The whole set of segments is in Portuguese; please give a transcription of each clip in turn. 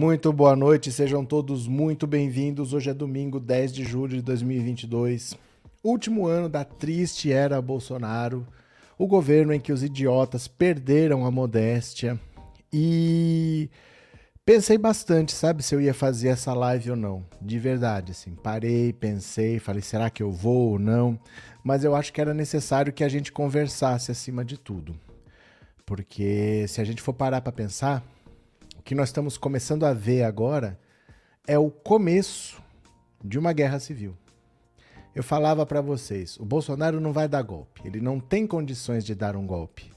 Muito boa noite, sejam todos muito bem-vindos. Hoje é domingo, 10 de julho de 2022, último ano da triste era Bolsonaro, o governo em que os idiotas perderam a modéstia e pensei bastante, sabe, se eu ia fazer essa live ou não, de verdade, assim, parei, pensei, falei, será que eu vou ou não? Mas eu acho que era necessário que a gente conversasse acima de tudo, porque se a gente for parar para pensar o que nós estamos começando a ver agora é o começo de uma guerra civil. Eu falava para vocês, o Bolsonaro não vai dar golpe, ele não tem condições de dar um golpe.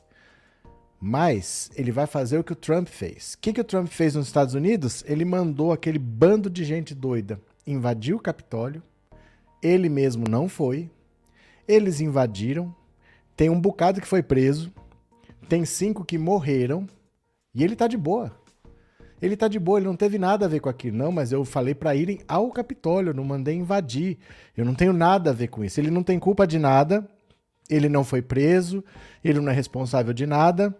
Mas ele vai fazer o que o Trump fez. O que, que o Trump fez nos Estados Unidos? Ele mandou aquele bando de gente doida invadir o Capitólio. Ele mesmo não foi. Eles invadiram. Tem um bocado que foi preso. Tem cinco que morreram. E ele tá de boa. Ele tá de boa, ele não teve nada a ver com aquilo. Não, mas eu falei para irem ao Capitólio, eu não mandei invadir. Eu não tenho nada a ver com isso. Ele não tem culpa de nada, ele não foi preso, ele não é responsável de nada.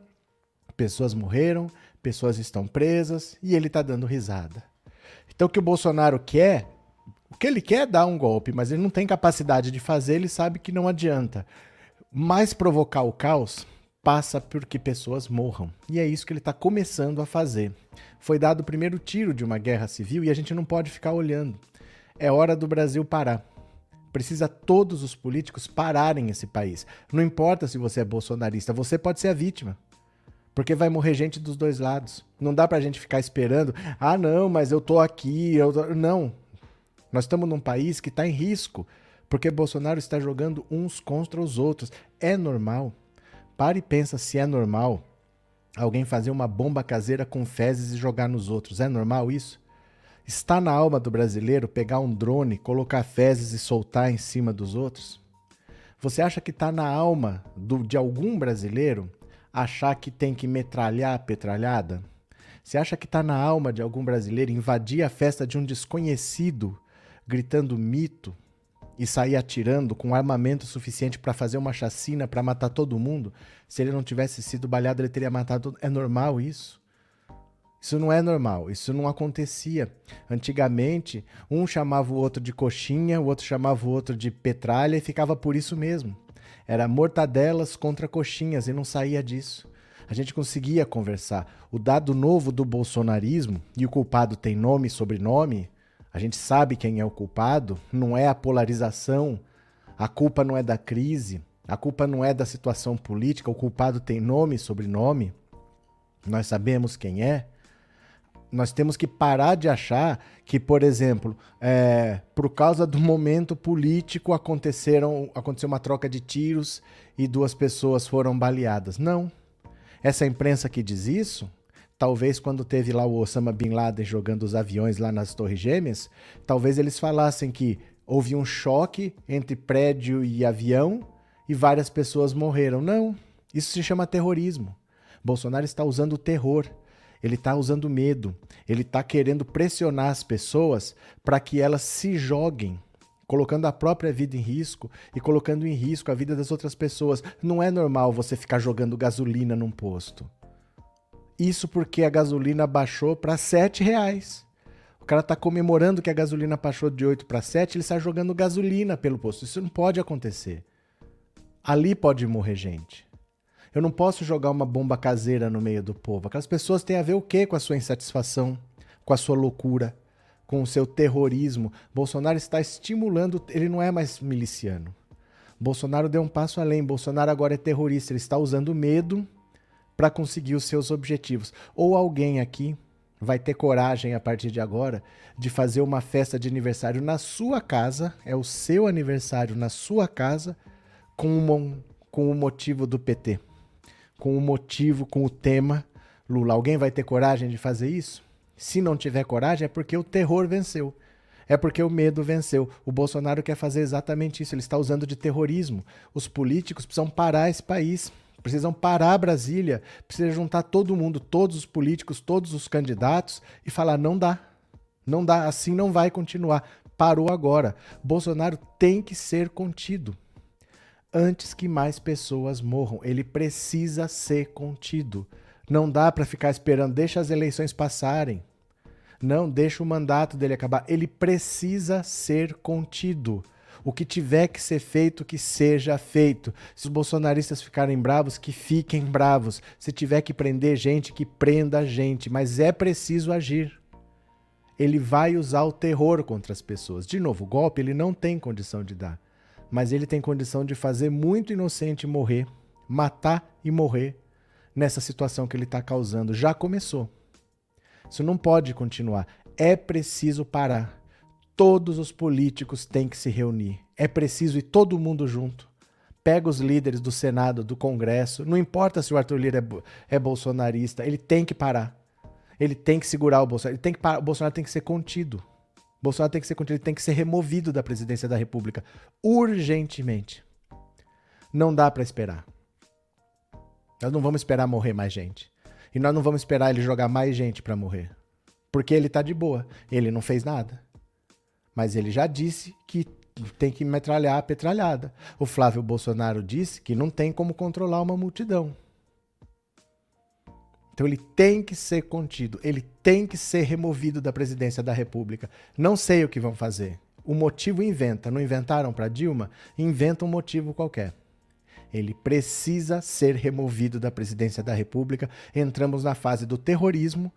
Pessoas morreram, pessoas estão presas e ele tá dando risada. Então o que o Bolsonaro quer, o que ele quer é dar um golpe, mas ele não tem capacidade de fazer, ele sabe que não adianta. Mais provocar o caos passa por que pessoas morram. E é isso que ele está começando a fazer. Foi dado o primeiro tiro de uma guerra civil e a gente não pode ficar olhando. É hora do Brasil parar. Precisa todos os políticos pararem esse país. Não importa se você é bolsonarista, você pode ser a vítima. Porque vai morrer gente dos dois lados. Não dá pra gente ficar esperando. Ah, não, mas eu tô aqui. Eu tô... Não. Nós estamos num país que está em risco. Porque Bolsonaro está jogando uns contra os outros. É normal. Para e pensa se é normal alguém fazer uma bomba caseira com fezes e jogar nos outros. É normal isso? Está na alma do brasileiro pegar um drone, colocar fezes e soltar em cima dos outros? Você acha que está na alma do, de algum brasileiro achar que tem que metralhar a petralhada? Você acha que está na alma de algum brasileiro invadir a festa de um desconhecido, gritando mito, e sair atirando com armamento suficiente para fazer uma chacina para matar todo mundo, se ele não tivesse sido baleado, ele teria matado. É normal isso? Isso não é normal, isso não acontecia. Antigamente, um chamava o outro de coxinha, o outro chamava o outro de petralha e ficava por isso mesmo. Era mortadelas contra coxinhas e não saía disso. A gente conseguia conversar. O dado novo do bolsonarismo, e o culpado tem nome e sobrenome, a gente sabe quem é o culpado, não é a polarização, a culpa não é da crise, a culpa não é da situação política, o culpado tem nome e sobrenome, nós sabemos quem é. Nós temos que parar de achar que, por exemplo, é, por causa do momento político aconteceram, aconteceu uma troca de tiros e duas pessoas foram baleadas. Não. Essa imprensa que diz isso talvez quando teve lá o Osama Bin Laden jogando os aviões lá nas Torres Gêmeas, talvez eles falassem que houve um choque entre prédio e avião e várias pessoas morreram. Não, isso se chama terrorismo. Bolsonaro está usando o terror, ele está usando medo, ele está querendo pressionar as pessoas para que elas se joguem, colocando a própria vida em risco e colocando em risco a vida das outras pessoas. Não é normal você ficar jogando gasolina num posto. Isso porque a gasolina baixou para R$ reais. O cara está comemorando que a gasolina baixou de 8 para 7, ele está jogando gasolina pelo posto. Isso não pode acontecer. Ali pode morrer gente. Eu não posso jogar uma bomba caseira no meio do povo. Aquelas pessoas têm a ver o quê com a sua insatisfação, com a sua loucura, com o seu terrorismo? Bolsonaro está estimulando, ele não é mais miliciano. Bolsonaro deu um passo além. Bolsonaro agora é terrorista. Ele está usando medo para conseguir os seus objetivos. Ou alguém aqui vai ter coragem a partir de agora de fazer uma festa de aniversário na sua casa, é o seu aniversário na sua casa, com, um, com o motivo do PT, com o motivo, com o tema Lula. Alguém vai ter coragem de fazer isso? Se não tiver coragem, é porque o terror venceu. É porque o medo venceu. O Bolsonaro quer fazer exatamente isso. Ele está usando de terrorismo. Os políticos precisam parar esse país Precisam parar Brasília, precisa juntar todo mundo, todos os políticos, todos os candidatos e falar: não dá. Não dá, assim não vai continuar. Parou agora. Bolsonaro tem que ser contido antes que mais pessoas morram. Ele precisa ser contido. Não dá para ficar esperando, deixa as eleições passarem. Não, deixa o mandato dele acabar. Ele precisa ser contido. O que tiver que ser feito, que seja feito. Se os bolsonaristas ficarem bravos, que fiquem bravos. Se tiver que prender gente, que prenda gente. Mas é preciso agir. Ele vai usar o terror contra as pessoas. De novo, o golpe ele não tem condição de dar. Mas ele tem condição de fazer muito inocente morrer, matar e morrer nessa situação que ele está causando. Já começou. Isso não pode continuar. É preciso parar todos os políticos têm que se reunir. É preciso ir todo mundo junto. Pega os líderes do Senado, do Congresso, não importa se o Arthur Lira é, é bolsonarista, ele tem que parar. Ele tem que segurar o Bolsonaro. Ele tem que parar, o Bolsonaro tem que ser contido. O Bolsonaro tem que ser contido, ele tem que ser removido da presidência da República urgentemente. Não dá para esperar. Nós não vamos esperar morrer mais gente. E nós não vamos esperar ele jogar mais gente para morrer. Porque ele tá de boa. Ele não fez nada. Mas ele já disse que tem que metralhar a petralhada. O Flávio Bolsonaro disse que não tem como controlar uma multidão. Então ele tem que ser contido, ele tem que ser removido da presidência da República. Não sei o que vão fazer. O motivo inventa. Não inventaram para Dilma? Inventa um motivo qualquer. Ele precisa ser removido da presidência da República. Entramos na fase do terrorismo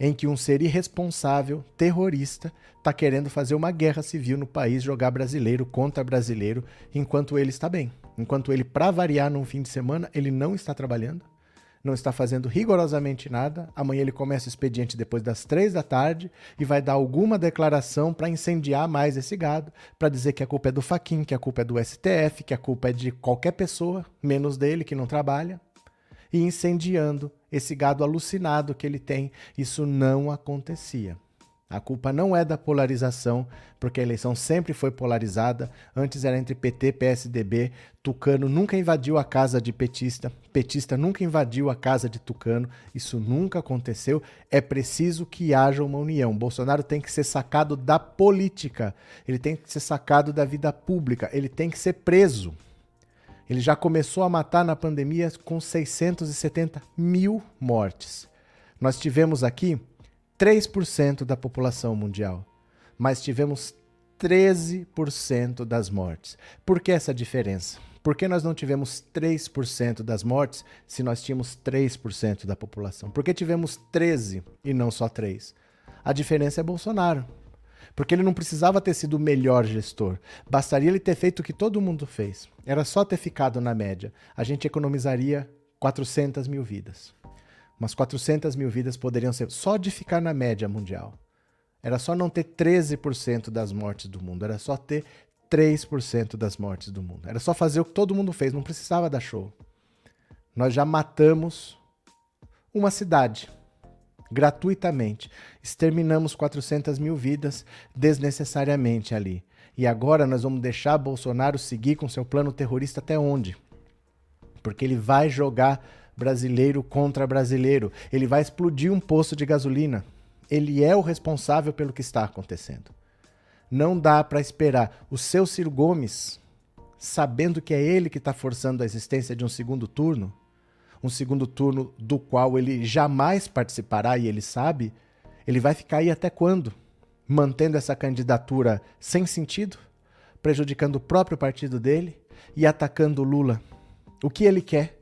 em que um ser irresponsável, terrorista, está querendo fazer uma guerra civil no país, jogar brasileiro contra brasileiro, enquanto ele está bem. Enquanto ele, para variar num fim de semana, ele não está trabalhando, não está fazendo rigorosamente nada. Amanhã ele começa o expediente depois das três da tarde e vai dar alguma declaração para incendiar mais esse gado, para dizer que a culpa é do Faquin, que a culpa é do STF, que a culpa é de qualquer pessoa, menos dele, que não trabalha e incendiando esse gado alucinado que ele tem. Isso não acontecia. A culpa não é da polarização, porque a eleição sempre foi polarizada. Antes era entre PT PSDB. Tucano nunca invadiu a casa de petista. Petista nunca invadiu a casa de Tucano. Isso nunca aconteceu. É preciso que haja uma união. Bolsonaro tem que ser sacado da política. Ele tem que ser sacado da vida pública. Ele tem que ser preso. Ele já começou a matar na pandemia com 670 mil mortes. Nós tivemos aqui 3% da população mundial, mas tivemos 13% das mortes. Por que essa diferença? Por que nós não tivemos 3% das mortes se nós tínhamos 3% da população? Por que tivemos 13 e não só 3? A diferença é Bolsonaro. Porque ele não precisava ter sido o melhor gestor. Bastaria ele ter feito o que todo mundo fez. Era só ter ficado na média. A gente economizaria 400 mil vidas. Umas 400 mil vidas poderiam ser só de ficar na média mundial. Era só não ter 13% das mortes do mundo. Era só ter 3% das mortes do mundo. Era só fazer o que todo mundo fez. Não precisava dar show. Nós já matamos uma cidade gratuitamente. Exterminamos 400 mil vidas desnecessariamente ali. E agora nós vamos deixar Bolsonaro seguir com seu plano terrorista até onde? Porque ele vai jogar brasileiro contra brasileiro. Ele vai explodir um posto de gasolina. Ele é o responsável pelo que está acontecendo. Não dá para esperar. O seu Ciro Gomes, sabendo que é ele que está forçando a existência de um segundo turno, um segundo turno do qual ele jamais participará e ele sabe, ele vai ficar aí até quando? Mantendo essa candidatura sem sentido, prejudicando o próprio partido dele e atacando Lula. O que ele quer?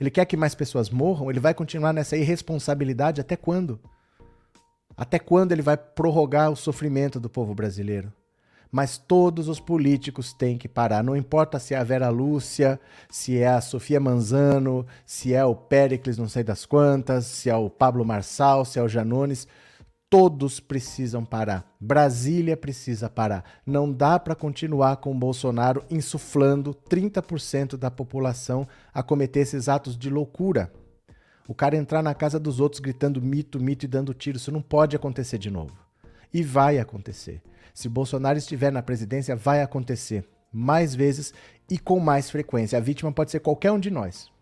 Ele quer que mais pessoas morram? Ele vai continuar nessa irresponsabilidade até quando? Até quando ele vai prorrogar o sofrimento do povo brasileiro? Mas todos os políticos têm que parar. Não importa se é a Vera Lúcia, se é a Sofia Manzano, se é o Pericles, não sei das quantas, se é o Pablo Marçal, se é o Janones. Todos precisam parar. Brasília precisa parar. Não dá para continuar com o Bolsonaro insuflando 30% da população a cometer esses atos de loucura. O cara entrar na casa dos outros gritando mito, mito e dando tiro. Isso não pode acontecer de novo. E vai acontecer. Se Bolsonaro estiver na presidência, vai acontecer mais vezes e com mais frequência. A vítima pode ser qualquer um de nós.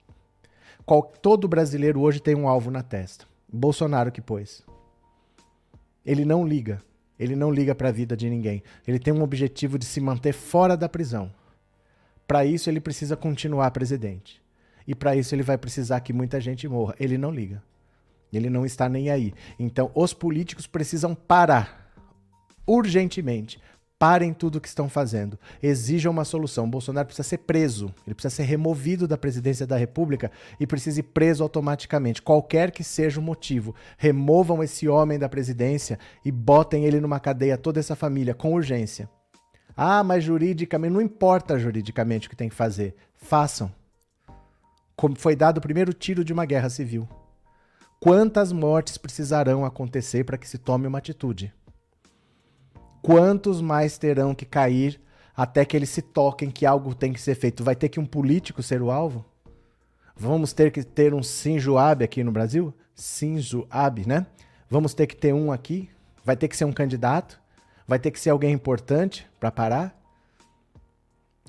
Qual, todo brasileiro hoje tem um alvo na testa. Bolsonaro que pôs. Ele não liga. Ele não liga para a vida de ninguém. Ele tem um objetivo de se manter fora da prisão. Para isso, ele precisa continuar presidente. E para isso, ele vai precisar que muita gente morra. Ele não liga. Ele não está nem aí. Então, os políticos precisam parar urgentemente. Parem tudo o que estão fazendo. Exijam uma solução. Bolsonaro precisa ser preso. Ele precisa ser removido da presidência da República e precisa ir preso automaticamente. Qualquer que seja o motivo. Removam esse homem da presidência e botem ele numa cadeia, toda essa família, com urgência. Ah, mas juridicamente. Não importa juridicamente o que tem que fazer. Façam. Como foi dado o primeiro tiro de uma guerra civil. Quantas mortes precisarão acontecer para que se tome uma atitude? Quantos mais terão que cair até que eles se toquem que algo tem que ser feito? Vai ter que um político ser o alvo? Vamos ter que ter um Sinjo Abe aqui no Brasil? Sinjo Abe, né? Vamos ter que ter um aqui? Vai ter que ser um candidato? Vai ter que ser alguém importante para parar?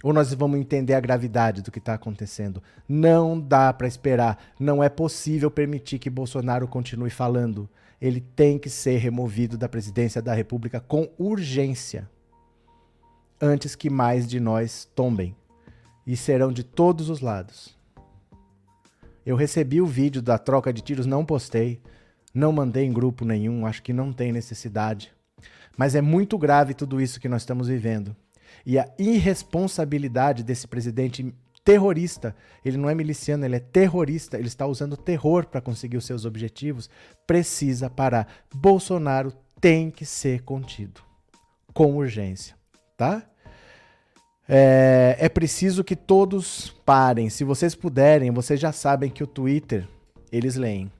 Ou nós vamos entender a gravidade do que está acontecendo? Não dá para esperar. Não é possível permitir que Bolsonaro continue falando. Ele tem que ser removido da presidência da República com urgência. Antes que mais de nós tombem. E serão de todos os lados. Eu recebi o vídeo da troca de tiros, não postei. Não mandei em grupo nenhum, acho que não tem necessidade. Mas é muito grave tudo isso que nós estamos vivendo e a irresponsabilidade desse presidente terrorista, ele não é miliciano, ele é terrorista, ele está usando terror para conseguir os seus objetivos, precisa parar. Bolsonaro tem que ser contido com urgência, tá? É, é preciso que todos parem. Se vocês puderem, vocês já sabem que o Twitter eles leem.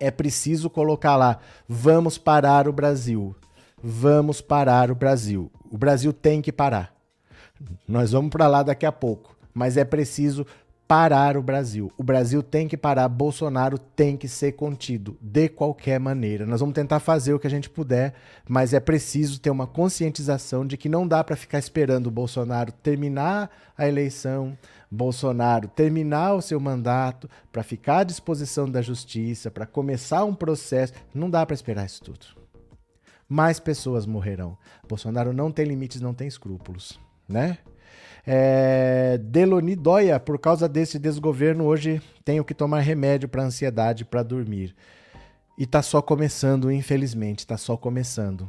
É preciso colocar lá: vamos parar o Brasil. Vamos parar o Brasil. O Brasil tem que parar. Nós vamos para lá daqui a pouco, mas é preciso parar o Brasil. O Brasil tem que parar, Bolsonaro tem que ser contido de qualquer maneira. Nós vamos tentar fazer o que a gente puder, mas é preciso ter uma conscientização de que não dá para ficar esperando o Bolsonaro terminar a eleição, Bolsonaro terminar o seu mandato para ficar à disposição da justiça, para começar um processo. Não dá para esperar isso tudo mais pessoas morrerão. Bolsonaro não tem limites, não tem escrúpulos, né? É, Deloni Dóia, por causa desse desgoverno, hoje tenho que tomar remédio para ansiedade, para dormir. E tá só começando, infelizmente, tá só começando.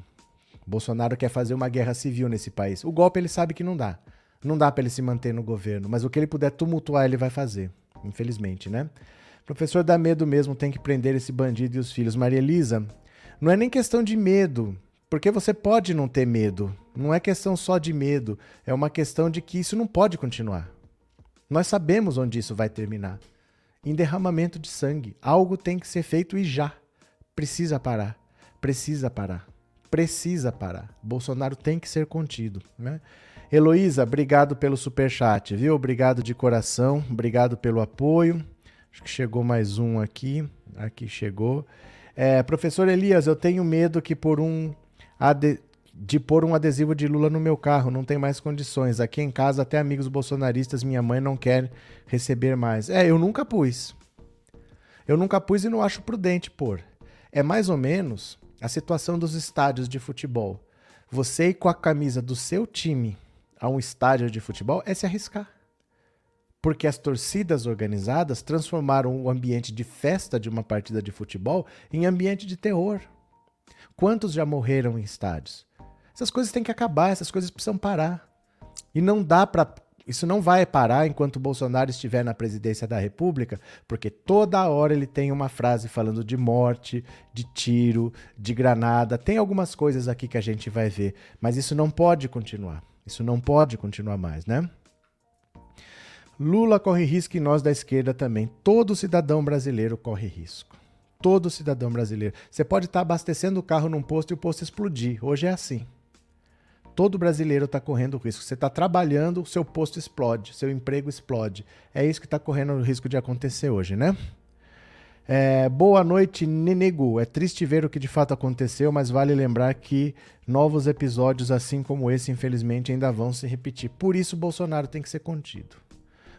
Bolsonaro quer fazer uma guerra civil nesse país. O golpe ele sabe que não dá. Não dá para ele se manter no governo, mas o que ele puder tumultuar ele vai fazer, infelizmente, né? Professor dá medo mesmo, tem que prender esse bandido e os filhos. Maria Elisa, não é nem questão de medo, porque você pode não ter medo. Não é questão só de medo, é uma questão de que isso não pode continuar. Nós sabemos onde isso vai terminar. Em derramamento de sangue. Algo tem que ser feito e já. Precisa parar. Precisa parar. Precisa parar. Bolsonaro tem que ser contido. Né? Heloísa, obrigado pelo super chat, viu? Obrigado de coração, obrigado pelo apoio. Acho que chegou mais um aqui. Aqui chegou. É, professor Elias, eu tenho medo que por um de pôr um adesivo de Lula no meu carro, não tem mais condições. Aqui em casa, até amigos bolsonaristas, minha mãe não quer receber mais. É, eu nunca pus. Eu nunca pus e não acho prudente pôr. É mais ou menos a situação dos estádios de futebol. Você ir com a camisa do seu time a um estádio de futebol é se arriscar porque as torcidas organizadas transformaram o ambiente de festa de uma partida de futebol em ambiente de terror. Quantos já morreram em estádios? Essas coisas têm que acabar, essas coisas precisam parar. E não dá para isso não vai parar enquanto Bolsonaro estiver na presidência da República, porque toda hora ele tem uma frase falando de morte, de tiro, de granada. Tem algumas coisas aqui que a gente vai ver, mas isso não pode continuar. Isso não pode continuar mais, né? Lula corre risco e nós da esquerda também. Todo cidadão brasileiro corre risco. Todo cidadão brasileiro. Você pode estar abastecendo o carro num posto e o posto explodir. Hoje é assim. Todo brasileiro está correndo risco. Você está trabalhando, o seu posto explode, seu emprego explode. É isso que está correndo o risco de acontecer hoje, né? É, boa noite, Nenego. É triste ver o que de fato aconteceu, mas vale lembrar que novos episódios assim como esse, infelizmente, ainda vão se repetir. Por isso, Bolsonaro tem que ser contido.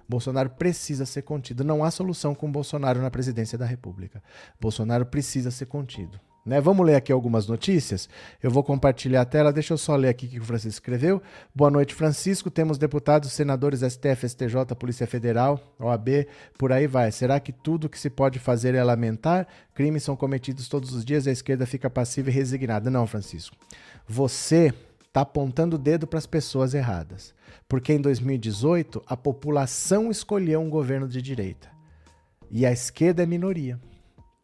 Bolsonaro precisa ser contido. Não há solução com Bolsonaro na presidência da República. Bolsonaro precisa ser contido. Né? Vamos ler aqui algumas notícias? Eu vou compartilhar a tela, deixa eu só ler aqui o que o Francisco escreveu. Boa noite, Francisco. Temos deputados, senadores, STF, STJ, Polícia Federal, OAB, por aí vai. Será que tudo que se pode fazer é lamentar? Crimes são cometidos todos os dias e a esquerda fica passiva e resignada. Não, Francisco. Você está apontando o dedo para as pessoas erradas. Porque em 2018 a população escolheu um governo de direita. E a esquerda é minoria.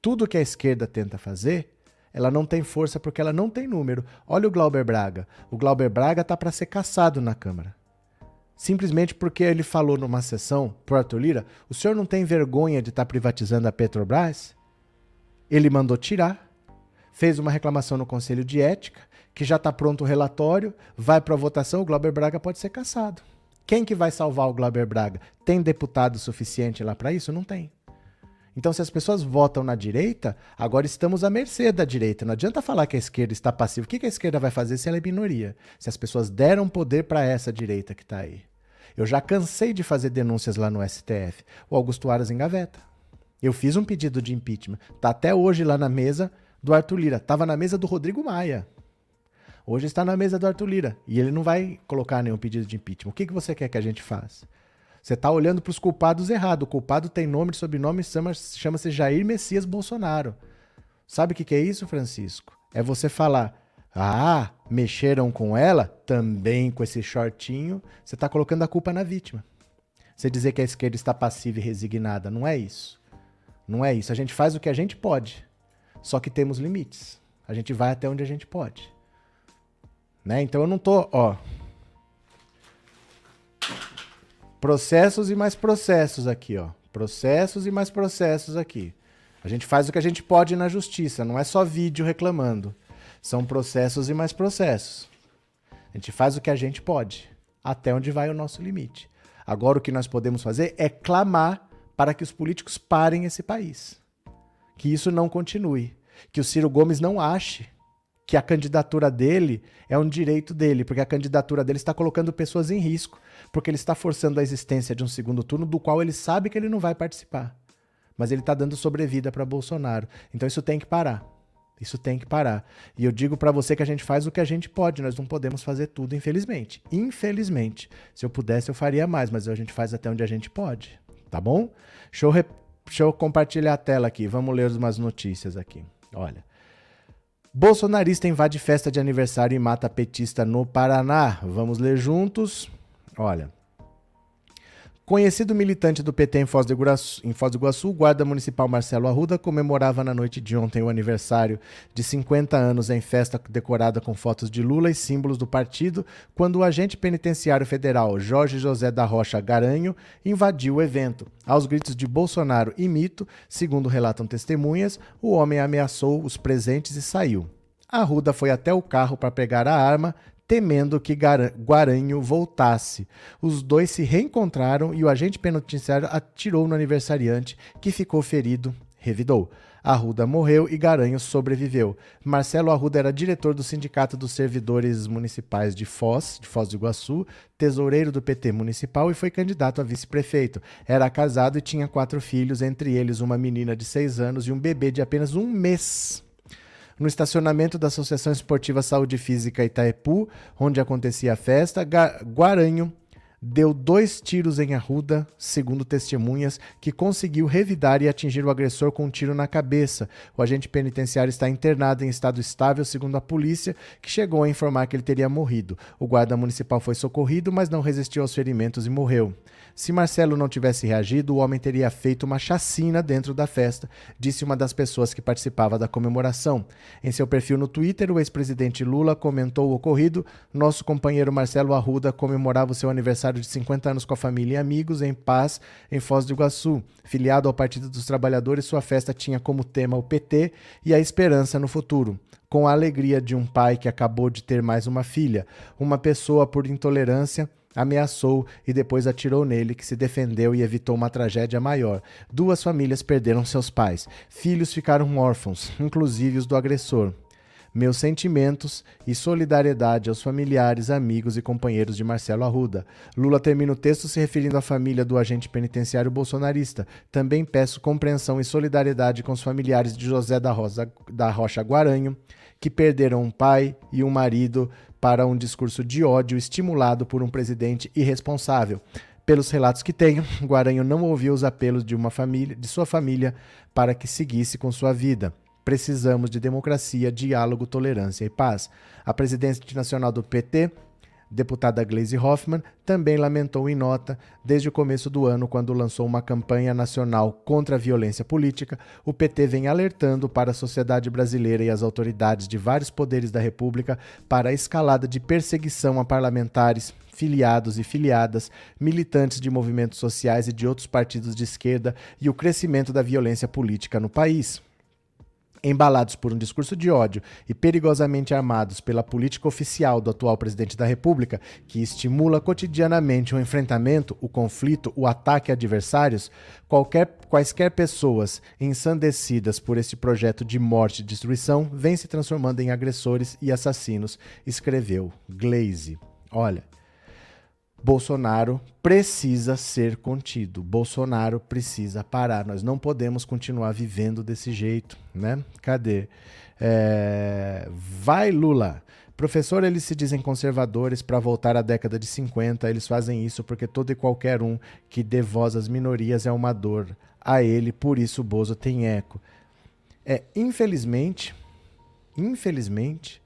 Tudo que a esquerda tenta fazer ela não tem força porque ela não tem número. Olha o Glauber Braga. O Glauber Braga tá para ser caçado na Câmara. Simplesmente porque ele falou numa sessão pro Arthur Lira, o senhor não tem vergonha de estar tá privatizando a Petrobras? Ele mandou tirar, fez uma reclamação no Conselho de Ética, que já está pronto o relatório, vai para a votação, o Glauber Braga pode ser caçado. Quem que vai salvar o Glauber Braga? Tem deputado suficiente lá para isso? Não tem. Então, se as pessoas votam na direita, agora estamos à mercê da direita. Não adianta falar que a esquerda está passiva. O que a esquerda vai fazer se ela é minoria? Se as pessoas deram poder para essa direita que está aí. Eu já cansei de fazer denúncias lá no STF. O Augusto Aras engaveta. Eu fiz um pedido de impeachment. Está até hoje lá na mesa do Arthur Lira. Estava na mesa do Rodrigo Maia. Hoje está na mesa do Arthur Lira. E ele não vai colocar nenhum pedido de impeachment. O que, que você quer que a gente faça? Você está olhando para os culpados errado. O culpado tem nome e sobrenome, chama-se Jair Messias Bolsonaro. Sabe o que, que é isso, Francisco? É você falar, ah, mexeram com ela, também com esse shortinho, você está colocando a culpa na vítima. Você dizer que a esquerda está passiva e resignada, não é isso. Não é isso. A gente faz o que a gente pode, só que temos limites. A gente vai até onde a gente pode. Né? Então eu não tô, ó, Processos e mais processos aqui, ó. Processos e mais processos aqui. A gente faz o que a gente pode na justiça, não é só vídeo reclamando. São processos e mais processos. A gente faz o que a gente pode, até onde vai o nosso limite. Agora o que nós podemos fazer é clamar para que os políticos parem esse país. Que isso não continue. Que o Ciro Gomes não ache que a candidatura dele é um direito dele, porque a candidatura dele está colocando pessoas em risco porque ele está forçando a existência de um segundo turno do qual ele sabe que ele não vai participar. Mas ele está dando sobrevida para Bolsonaro. Então isso tem que parar. Isso tem que parar. E eu digo para você que a gente faz o que a gente pode, nós não podemos fazer tudo, infelizmente. Infelizmente. Se eu pudesse, eu faria mais, mas a gente faz até onde a gente pode. Tá bom? Deixa eu, re... Deixa eu compartilhar a tela aqui. Vamos ler umas notícias aqui. Olha. Bolsonarista invade festa de aniversário e mata petista no Paraná. Vamos ler juntos. Olha. Conhecido militante do PT em Foz, do Iguaçu, em Foz do Iguaçu, o guarda municipal Marcelo Arruda comemorava na noite de ontem o aniversário de 50 anos em festa decorada com fotos de Lula e símbolos do partido, quando o agente penitenciário federal Jorge José da Rocha Garanho invadiu o evento. Aos gritos de Bolsonaro e mito, segundo relatam testemunhas, o homem ameaçou os presentes e saiu. Arruda foi até o carro para pegar a arma, temendo que Guaranho voltasse. Os dois se reencontraram e o agente penitenciário atirou no aniversariante, que ficou ferido, revidou. Arruda morreu e Garanho sobreviveu. Marcelo Arruda era diretor do Sindicato dos Servidores Municipais de Foz, de Foz do Iguaçu, tesoureiro do PT municipal e foi candidato a vice-prefeito. Era casado e tinha quatro filhos, entre eles uma menina de seis anos e um bebê de apenas um mês no estacionamento da Associação Esportiva Saúde Física Itaipu, onde acontecia a festa, Guaranho deu dois tiros em Arruda, segundo testemunhas, que conseguiu revidar e atingir o agressor com um tiro na cabeça. O agente penitenciário está internado em estado estável, segundo a polícia, que chegou a informar que ele teria morrido. O guarda municipal foi socorrido, mas não resistiu aos ferimentos e morreu. Se Marcelo não tivesse reagido, o homem teria feito uma chacina dentro da festa, disse uma das pessoas que participava da comemoração. Em seu perfil no Twitter, o ex-presidente Lula comentou o ocorrido. Nosso companheiro Marcelo Arruda comemorava o seu aniversário de 50 anos com a família e amigos, em paz, em Foz do Iguaçu. Filiado ao Partido dos Trabalhadores, sua festa tinha como tema o PT e a esperança no futuro com a alegria de um pai que acabou de ter mais uma filha. Uma pessoa, por intolerância, ameaçou e depois atirou nele, que se defendeu e evitou uma tragédia maior. Duas famílias perderam seus pais. Filhos ficaram órfãos, inclusive os do agressor. Meus sentimentos e solidariedade aos familiares, amigos e companheiros de Marcelo Arruda. Lula termina o texto se referindo à família do agente penitenciário bolsonarista. Também peço compreensão e solidariedade com os familiares de José da, Rosa, da Rocha Guaranho, que perderam um pai e um marido para um discurso de ódio estimulado por um presidente irresponsável. Pelos relatos que tenho, Guaranho não ouviu os apelos de uma família, de sua família, para que seguisse com sua vida. Precisamos de democracia, diálogo, tolerância e paz. A presidente nacional do PT, deputada Gleisi Hoffmann, também lamentou em nota, desde o começo do ano, quando lançou uma campanha nacional contra a violência política, o PT vem alertando para a sociedade brasileira e as autoridades de vários poderes da República para a escalada de perseguição a parlamentares, filiados e filiadas, militantes de movimentos sociais e de outros partidos de esquerda e o crescimento da violência política no país. Embalados por um discurso de ódio e perigosamente armados pela política oficial do atual presidente da República, que estimula cotidianamente o enfrentamento, o conflito, o ataque a adversários, qualquer, quaisquer pessoas ensandecidas por esse projeto de morte e destruição vêm se transformando em agressores e assassinos, escreveu Glaze. Olha, Bolsonaro precisa ser contido. Bolsonaro precisa parar. Nós não podemos continuar vivendo desse jeito, né? Cadê? É... Vai, Lula. Professor, eles se dizem conservadores para voltar à década de 50. Eles fazem isso porque todo e qualquer um que dê voz às minorias é uma dor a ele, por isso o Bozo tem eco. É, infelizmente, infelizmente,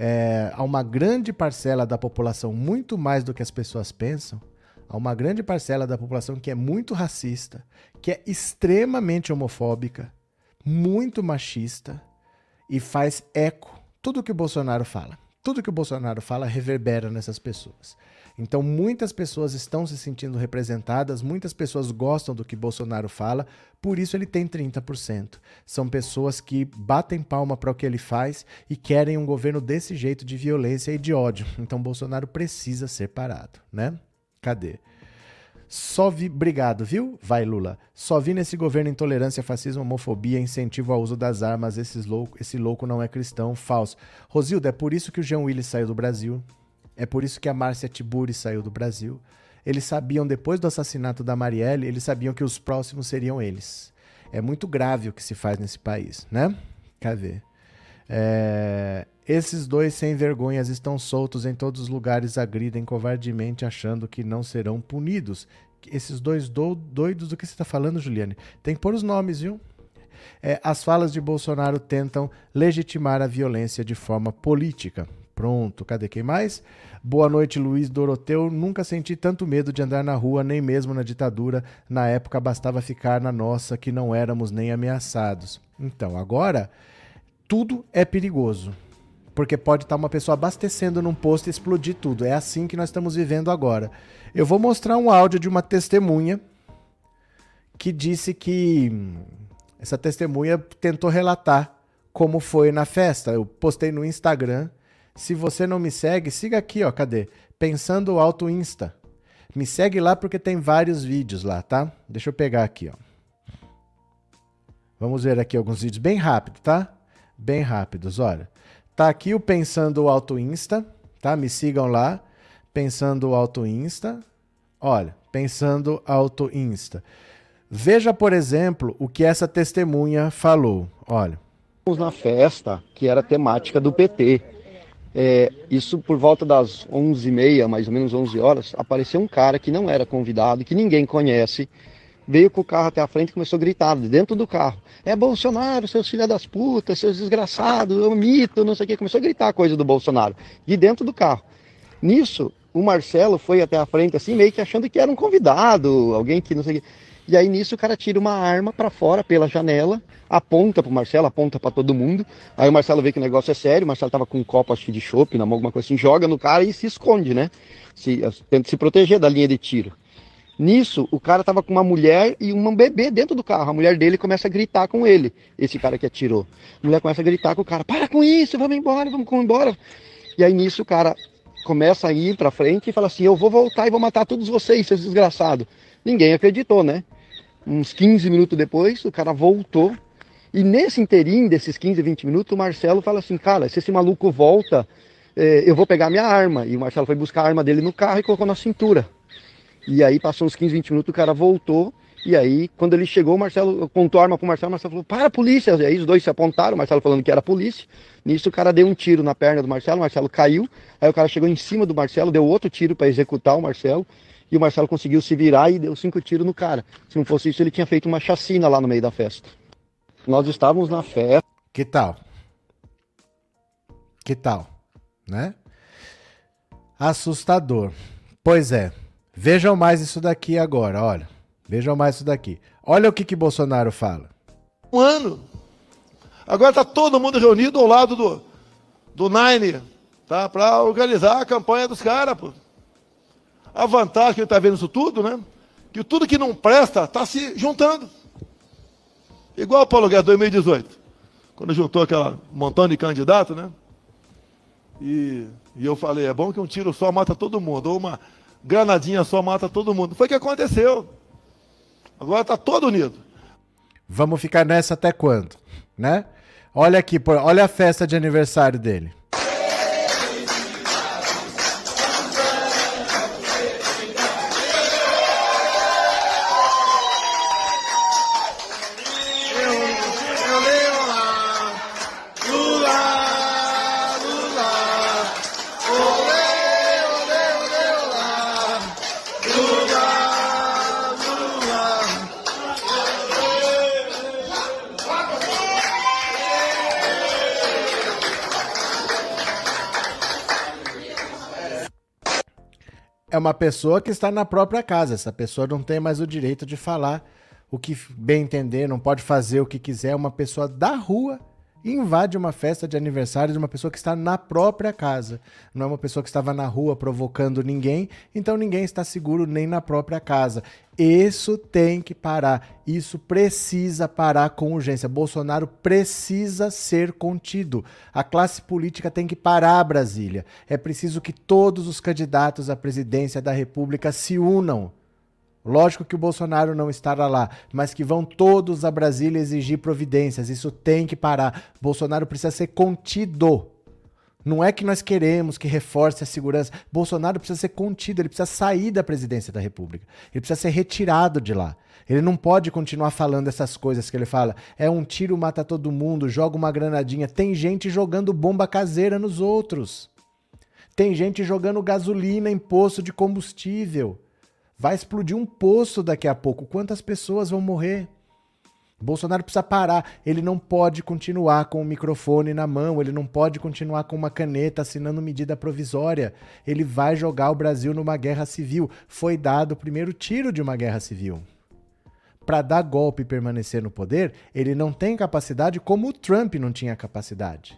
é, há uma grande parcela da população, muito mais do que as pessoas pensam, há uma grande parcela da população que é muito racista, que é extremamente homofóbica, muito machista e faz eco tudo que o Bolsonaro fala. Tudo que o Bolsonaro fala reverbera nessas pessoas. Então, muitas pessoas estão se sentindo representadas, muitas pessoas gostam do que Bolsonaro fala, por isso ele tem 30%. São pessoas que batem palma para o que ele faz e querem um governo desse jeito de violência e de ódio. Então, Bolsonaro precisa ser parado, né? Cadê? Só vi. Obrigado, viu? Vai, Lula. Só vi nesse governo intolerância, fascismo, homofobia, incentivo ao uso das armas. Esses louco, esse louco não é cristão. Falso. Rosilda, é por isso que o Jean Willis saiu do Brasil. É por isso que a Márcia Tiburi saiu do Brasil. Eles sabiam, depois do assassinato da Marielle, eles sabiam que os próximos seriam eles. É muito grave o que se faz nesse país, né? Quer ver? É... Esses dois sem vergonhas estão soltos em todos os lugares, agridem covardemente, achando que não serão punidos. Esses dois do... doidos do que você está falando, Juliane? Tem que pôr os nomes, viu? É, as falas de Bolsonaro tentam legitimar a violência de forma política. Pronto, cadê quem mais? Boa noite, Luiz Doroteu. Nunca senti tanto medo de andar na rua, nem mesmo na ditadura. Na época bastava ficar na nossa, que não éramos nem ameaçados. Então, agora, tudo é perigoso. Porque pode estar uma pessoa abastecendo num posto e explodir tudo. É assim que nós estamos vivendo agora. Eu vou mostrar um áudio de uma testemunha que disse que essa testemunha tentou relatar como foi na festa. Eu postei no Instagram se você não me segue, siga aqui, ó, cadê? Pensando Alto Insta. Me segue lá porque tem vários vídeos lá, tá? Deixa eu pegar aqui, ó. Vamos ver aqui alguns vídeos bem rápido, tá? Bem rápidos, olha. Tá aqui o Pensando Alto Insta, tá? Me sigam lá. Pensando Alto Insta. Olha, Pensando Alto Insta. Veja, por exemplo, o que essa testemunha falou. Olha. Na festa que era temática do PT. É, isso por volta das 11h30, mais ou menos 11 horas, apareceu um cara que não era convidado, que ninguém conhece, veio com o carro até a frente e começou a gritar dentro do carro. É Bolsonaro, seus filhos das putas, seus desgraçados, eu mito, não sei o que. Começou a gritar coisa do Bolsonaro, de dentro do carro. Nisso, o Marcelo foi até a frente, assim, meio que achando que era um convidado, alguém que não sei o que. E aí nisso o cara tira uma arma para fora pela janela, aponta pro Marcelo, aponta para todo mundo. Aí o Marcelo vê que o negócio é sério, o Marcelo tava com um copo acho de chopp, na mão, alguma coisa assim, joga no cara e se esconde, né? Se, tenta se proteger da linha de tiro. Nisso, o cara tava com uma mulher e um bebê dentro do carro. A mulher dele começa a gritar com ele, esse cara que atirou. A mulher começa a gritar com o cara: Para com isso, vamos embora, vamos embora. E aí nisso o cara começa a ir pra frente e fala assim: Eu vou voltar e vou matar todos vocês, seus desgraçados. Ninguém acreditou, né? Uns 15 minutos depois, o cara voltou E nesse inteirinho desses 15, 20 minutos, o Marcelo fala assim, cara, se esse maluco volta, eh, eu vou pegar minha arma. E o Marcelo foi buscar a arma dele no carro e colocou na cintura. E aí passou uns 15, 20 minutos, o cara voltou. E aí, quando ele chegou, o Marcelo apontou a arma pro Marcelo, o Marcelo falou, para a polícia. E aí os dois se apontaram, o Marcelo falando que era a polícia. Nisso o cara deu um tiro na perna do Marcelo, o Marcelo caiu. Aí o cara chegou em cima do Marcelo, deu outro tiro para executar o Marcelo. E o Marcelo conseguiu se virar e deu cinco tiros no cara. Se não fosse isso, ele tinha feito uma chacina lá no meio da festa. Nós estávamos na festa. Que tal? Que tal? Né? Assustador. Pois é. Vejam mais isso daqui agora, olha. Vejam mais isso daqui. Olha o que que Bolsonaro fala. Um ano. Agora está todo mundo reunido ao lado do, do Nine, tá? Para organizar a campanha dos caras, pô. A vantagem que ele está vendo isso tudo, né? Que tudo que não presta está se juntando. Igual o Paulo Guedes 2018, quando juntou aquela montão de candidato, né? E, e eu falei, é bom que um tiro só mata todo mundo, ou uma granadinha só mata todo mundo. Foi o que aconteceu. Agora está todo unido. Vamos ficar nessa até quando, né? Olha aqui, olha a festa de aniversário dele. É uma pessoa que está na própria casa. Essa pessoa não tem mais o direito de falar o que bem entender, não pode fazer o que quiser. É uma pessoa da rua invade uma festa de aniversário de uma pessoa que está na própria casa. Não é uma pessoa que estava na rua provocando ninguém, então ninguém está seguro nem na própria casa. Isso tem que parar. Isso precisa parar com urgência. Bolsonaro precisa ser contido. A classe política tem que parar, Brasília. É preciso que todos os candidatos à presidência da República se unam Lógico que o Bolsonaro não estará lá, mas que vão todos a Brasília exigir providências. Isso tem que parar. Bolsonaro precisa ser contido. Não é que nós queremos que reforce a segurança. Bolsonaro precisa ser contido, ele precisa sair da presidência da República. Ele precisa ser retirado de lá. Ele não pode continuar falando essas coisas que ele fala. É um tiro mata todo mundo, joga uma granadinha. Tem gente jogando bomba caseira nos outros. Tem gente jogando gasolina em poço de combustível. Vai explodir um poço daqui a pouco. Quantas pessoas vão morrer? Bolsonaro precisa parar. Ele não pode continuar com o microfone na mão, ele não pode continuar com uma caneta assinando medida provisória. Ele vai jogar o Brasil numa guerra civil. Foi dado o primeiro tiro de uma guerra civil. Para dar golpe e permanecer no poder, ele não tem capacidade como o Trump não tinha capacidade.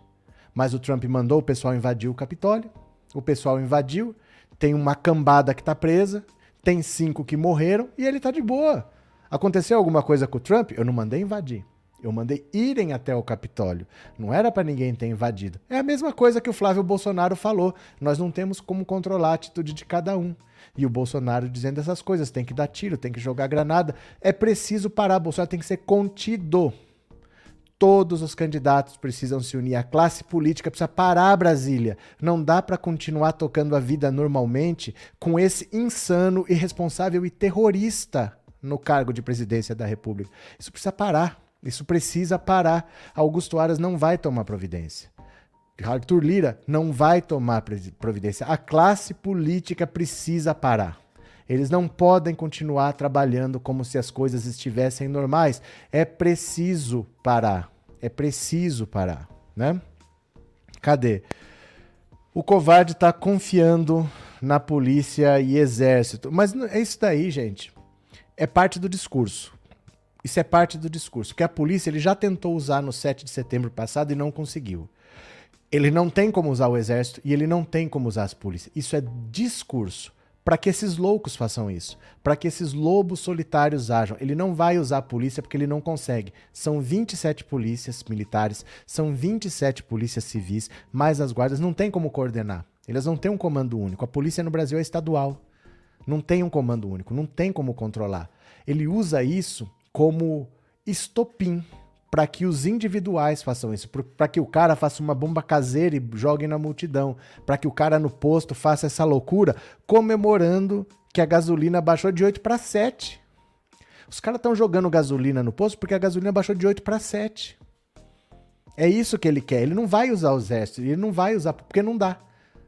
Mas o Trump mandou o pessoal invadir o Capitólio, o pessoal invadiu, tem uma cambada que está presa, tem cinco que morreram e ele tá de boa. Aconteceu alguma coisa com o Trump? Eu não mandei invadir. Eu mandei irem até o Capitólio. Não era para ninguém ter invadido. É a mesma coisa que o Flávio Bolsonaro falou. Nós não temos como controlar a atitude de cada um. E o Bolsonaro dizendo essas coisas: tem que dar tiro, tem que jogar granada. É preciso parar. Bolsonaro tem que ser contido. Todos os candidatos precisam se unir. A classe política precisa parar Brasília. Não dá para continuar tocando a vida normalmente com esse insano, irresponsável e terrorista no cargo de presidência da República. Isso precisa parar. Isso precisa parar. Augusto Aras não vai tomar providência. Arthur Lira não vai tomar providência. A classe política precisa parar. Eles não podem continuar trabalhando como se as coisas estivessem normais. É preciso parar. É preciso parar, né? Cadê? O covarde está confiando na polícia e exército. Mas é isso daí, gente. É parte do discurso. Isso é parte do discurso. Que a polícia ele já tentou usar no 7 de setembro passado e não conseguiu. Ele não tem como usar o exército e ele não tem como usar as polícias. Isso é discurso para que esses loucos façam isso, para que esses lobos solitários ajam. Ele não vai usar a polícia porque ele não consegue. São 27 polícias militares, são 27 polícias civis, mais as guardas, não tem como coordenar. Eles não têm um comando único. A polícia no Brasil é estadual. Não tem um comando único, não tem como controlar. Ele usa isso como estopim para que os individuais façam isso, para que o cara faça uma bomba caseira e jogue na multidão, para que o cara no posto faça essa loucura, comemorando que a gasolina baixou de 8 para 7. Os caras estão jogando gasolina no posto porque a gasolina baixou de 8 para 7. É isso que ele quer. Ele não vai usar o exército, ele não vai usar porque não dá.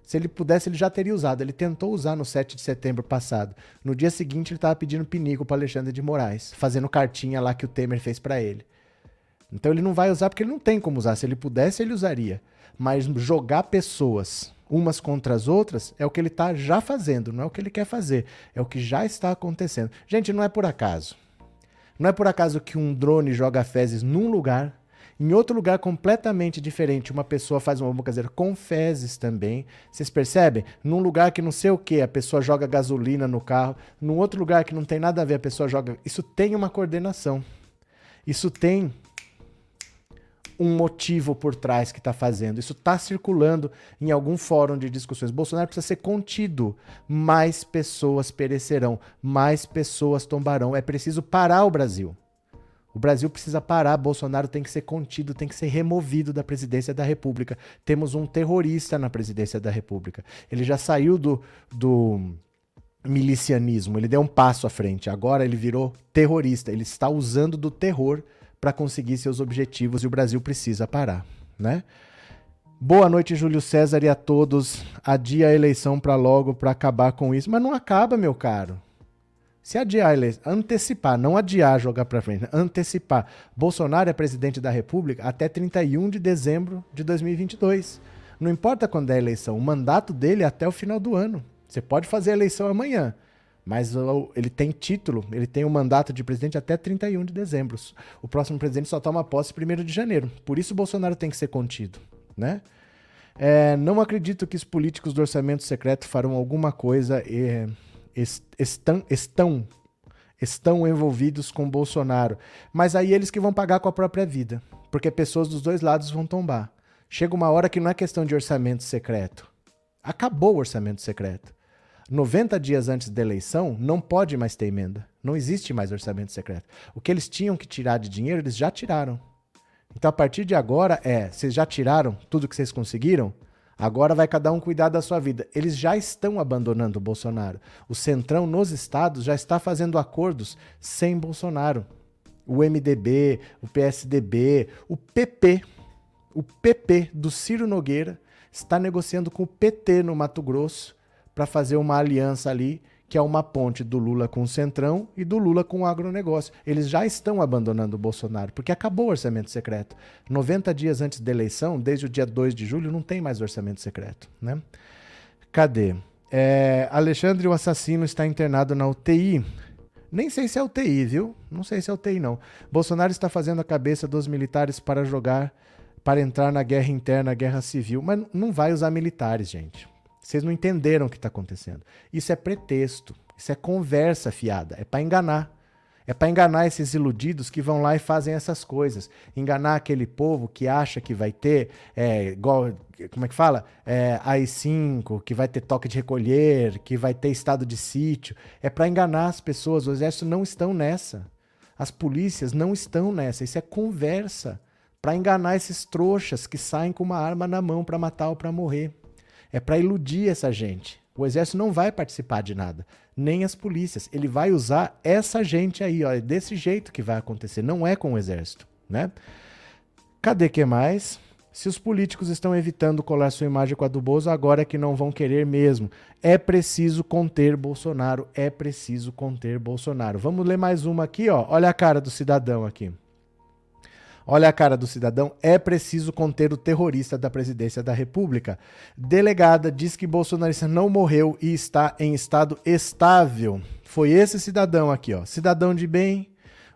Se ele pudesse, ele já teria usado. Ele tentou usar no 7 de setembro passado. No dia seguinte, ele estava pedindo pinico para Alexandre de Moraes, fazendo cartinha lá que o Temer fez para ele. Então ele não vai usar porque ele não tem como usar. Se ele pudesse, ele usaria. Mas jogar pessoas umas contra as outras é o que ele está já fazendo, não é o que ele quer fazer. É o que já está acontecendo. Gente, não é por acaso. Não é por acaso que um drone joga fezes num lugar, em outro lugar completamente diferente, uma pessoa faz uma bomba caseira com fezes também. Vocês percebem? Num lugar que não sei o que, a pessoa joga gasolina no carro. Num outro lugar que não tem nada a ver, a pessoa joga. Isso tem uma coordenação. Isso tem um motivo por trás que está fazendo. Isso está circulando em algum fórum de discussões. Bolsonaro precisa ser contido. Mais pessoas perecerão, mais pessoas tombarão. É preciso parar o Brasil. O Brasil precisa parar. Bolsonaro tem que ser contido, tem que ser removido da presidência da República. Temos um terrorista na presidência da República. Ele já saiu do, do milicianismo, ele deu um passo à frente. Agora ele virou terrorista. Ele está usando do terror para conseguir seus objetivos e o Brasil precisa parar, né? Boa noite, Júlio César e a todos. Adia a eleição para logo para acabar com isso, mas não acaba, meu caro. Se adiar a eleição, antecipar, não adiar jogar para frente, antecipar. Bolsonaro é presidente da República até 31 de dezembro de 2022. Não importa quando é a eleição, o mandato dele é até o final do ano. Você pode fazer a eleição amanhã, mas ele tem título, ele tem o um mandato de presidente até 31 de dezembro. O próximo presidente só toma posse 1 de janeiro. Por isso o Bolsonaro tem que ser contido, né? É, não acredito que os políticos do orçamento secreto farão alguma coisa e est estão, estão, estão envolvidos com Bolsonaro. Mas aí eles que vão pagar com a própria vida, porque pessoas dos dois lados vão tombar. Chega uma hora que não é questão de orçamento secreto. Acabou o orçamento secreto. 90 dias antes da eleição, não pode mais ter emenda. Não existe mais orçamento secreto. O que eles tinham que tirar de dinheiro, eles já tiraram. Então, a partir de agora, é: vocês já tiraram tudo que vocês conseguiram? Agora vai cada um cuidar da sua vida. Eles já estão abandonando o Bolsonaro. O Centrão nos estados já está fazendo acordos sem Bolsonaro. O MDB, o PSDB, o PP, o PP do Ciro Nogueira está negociando com o PT no Mato Grosso para fazer uma aliança ali, que é uma ponte do Lula com o Centrão e do Lula com o agronegócio. Eles já estão abandonando o Bolsonaro, porque acabou o orçamento secreto. 90 dias antes da eleição, desde o dia 2 de julho, não tem mais orçamento secreto. Né? Cadê? É, Alexandre, o assassino, está internado na UTI. Nem sei se é UTI, viu? Não sei se é UTI, não. Bolsonaro está fazendo a cabeça dos militares para jogar, para entrar na guerra interna, guerra civil. Mas não vai usar militares, gente. Vocês não entenderam o que está acontecendo. Isso é pretexto. Isso é conversa fiada. É para enganar. É para enganar esses iludidos que vão lá e fazem essas coisas. Enganar aquele povo que acha que vai ter, é, igual, como é que fala? É, AI-5, que vai ter toque de recolher, que vai ter estado de sítio. É para enganar as pessoas. Os exércitos não estão nessa. As polícias não estão nessa. Isso é conversa. Para enganar esses trouxas que saem com uma arma na mão para matar ou para morrer. É para iludir essa gente. O exército não vai participar de nada, nem as polícias. Ele vai usar essa gente aí, ó, é desse jeito que vai acontecer, não é com o exército, né? Cadê que mais? Se os políticos estão evitando colar sua imagem com a do Bozo, agora é que não vão querer mesmo. É preciso conter Bolsonaro, é preciso conter Bolsonaro. Vamos ler mais uma aqui, ó. Olha a cara do cidadão aqui. Olha a cara do cidadão. É preciso conter o terrorista da presidência da República. Delegada diz que bolsonarista não morreu e está em estado estável. Foi esse cidadão aqui, ó. Cidadão de bem,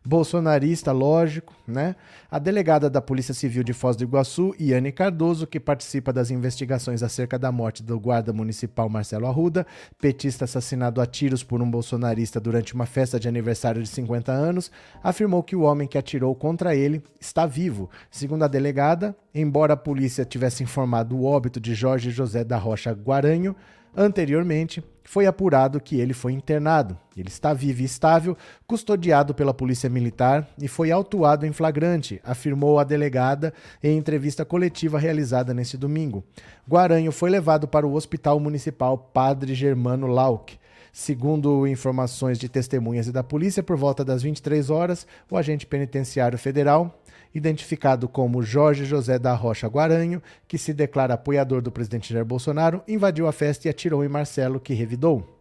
bolsonarista, lógico, né? A delegada da Polícia Civil de Foz do Iguaçu, Iane Cardoso, que participa das investigações acerca da morte do guarda municipal Marcelo Arruda, petista assassinado a tiros por um bolsonarista durante uma festa de aniversário de 50 anos, afirmou que o homem que atirou contra ele está vivo. Segundo a delegada, embora a polícia tivesse informado o óbito de Jorge José da Rocha Guaranho, Anteriormente, foi apurado que ele foi internado. Ele está vivo e estável, custodiado pela Polícia Militar e foi autuado em flagrante, afirmou a delegada em entrevista coletiva realizada neste domingo. Guaranho foi levado para o Hospital Municipal Padre Germano Lauck. Segundo informações de testemunhas e da polícia, por volta das 23 horas, o agente penitenciário federal identificado como Jorge José da Rocha Guaranho, que se declara apoiador do presidente Jair Bolsonaro, invadiu a festa e atirou em Marcelo, que revidou.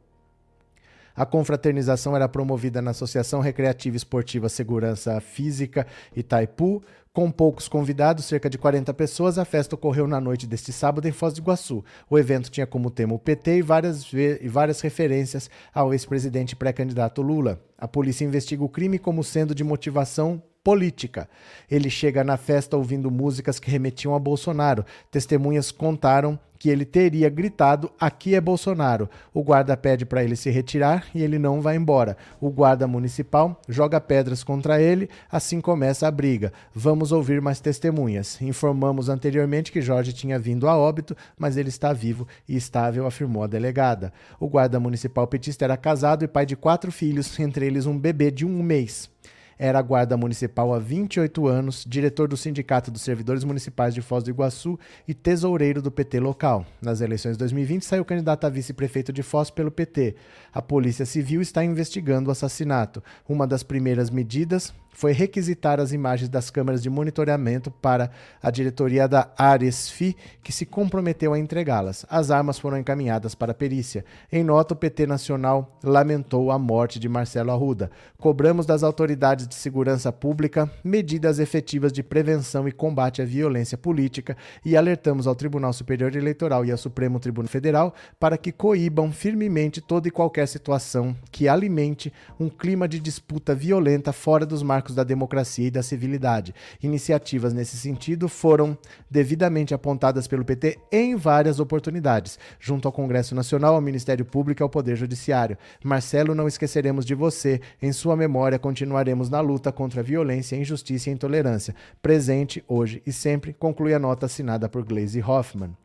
A confraternização era promovida na Associação Recreativa Esportiva Segurança Física Itaipu. Com poucos convidados, cerca de 40 pessoas, a festa ocorreu na noite deste sábado em Foz do Iguaçu. O evento tinha como tema o PT e várias, e várias referências ao ex-presidente pré-candidato Lula. A polícia investiga o crime como sendo de motivação política. Ele chega na festa ouvindo músicas que remetiam a Bolsonaro. Testemunhas contaram que ele teria gritado: Aqui é Bolsonaro. O guarda pede para ele se retirar e ele não vai embora. O guarda municipal joga pedras contra ele, assim começa a briga. Vamos ouvir mais testemunhas. Informamos anteriormente que Jorge tinha vindo a óbito, mas ele está vivo e estável, afirmou a delegada. O guarda municipal petista era casado e pai de quatro filhos, entre eles um bebê de um mês. Era guarda municipal há 28 anos, diretor do Sindicato dos Servidores Municipais de Foz do Iguaçu e tesoureiro do PT local. Nas eleições de 2020, saiu candidato a vice-prefeito de Foz pelo PT. A Polícia Civil está investigando o assassinato. Uma das primeiras medidas foi requisitar as imagens das câmeras de monitoramento para a diretoria da Aresfi, que se comprometeu a entregá-las. As armas foram encaminhadas para a perícia. Em nota, o PT Nacional lamentou a morte de Marcelo Arruda. Cobramos das autoridades de segurança pública medidas efetivas de prevenção e combate à violência política e alertamos ao Tribunal Superior Eleitoral e ao Supremo Tribunal Federal para que coíbam firmemente toda e qualquer situação que alimente um clima de disputa violenta fora dos marcos marcos da democracia e da civilidade. Iniciativas nesse sentido foram devidamente apontadas pelo PT em várias oportunidades, junto ao Congresso Nacional, ao Ministério Público e ao Poder Judiciário. Marcelo, não esqueceremos de você. Em sua memória, continuaremos na luta contra a violência, a injustiça e a intolerância. Presente, hoje e sempre, conclui a nota assinada por Glaze Hoffman.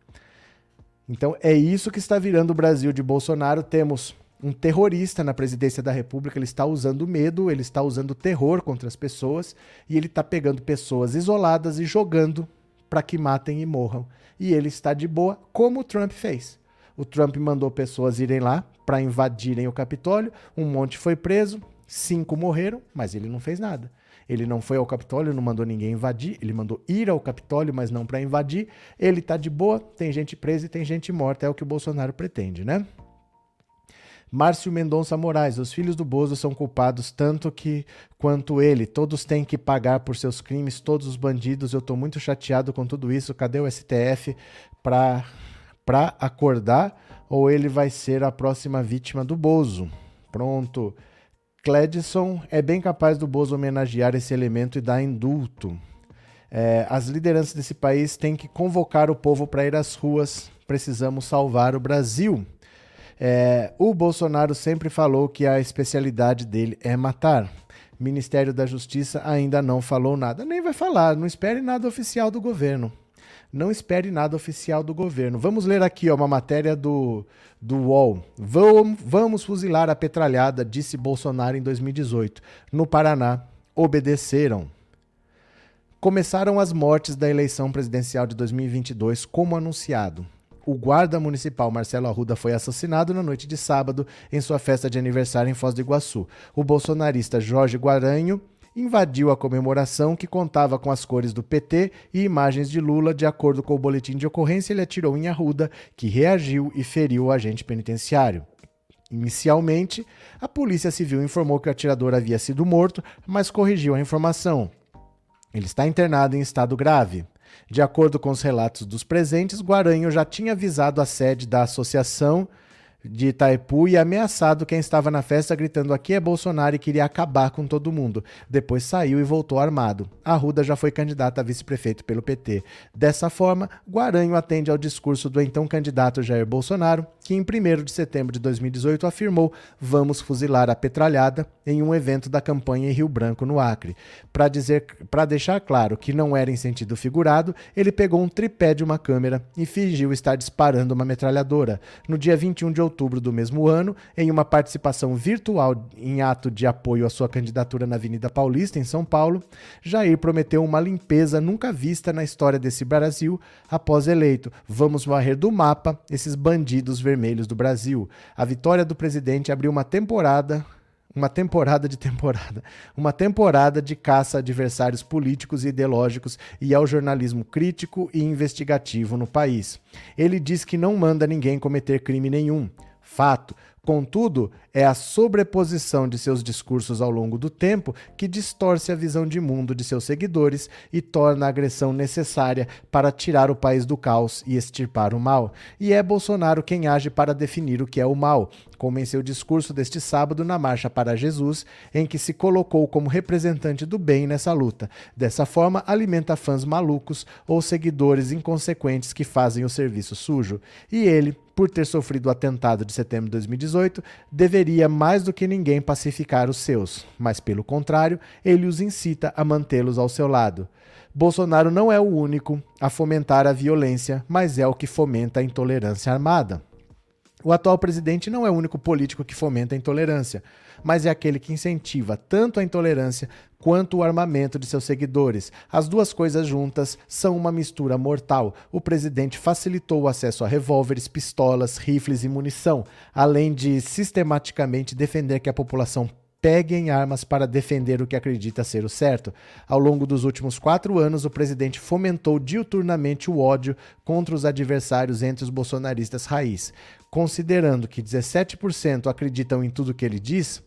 Então é isso que está virando o Brasil de Bolsonaro. Temos um terrorista na presidência da República, ele está usando medo, ele está usando terror contra as pessoas e ele está pegando pessoas isoladas e jogando para que matem e morram. E ele está de boa, como o Trump fez. O Trump mandou pessoas irem lá para invadirem o Capitólio, um monte foi preso, cinco morreram, mas ele não fez nada. Ele não foi ao Capitólio, não mandou ninguém invadir, ele mandou ir ao Capitólio, mas não para invadir. Ele está de boa, tem gente presa e tem gente morta, é o que o Bolsonaro pretende, né? Márcio Mendonça Moraes, os filhos do Bozo são culpados tanto que quanto ele. Todos têm que pagar por seus crimes, todos os bandidos. Eu estou muito chateado com tudo isso. Cadê o STF para para acordar ou ele vai ser a próxima vítima do Bozo? Pronto. Cledson é bem capaz do Bozo homenagear esse elemento e dar indulto. É, as lideranças desse país têm que convocar o povo para ir às ruas. Precisamos salvar o Brasil. É, o Bolsonaro sempre falou que a especialidade dele é matar. Ministério da Justiça ainda não falou nada, nem vai falar, não espere nada oficial do governo. Não espere nada oficial do governo. Vamos ler aqui ó, uma matéria do, do UOL. Vamos, vamos fuzilar a petralhada, disse Bolsonaro em 2018. No Paraná, obedeceram. Começaram as mortes da eleição presidencial de 2022, como anunciado o guarda municipal Marcelo Arruda foi assassinado na noite de sábado em sua festa de aniversário em Foz do Iguaçu. O bolsonarista Jorge Guaranho invadiu a comemoração que contava com as cores do PT e imagens de Lula. De acordo com o boletim de ocorrência, ele atirou em Arruda, que reagiu e feriu o agente penitenciário. Inicialmente, a Polícia Civil informou que o atirador havia sido morto, mas corrigiu a informação. Ele está internado em estado grave. De acordo com os relatos dos presentes, Guaranho já tinha avisado a sede da associação de Itaipu e ameaçado quem estava na festa gritando aqui é Bolsonaro e queria acabar com todo mundo. Depois saiu e voltou armado. Arruda já foi candidata a vice-prefeito pelo PT. Dessa forma, Guaranho atende ao discurso do então candidato Jair Bolsonaro, que em 1 de setembro de 2018 afirmou vamos fuzilar a petralhada em um evento da campanha em Rio Branco, no Acre. Para dizer, para deixar claro que não era em sentido figurado, ele pegou um tripé de uma câmera e fingiu estar disparando uma metralhadora. No dia 21 de outubro do mesmo ano, em uma participação virtual em ato de apoio à sua candidatura na Avenida Paulista, em São Paulo, Jair prometeu uma limpeza nunca vista na história desse Brasil após eleito. Vamos varrer do mapa esses bandidos vermelhos do Brasil. A vitória do presidente abriu uma temporada uma temporada de temporada, uma temporada de caça a adversários políticos e ideológicos e ao jornalismo crítico e investigativo no país. Ele diz que não manda ninguém cometer crime nenhum. Fato. Contudo, é a sobreposição de seus discursos ao longo do tempo que distorce a visão de mundo de seus seguidores e torna a agressão necessária para tirar o país do caos e extirpar o mal. E é Bolsonaro quem age para definir o que é o mal, como em seu discurso deste sábado na Marcha para Jesus, em que se colocou como representante do bem nessa luta. Dessa forma, alimenta fãs malucos ou seguidores inconsequentes que fazem o serviço sujo. E ele, por ter sofrido o atentado de setembro de 2018, deveria mais do que ninguém pacificar os seus, mas pelo contrário, ele os incita a mantê-los ao seu lado. Bolsonaro não é o único a fomentar a violência, mas é o que fomenta a intolerância armada. O atual presidente não é o único político que fomenta a intolerância, mas é aquele que incentiva tanto a intolerância quanto o armamento de seus seguidores. As duas coisas juntas são uma mistura mortal. O presidente facilitou o acesso a revólveres, pistolas, rifles e munição, além de sistematicamente defender que a população peguem armas para defender o que acredita ser o certo. Ao longo dos últimos quatro anos, o presidente fomentou diuturnamente o ódio contra os adversários entre os bolsonaristas raiz. Considerando que 17% acreditam em tudo que ele diz,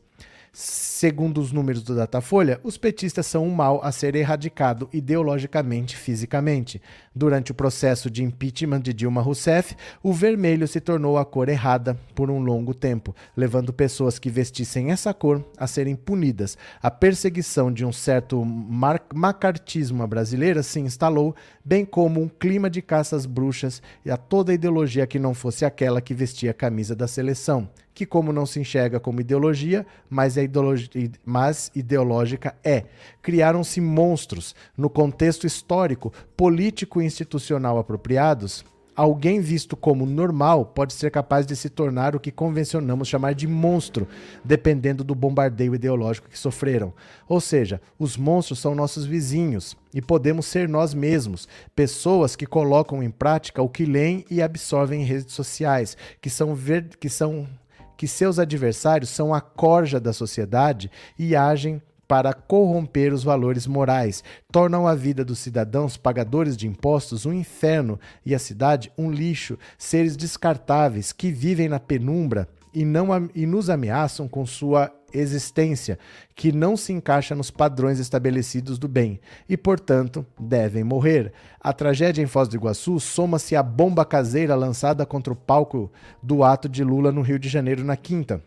Segundo os números do Datafolha, os petistas são um mal a ser erradicado ideologicamente e fisicamente. Durante o processo de impeachment de Dilma Rousseff, o vermelho se tornou a cor errada por um longo tempo, levando pessoas que vestissem essa cor a serem punidas. A perseguição de um certo macartismo brasileira se instalou, bem como um clima de caças bruxas e a toda ideologia que não fosse aquela que vestia a camisa da seleção que, como não se enxerga como ideologia, mas, é ideologi mas ideológica é. Criaram-se monstros no contexto histórico, político e institucional apropriados. Alguém visto como normal pode ser capaz de se tornar o que convencionamos chamar de monstro, dependendo do bombardeio ideológico que sofreram. Ou seja, os monstros são nossos vizinhos e podemos ser nós mesmos, pessoas que colocam em prática o que leem e absorvem em redes sociais, que são, ver que são que seus adversários são a corja da sociedade e agem para corromper os valores morais, tornam a vida dos cidadãos pagadores de impostos um inferno e a cidade um lixo, seres descartáveis que vivem na penumbra e, não, e nos ameaçam com sua existência, que não se encaixa nos padrões estabelecidos do bem e, portanto, devem morrer. A tragédia em Foz do Iguaçu soma-se à bomba caseira lançada contra o palco do ato de Lula no Rio de Janeiro na quinta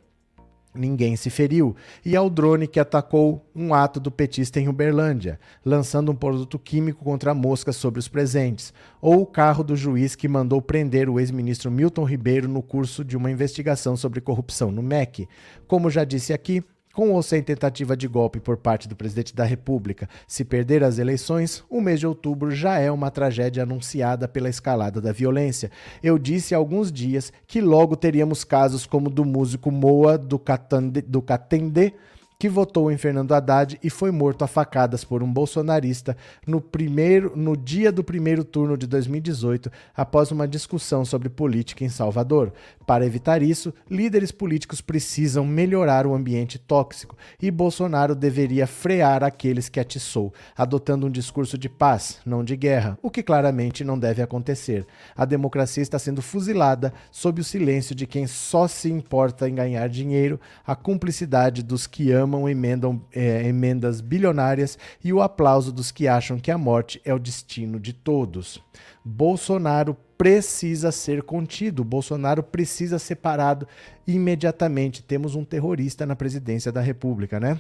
ninguém se feriu, e ao drone que atacou um ato do petista em Uberlândia, lançando um produto químico contra moscas sobre os presentes, ou o carro do juiz que mandou prender o ex-ministro Milton Ribeiro no curso de uma investigação sobre corrupção no MEC. Como já disse aqui, com ou sem tentativa de golpe por parte do presidente da República, se perder as eleições, o mês de outubro já é uma tragédia anunciada pela escalada da violência. Eu disse há alguns dias que logo teríamos casos como do músico Moa do Catende, do Catendê, que votou em Fernando Haddad e foi morto a facadas por um bolsonarista no, primeiro, no dia do primeiro turno de 2018, após uma discussão sobre política em Salvador. Para evitar isso, líderes políticos precisam melhorar o ambiente tóxico e Bolsonaro deveria frear aqueles que atiçou, adotando um discurso de paz, não de guerra, o que claramente não deve acontecer. A democracia está sendo fuzilada sob o silêncio de quem só se importa em ganhar dinheiro, a cumplicidade dos que amam amam emendam, é, emendas bilionárias e o aplauso dos que acham que a morte é o destino de todos. Bolsonaro precisa ser contido, Bolsonaro precisa ser parado imediatamente. Temos um terrorista na presidência da República, né?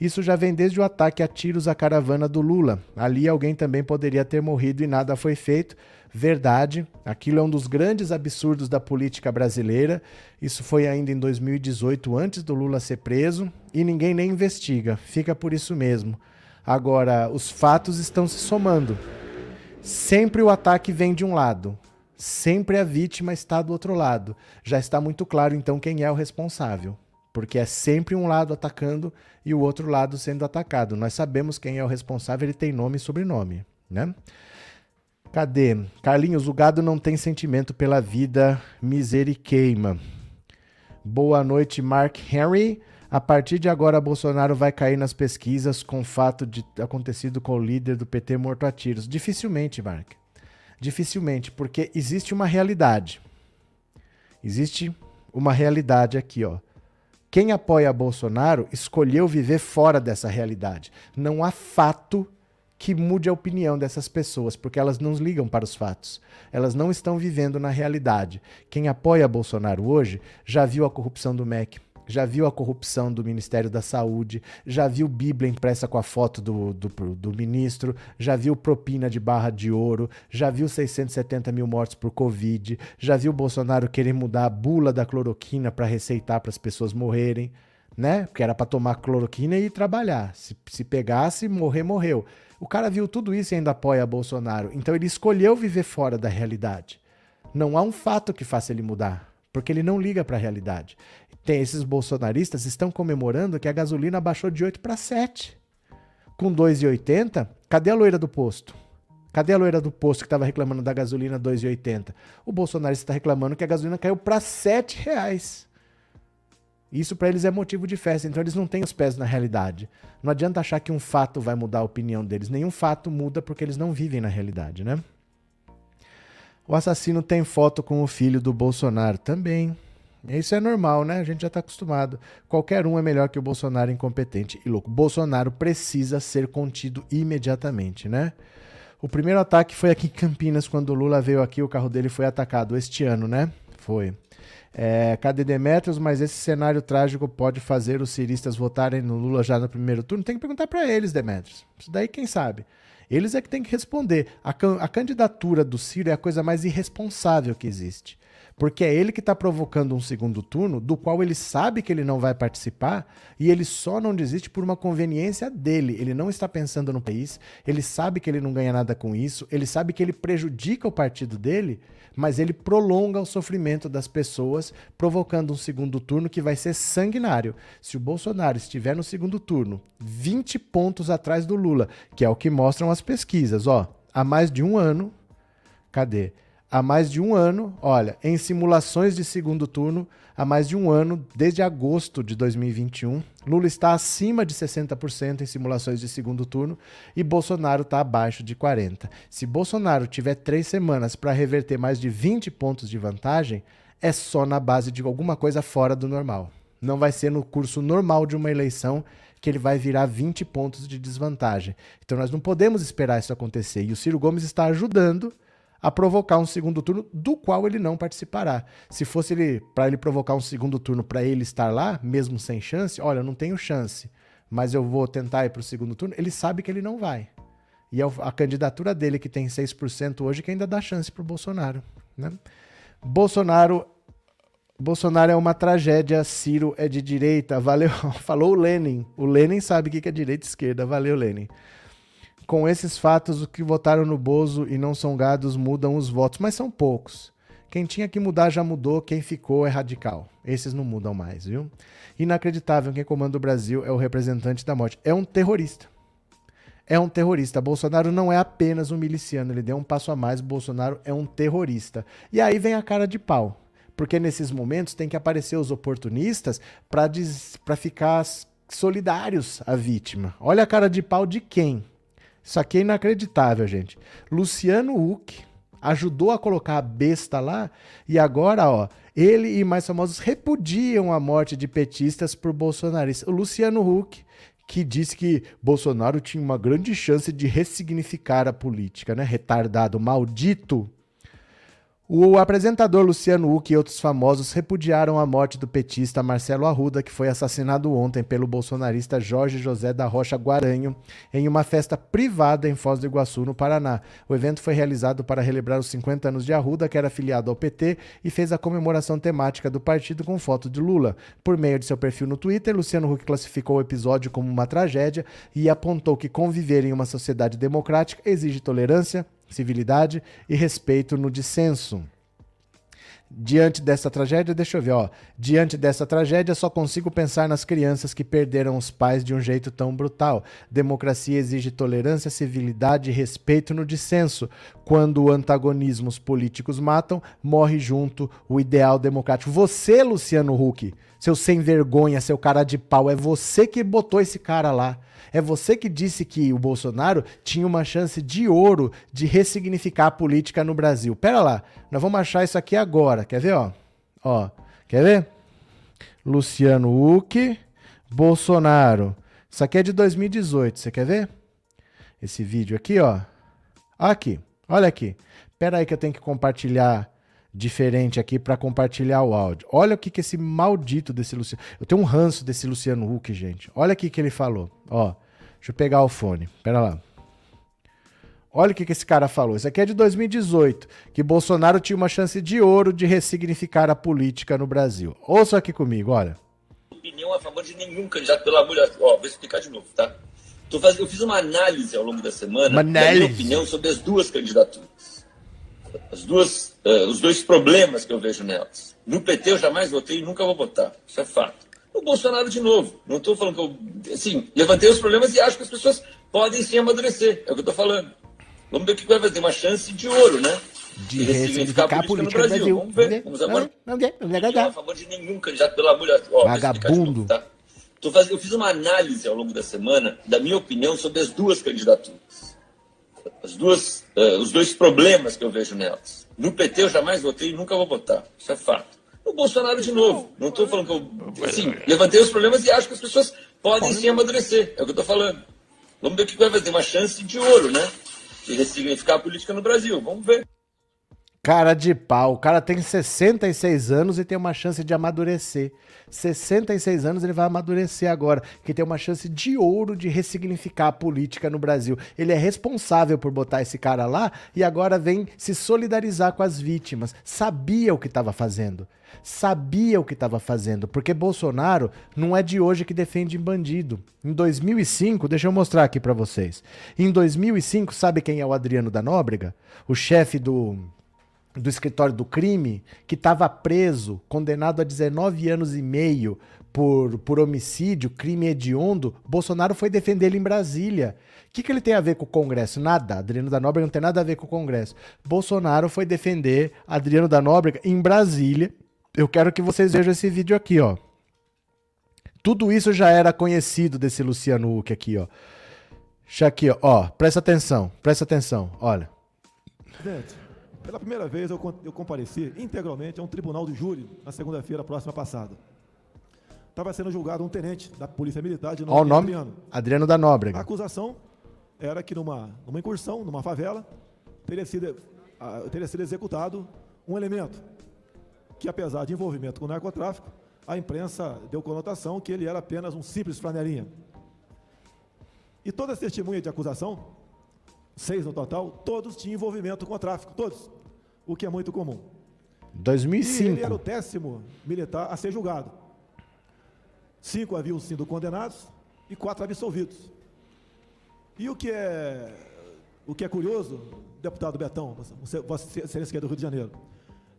Isso já vem desde o ataque a tiros à caravana do Lula. Ali alguém também poderia ter morrido e nada foi feito. Verdade, aquilo é um dos grandes absurdos da política brasileira. Isso foi ainda em 2018, antes do Lula ser preso, e ninguém nem investiga. Fica por isso mesmo. Agora, os fatos estão se somando. Sempre o ataque vem de um lado, sempre a vítima está do outro lado. Já está muito claro então quem é o responsável porque é sempre um lado atacando e o outro lado sendo atacado. Nós sabemos quem é o responsável, ele tem nome e sobrenome, né? Cadê? Carlinhos, o gado não tem sentimento pela vida, miséria queima. Boa noite, Mark Henry. A partir de agora, Bolsonaro vai cair nas pesquisas com o fato de acontecido com o líder do PT morto a tiros. Dificilmente, Mark. Dificilmente, porque existe uma realidade. Existe uma realidade aqui, ó. Quem apoia Bolsonaro escolheu viver fora dessa realidade. Não há fato que mude a opinião dessas pessoas, porque elas não ligam para os fatos. Elas não estão vivendo na realidade. Quem apoia Bolsonaro hoje já viu a corrupção do MEC, já viu a corrupção do Ministério da Saúde, já viu Bíblia impressa com a foto do, do, do, ministro, já viu propina de barra de ouro, já viu 670 mil mortes por Covid, já viu Bolsonaro querer mudar a bula da cloroquina para receitar para as pessoas morrerem, né? Porque era para tomar cloroquina e trabalhar. Se, se pegasse, morrer, morreu. O cara viu tudo isso e ainda apoia Bolsonaro. Então ele escolheu viver fora da realidade. Não há um fato que faça ele mudar porque ele não liga para a realidade. Tem esses bolsonaristas estão comemorando que a gasolina baixou de 8 para 7. Com 2,80, cadê a loira do posto? Cadê a loira do posto que estava reclamando da gasolina 2,80? O bolsonarista está reclamando que a gasolina caiu para 7 reais. Isso para eles é motivo de festa, então eles não têm os pés na realidade. Não adianta achar que um fato vai mudar a opinião deles. Nenhum fato muda porque eles não vivem na realidade, né? O assassino tem foto com o filho do Bolsonaro também. Isso é normal, né? A gente já está acostumado. Qualquer um é melhor que o Bolsonaro incompetente e louco. Bolsonaro precisa ser contido imediatamente, né? O primeiro ataque foi aqui em Campinas, quando o Lula veio aqui, o carro dele foi atacado este ano, né? Foi. É, cadê Demetrios? Mas esse cenário trágico pode fazer os ciristas votarem no Lula já no primeiro turno? Tem que perguntar para eles, Demetrios. Isso daí quem sabe? Eles é que tem que responder. A, a candidatura do Ciro é a coisa mais irresponsável que existe. Porque é ele que está provocando um segundo turno, do qual ele sabe que ele não vai participar, e ele só não desiste por uma conveniência dele. Ele não está pensando no país, ele sabe que ele não ganha nada com isso, ele sabe que ele prejudica o partido dele, mas ele prolonga o sofrimento das pessoas, provocando um segundo turno que vai ser sanguinário. Se o Bolsonaro estiver no segundo turno, 20 pontos atrás do Lula, que é o que mostram as pesquisas, ó, há mais de um ano, cadê? há mais de um ano, olha, em simulações de segundo turno, há mais de um ano, desde agosto de 2021, Lula está acima de 60% em simulações de segundo turno e Bolsonaro está abaixo de 40%. Se Bolsonaro tiver três semanas para reverter mais de 20 pontos de vantagem, é só na base de alguma coisa fora do normal. Não vai ser no curso normal de uma eleição que ele vai virar 20 pontos de desvantagem. Então nós não podemos esperar isso acontecer. E o Ciro Gomes está ajudando a provocar um segundo turno do qual ele não participará. Se fosse ele para ele provocar um segundo turno para ele estar lá, mesmo sem chance, olha, eu não tenho chance, mas eu vou tentar ir para o segundo turno, ele sabe que ele não vai. E é a candidatura dele, que tem 6% hoje, que ainda dá chance para o Bolsonaro. Né? Bolsonaro. Bolsonaro é uma tragédia, Ciro é de direita. Valeu. Falou o Lenin. O Lenin sabe o que é direita e esquerda. Valeu, Lenin. Com esses fatos, os que votaram no Bozo e não são gados mudam os votos, mas são poucos. Quem tinha que mudar já mudou, quem ficou é radical. Esses não mudam mais, viu? Inacreditável, quem comanda o Brasil é o representante da morte. É um terrorista. É um terrorista. Bolsonaro não é apenas um miliciano, ele deu um passo a mais. Bolsonaro é um terrorista. E aí vem a cara de pau. Porque nesses momentos tem que aparecer os oportunistas para ficar solidários à vítima. Olha a cara de pau de quem? Isso aqui é inacreditável, gente. Luciano Huck ajudou a colocar a besta lá e agora, ó, Ele e mais famosos repudiam a morte de petistas por bolsonaristas. O Luciano Huck, que disse que Bolsonaro tinha uma grande chance de ressignificar a política, né? Retardado, maldito. O apresentador Luciano Huck e outros famosos repudiaram a morte do petista Marcelo Arruda, que foi assassinado ontem pelo bolsonarista Jorge José da Rocha Guaranho em uma festa privada em Foz do Iguaçu, no Paraná. O evento foi realizado para relembrar os 50 anos de Arruda, que era afiliado ao PT, e fez a comemoração temática do partido com foto de Lula. Por meio de seu perfil no Twitter, Luciano Huck classificou o episódio como uma tragédia e apontou que conviver em uma sociedade democrática exige tolerância, civilidade e respeito no dissenso. Diante dessa tragédia, deixa eu ver, ó. Diante dessa tragédia, só consigo pensar nas crianças que perderam os pais de um jeito tão brutal. Democracia exige tolerância, civilidade e respeito no dissenso. Quando antagonismos políticos matam, morre junto o ideal democrático. Você, Luciano Huck, seu sem vergonha, seu cara de pau, é você que botou esse cara lá. É você que disse que o Bolsonaro tinha uma chance de ouro de ressignificar a política no Brasil. Pera lá, nós vamos achar isso aqui agora. Quer ver, ó? Ó, quer ver? Luciano Huck, Bolsonaro. Isso aqui é de 2018, você quer ver? Esse vídeo aqui, ó. Aqui, olha aqui. Pera aí que eu tenho que compartilhar diferente aqui para compartilhar o áudio. Olha o que, que esse maldito desse Luciano. Eu tenho um ranço desse Luciano Huck, gente. Olha aqui que ele falou. Ó. Deixa eu pegar o fone. Pera lá. Olha o que, que esse cara falou. Isso aqui é de 2018, que Bolsonaro tinha uma chance de ouro de ressignificar a política no Brasil. Ouça aqui comigo, olha. Opinião a favor de nenhum candidato, pelo amor de Deus. Ó, vou explicar de novo, tá? Fazendo, eu fiz uma análise ao longo da semana uma da minha opinião sobre as duas candidaturas. As duas, uh, os dois problemas que eu vejo nelas. No PT eu jamais votei e nunca vou votar. Isso é fato o Bolsonaro de novo. Não estou falando que eu, assim, levantei os problemas e acho que as pessoas podem sim amadurecer. É o que eu estou falando. Vamos ver o que vai fazer. Uma chance de ouro, né? De, ressignificar a política no Brasil. Vamos ver. Vamos agora. Não, não, não, não, não, a favor de nenhum candidato, pelo amor de Deus. Vagabundo. Tá? Tô fazendo, eu fiz uma análise ao longo da semana da minha opinião sobre as duas candidaturas. As duas, uh, os dois problemas que eu vejo nelas. No PT eu jamais votei e nunca vou votar. Isso é fato o Bolsonaro de novo. Não estou falando que eu assim, levantei os problemas e acho que as pessoas podem sim amadurecer. É o que eu estou falando. Vamos ver o que vai fazer. Uma chance de ouro, né? De ressignificar a política no Brasil. Vamos ver. Cara de pau. O cara tem 66 anos e tem uma chance de amadurecer. 66 anos ele vai amadurecer agora, que tem uma chance de ouro de ressignificar a política no Brasil. Ele é responsável por botar esse cara lá e agora vem se solidarizar com as vítimas. Sabia o que estava fazendo. Sabia o que estava fazendo, porque Bolsonaro não é de hoje que defende bandido. Em 2005, deixa eu mostrar aqui para vocês. Em 2005, sabe quem é o Adriano da Nóbrega? O chefe do do escritório do crime, que estava preso, condenado a 19 anos e meio por, por homicídio, crime hediondo, Bolsonaro foi defender ele em Brasília. O que, que ele tem a ver com o Congresso? Nada. Adriano da Nóbrega não tem nada a ver com o Congresso. Bolsonaro foi defender Adriano da Nóbrega em Brasília. Eu quero que vocês vejam esse vídeo aqui, ó. Tudo isso já era conhecido desse Luciano Huck aqui, ó. Deixa aqui, ó. Presta atenção, presta atenção, olha. Gente. Pela primeira vez eu, eu compareci integralmente a um tribunal de júri na segunda-feira próxima passada. Estava sendo julgado um tenente da Polícia Militar de nome, o nome Adriano. Adriano da Nóbrega. A acusação era que numa, numa incursão, numa favela, teria sido, uh, teria sido executado um elemento que, apesar de envolvimento com o narcotráfico, a imprensa deu conotação que ele era apenas um simples flanelinha. E toda a testemunha de acusação seis no total, todos tinham envolvimento com o tráfico, todos, o que é muito comum. 2005. E ele era o décimo militar a ser julgado. Cinco haviam sido condenados e quatro absolvidos. E o que é, o que é curioso, deputado Betão, Vossa Excelência do Rio de Janeiro,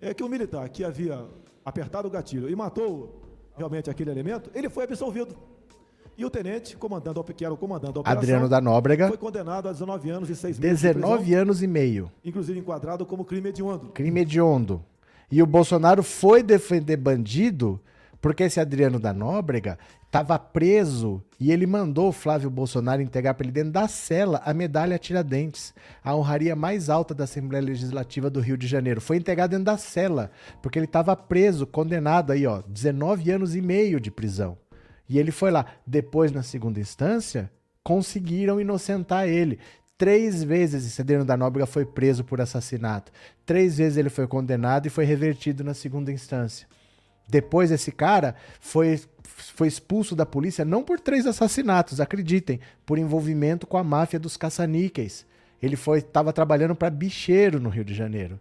é que o militar que havia apertado o gatilho e matou realmente aquele elemento, ele foi absolvido. E o tenente, comandando, que era o comandante da operação, Adriano da Nóbrega, foi condenado a 19 anos e 6 meses. 19 anos e meio. Inclusive enquadrado como crime hediondo. Crime hediondo. E o Bolsonaro foi defender bandido Porque esse Adriano da Nóbrega estava preso e ele mandou o Flávio Bolsonaro entregar para ele dentro da cela a medalha Tiradentes, a honraria mais alta da Assembleia Legislativa do Rio de Janeiro. Foi entregado dentro da cela, porque ele estava preso, condenado aí, ó, 19 anos e meio de prisão. E ele foi lá. Depois, na segunda instância, conseguiram inocentar ele. Três vezes esse Adriano da Nóbrega foi preso por assassinato. Três vezes ele foi condenado e foi revertido na segunda instância. Depois esse cara foi, foi expulso da polícia não por três assassinatos, acreditem, por envolvimento com a máfia dos caça-níqueis. Ele estava trabalhando para bicheiro no Rio de Janeiro.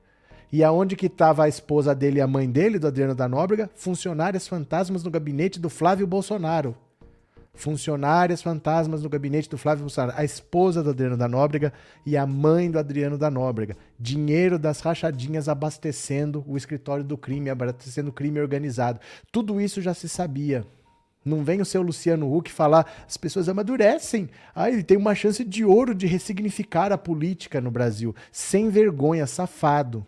E aonde que estava a esposa dele e a mãe dele, do Adriano da Nóbrega? Funcionárias fantasmas no gabinete do Flávio Bolsonaro. Funcionárias fantasmas no gabinete do Flávio Bolsonaro. A esposa do Adriano da Nóbrega e a mãe do Adriano da Nóbrega. Dinheiro das rachadinhas abastecendo o escritório do crime, abastecendo o crime organizado. Tudo isso já se sabia. Não vem o seu Luciano Huck falar, as pessoas amadurecem. Ah, ele tem uma chance de ouro de ressignificar a política no Brasil. Sem vergonha, safado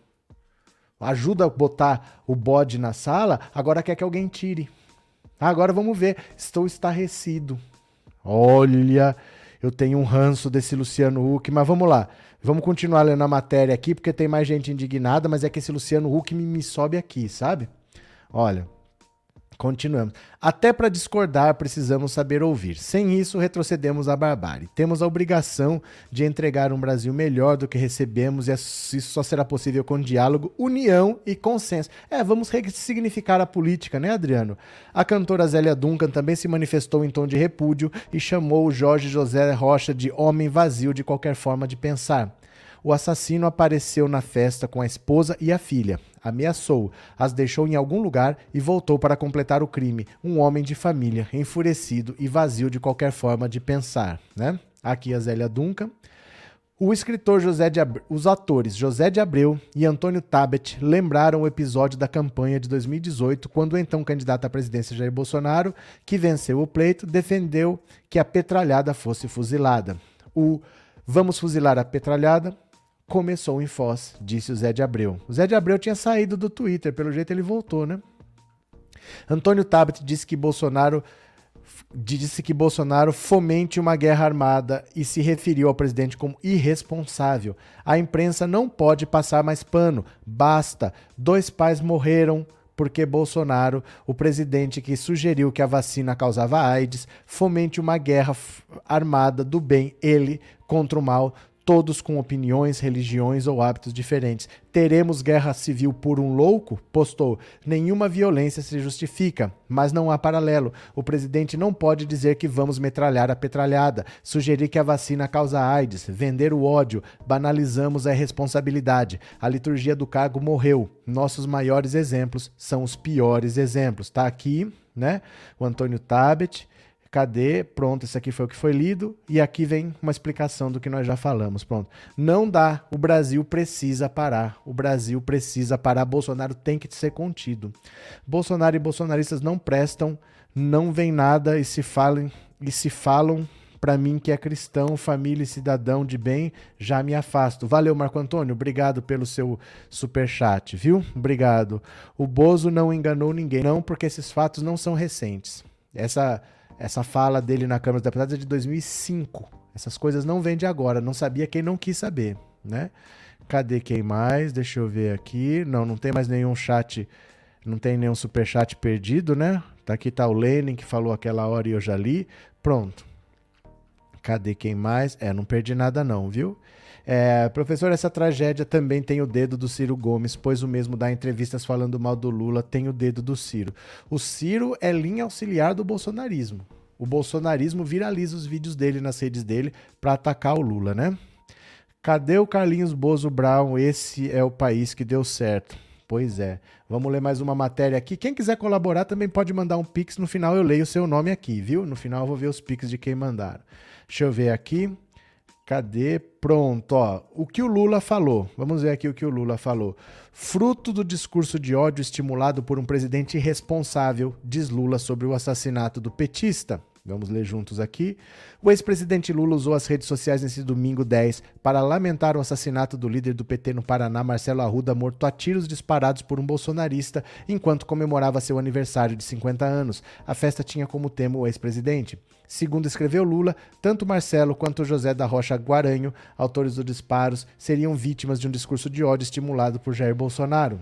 ajuda a botar o bode na sala, agora quer que alguém tire. Agora vamos ver. Estou estarrecido. Olha, eu tenho um ranço desse Luciano Huck, mas vamos lá. Vamos continuar lendo a matéria aqui, porque tem mais gente indignada, mas é que esse Luciano Huck me, me sobe aqui, sabe? Olha, Continuamos. Até para discordar, precisamos saber ouvir. Sem isso, retrocedemos à barbárie. Temos a obrigação de entregar um Brasil melhor do que recebemos, e isso só será possível com diálogo, união e consenso. É, vamos ressignificar a política, né, Adriano? A cantora Zélia Duncan também se manifestou em tom de repúdio e chamou Jorge José Rocha de homem vazio de qualquer forma de pensar. O assassino apareceu na festa com a esposa e a filha ameaçou, as deixou em algum lugar e voltou para completar o crime. Um homem de família, enfurecido e vazio de qualquer forma de pensar. Né? Aqui a Zélia Duncan. O escritor José de Abreu, os atores José de Abreu e Antônio Tabet lembraram o episódio da campanha de 2018, quando o então candidato à presidência Jair Bolsonaro, que venceu o pleito, defendeu que a petralhada fosse fuzilada. O Vamos fuzilar a petralhada começou em Foz, disse o Zé de Abreu. O Zé de Abreu tinha saído do Twitter, pelo jeito ele voltou, né? Antônio Tabet disse que Bolsonaro disse que Bolsonaro fomente uma guerra armada e se referiu ao presidente como irresponsável. A imprensa não pode passar mais pano. Basta. Dois pais morreram porque Bolsonaro, o presidente que sugeriu que a vacina causava AIDS, fomente uma guerra armada do bem, ele contra o mal todos com opiniões, religiões ou hábitos diferentes. Teremos guerra civil por um louco? Postou. Nenhuma violência se justifica, mas não há paralelo. O presidente não pode dizer que vamos metralhar a petralhada, sugerir que a vacina causa AIDS, vender o ódio, banalizamos a irresponsabilidade. A liturgia do cargo morreu. Nossos maiores exemplos são os piores exemplos. Tá aqui, né? O Antônio Tabet Cadê? Pronto, esse aqui foi o que foi lido. E aqui vem uma explicação do que nós já falamos. Pronto. Não dá. O Brasil precisa parar. O Brasil precisa parar. Bolsonaro tem que ser contido. Bolsonaro e bolsonaristas não prestam, não vem nada e se falam e se falam para mim que é cristão, família e cidadão de bem, já me afasto. Valeu, Marco Antônio, obrigado pelo seu super chat, viu? Obrigado. O Bozo não enganou ninguém, não, porque esses fatos não são recentes. Essa essa fala dele na Câmara dos Deputados é de 2005. Essas coisas não vêm de agora. Não sabia quem não quis saber, né? Cadê quem mais? Deixa eu ver aqui. Não, não tem mais nenhum chat. Não tem nenhum super chat perdido, né? Tá aqui tá o Lenin que falou aquela hora e eu já li. Pronto. Cadê quem mais? É, não perdi nada não, viu? É, professor, essa tragédia também tem o dedo do Ciro Gomes, pois o mesmo dá entrevistas falando mal do Lula, tem o dedo do Ciro. O Ciro é linha auxiliar do bolsonarismo. O bolsonarismo viraliza os vídeos dele nas redes dele para atacar o Lula, né? Cadê o Carlinhos Bozo Brown? Esse é o país que deu certo. Pois é. Vamos ler mais uma matéria aqui. Quem quiser colaborar também pode mandar um pix. No final eu leio o seu nome aqui, viu? No final eu vou ver os pix de quem mandaram. Deixa eu ver aqui. Cadê? Pronto, ó. O que o Lula falou. Vamos ver aqui o que o Lula falou. Fruto do discurso de ódio estimulado por um presidente irresponsável, diz Lula sobre o assassinato do petista. Vamos ler juntos aqui. O ex-presidente Lula usou as redes sociais nesse domingo 10 para lamentar o assassinato do líder do PT no Paraná, Marcelo Arruda, morto a tiros disparados por um bolsonarista, enquanto comemorava seu aniversário de 50 anos. A festa tinha como tema o ex-presidente. Segundo escreveu Lula, tanto Marcelo quanto José da Rocha Guaranho, autores dos disparos, seriam vítimas de um discurso de ódio estimulado por Jair Bolsonaro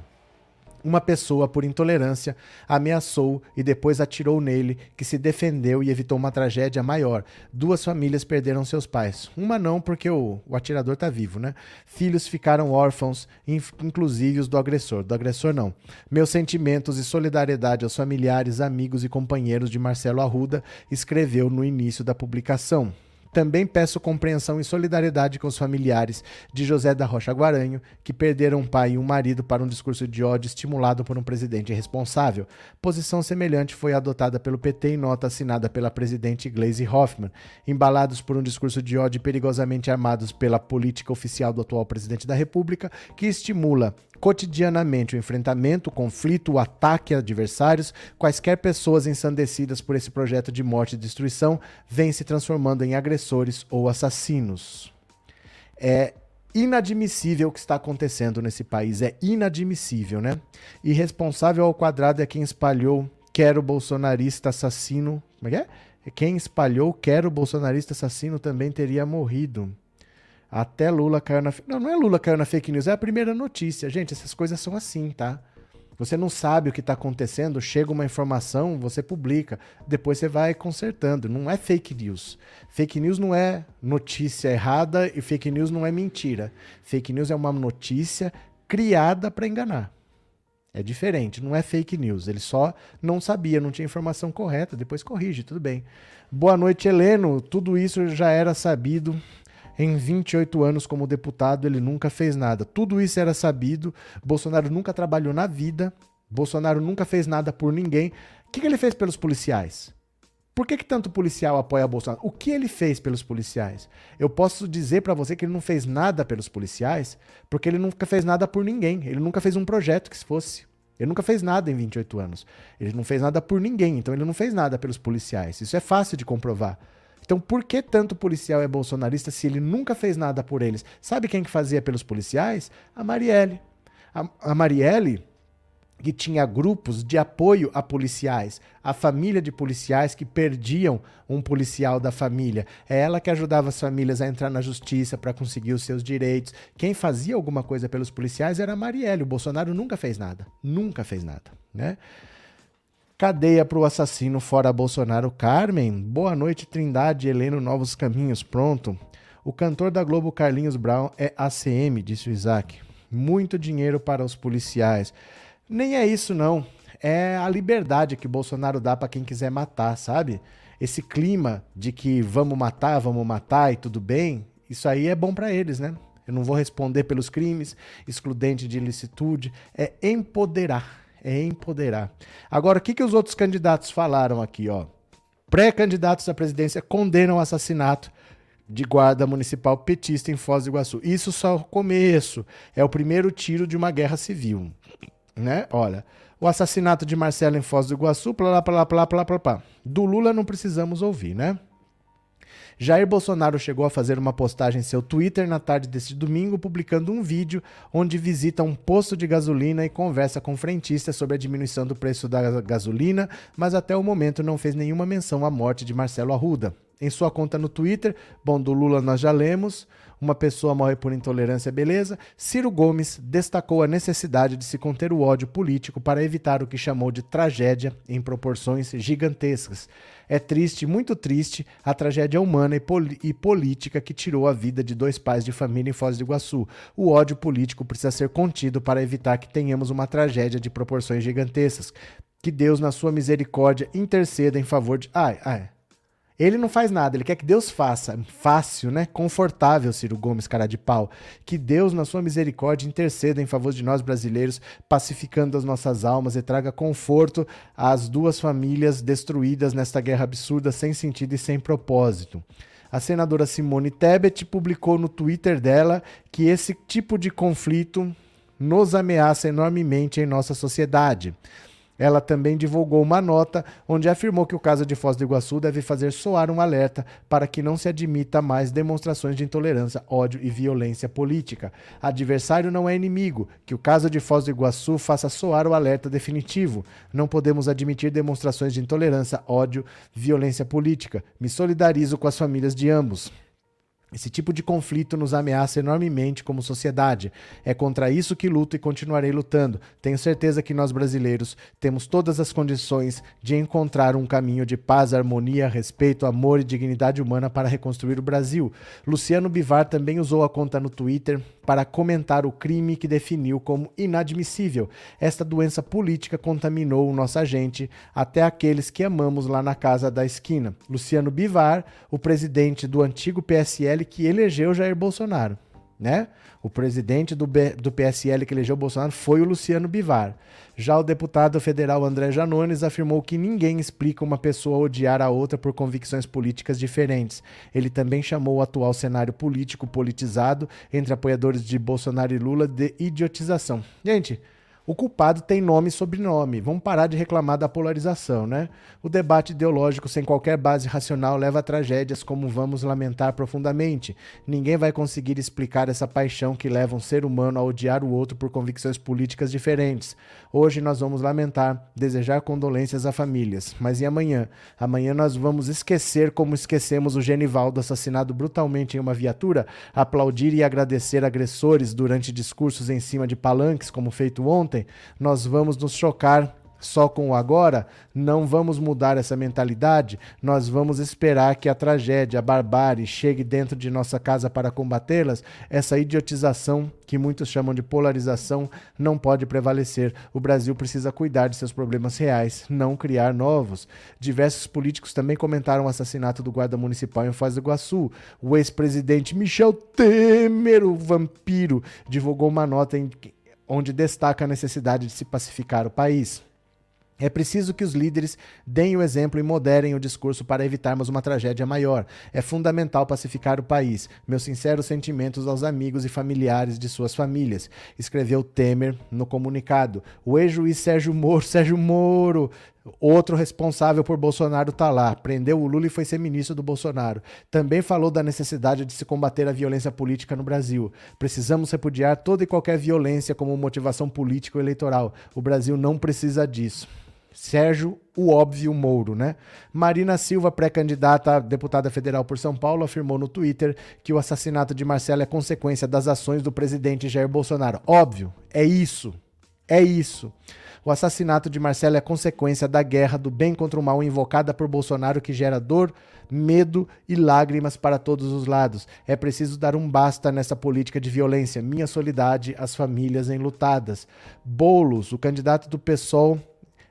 uma pessoa, por intolerância, ameaçou e depois atirou nele, que se defendeu e evitou uma tragédia maior. Duas famílias perderam seus pais. Uma não, porque o, o atirador está vivo, né? Filhos ficaram órfãos, inclusive os do agressor. Do agressor, não. Meus sentimentos e solidariedade aos familiares, amigos e companheiros de Marcelo Arruda, escreveu no início da publicação. Também peço compreensão e solidariedade com os familiares de José da Rocha Guaranho, que perderam um pai e um marido para um discurso de ódio estimulado por um presidente irresponsável. Posição semelhante foi adotada pelo PT em nota assinada pela presidente Gleisi Hoffmann. Embalados por um discurso de ódio perigosamente armados pela política oficial do atual presidente da República, que estimula cotidianamente o enfrentamento, o conflito, o ataque a adversários, quaisquer pessoas ensandecidas por esse projeto de morte e destruição vêm se transformando em agressores ou assassinos. É inadmissível o que está acontecendo nesse país, é inadmissível, né? Irresponsável ao quadrado é quem espalhou quero bolsonarista assassino, como é que é? Quem espalhou quero bolsonarista assassino também teria morrido. Até Lula caiu na. Não, não é Lula caiu na fake news, é a primeira notícia. Gente, essas coisas são assim, tá? Você não sabe o que está acontecendo, chega uma informação, você publica, depois você vai consertando. Não é fake news. Fake news não é notícia errada e fake news não é mentira. Fake news é uma notícia criada para enganar. É diferente, não é fake news. Ele só não sabia, não tinha informação correta, depois corrige, tudo bem. Boa noite, Heleno. Tudo isso já era sabido em 28 anos como deputado, ele nunca fez nada. Tudo isso era sabido. Bolsonaro nunca trabalhou na vida. Bolsonaro nunca fez nada por ninguém. O que, que ele fez pelos policiais? Por que, que tanto policial apoia Bolsonaro? O que ele fez pelos policiais? Eu posso dizer para você que ele não fez nada pelos policiais, porque ele nunca fez nada por ninguém. Ele nunca fez um projeto que se fosse. Ele nunca fez nada em 28 anos. Ele não fez nada por ninguém, então ele não fez nada pelos policiais. Isso é fácil de comprovar. Então, por que tanto policial é bolsonarista se ele nunca fez nada por eles? Sabe quem que fazia pelos policiais? A Marielle. A, a Marielle que tinha grupos de apoio a policiais, a família de policiais que perdiam um policial da família. É ela que ajudava as famílias a entrar na justiça para conseguir os seus direitos. Quem fazia alguma coisa pelos policiais era a Marielle. O Bolsonaro nunca fez nada. Nunca fez nada, né? Cadeia para o assassino fora Bolsonaro. Carmen, boa noite, Trindade, Heleno, Novos Caminhos, pronto. O cantor da Globo Carlinhos Brown é ACM, disse o Isaac. Muito dinheiro para os policiais. Nem é isso, não. É a liberdade que Bolsonaro dá para quem quiser matar, sabe? Esse clima de que vamos matar, vamos matar e tudo bem, isso aí é bom para eles, né? Eu não vou responder pelos crimes, excludente de ilicitude, é empoderar é empoderar. Agora, o que, que os outros candidatos falaram aqui? ó? Pré-candidatos à presidência condenam o assassinato de guarda municipal petista em Foz do Iguaçu. Isso só é o começo. É o primeiro tiro de uma guerra civil. Né? Olha, o assassinato de Marcelo em Foz do Iguaçu, plá, plá, plá, plá, plá, plá. Do Lula não precisamos ouvir, né? Jair Bolsonaro chegou a fazer uma postagem em seu Twitter na tarde deste domingo, publicando um vídeo onde visita um posto de gasolina e conversa com frentistas sobre a diminuição do preço da gasolina, mas até o momento não fez nenhuma menção à morte de Marcelo Arruda. Em sua conta no Twitter, bom, do Lula nós já lemos, uma pessoa morre por intolerância, beleza. Ciro Gomes destacou a necessidade de se conter o ódio político para evitar o que chamou de tragédia em proporções gigantescas. É triste, muito triste, a tragédia humana e, e, política que tirou a vida de dois pais de família em Foz do Iguaçu. O ódio político precisa ser contido para evitar que tenhamos uma tragédia de proporções gigantescas. Que Deus, na sua misericórdia, interceda em favor de. Ai, ai. Ele não faz nada, ele quer que Deus faça. Fácil, né? Confortável, Ciro Gomes, cara de pau. Que Deus, na sua misericórdia, interceda em favor de nós brasileiros, pacificando as nossas almas e traga conforto às duas famílias destruídas nesta guerra absurda, sem sentido e sem propósito. A senadora Simone Tebet publicou no Twitter dela que esse tipo de conflito nos ameaça enormemente em nossa sociedade. Ela também divulgou uma nota onde afirmou que o caso de Foz do Iguaçu deve fazer soar um alerta para que não se admita mais demonstrações de intolerância, ódio e violência política. Adversário não é inimigo. Que o caso de Foz do Iguaçu faça soar o alerta definitivo. Não podemos admitir demonstrações de intolerância, ódio, violência política. Me solidarizo com as famílias de ambos. Esse tipo de conflito nos ameaça enormemente como sociedade. É contra isso que luto e continuarei lutando. Tenho certeza que nós brasileiros temos todas as condições de encontrar um caminho de paz, harmonia, respeito, amor e dignidade humana para reconstruir o Brasil. Luciano Bivar também usou a conta no Twitter para comentar o crime que definiu como inadmissível. Esta doença política contaminou nossa gente, até aqueles que amamos lá na casa da esquina. Luciano Bivar, o presidente do antigo PSL que elegeu Jair Bolsonaro né? O presidente do, B, do PSL que elegeu Bolsonaro foi o Luciano Bivar. Já o deputado federal André Janones afirmou que ninguém explica uma pessoa odiar a outra por convicções políticas diferentes. Ele também chamou o atual cenário político politizado entre apoiadores de Bolsonaro e Lula de idiotização. Gente, o culpado tem nome e sobrenome. Vamos parar de reclamar da polarização, né? O debate ideológico sem qualquer base racional leva a tragédias como vamos lamentar profundamente. Ninguém vai conseguir explicar essa paixão que leva um ser humano a odiar o outro por convicções políticas diferentes. Hoje nós vamos lamentar, desejar condolências a famílias. Mas e amanhã? Amanhã nós vamos esquecer como esquecemos o Genivaldo assassinado brutalmente em uma viatura, aplaudir e agradecer agressores durante discursos em cima de palanques, como feito ontem ontem, nós vamos nos chocar só com o agora, não vamos mudar essa mentalidade, nós vamos esperar que a tragédia, a barbárie chegue dentro de nossa casa para combatê-las. Essa idiotização, que muitos chamam de polarização, não pode prevalecer. O Brasil precisa cuidar de seus problemas reais, não criar novos. Diversos políticos também comentaram o assassinato do guarda municipal em Foz do Iguaçu. O ex-presidente Michel Temer, o vampiro, divulgou uma nota em onde destaca a necessidade de se pacificar o país. É preciso que os líderes deem o exemplo e moderem o discurso para evitarmos uma tragédia maior. É fundamental pacificar o país. Meus sinceros sentimentos aos amigos e familiares de suas famílias, escreveu Temer no comunicado. O ex-juiz Sérgio Moro, Sérgio Moro, Outro responsável por Bolsonaro está lá. Prendeu o Lula e foi ser ministro do Bolsonaro. Também falou da necessidade de se combater a violência política no Brasil. Precisamos repudiar toda e qualquer violência como motivação política ou eleitoral. O Brasil não precisa disso. Sérgio, o óbvio Mouro, né? Marina Silva, pré-candidata a deputada federal por São Paulo, afirmou no Twitter que o assassinato de Marcelo é consequência das ações do presidente Jair Bolsonaro. Óbvio, é isso. É isso. O assassinato de Marcelo é consequência da guerra do bem contra o mal invocada por Bolsonaro que gera dor, medo e lágrimas para todos os lados. É preciso dar um basta nessa política de violência. Minha solidariedade às famílias enlutadas. Bolos, o candidato do PSOL,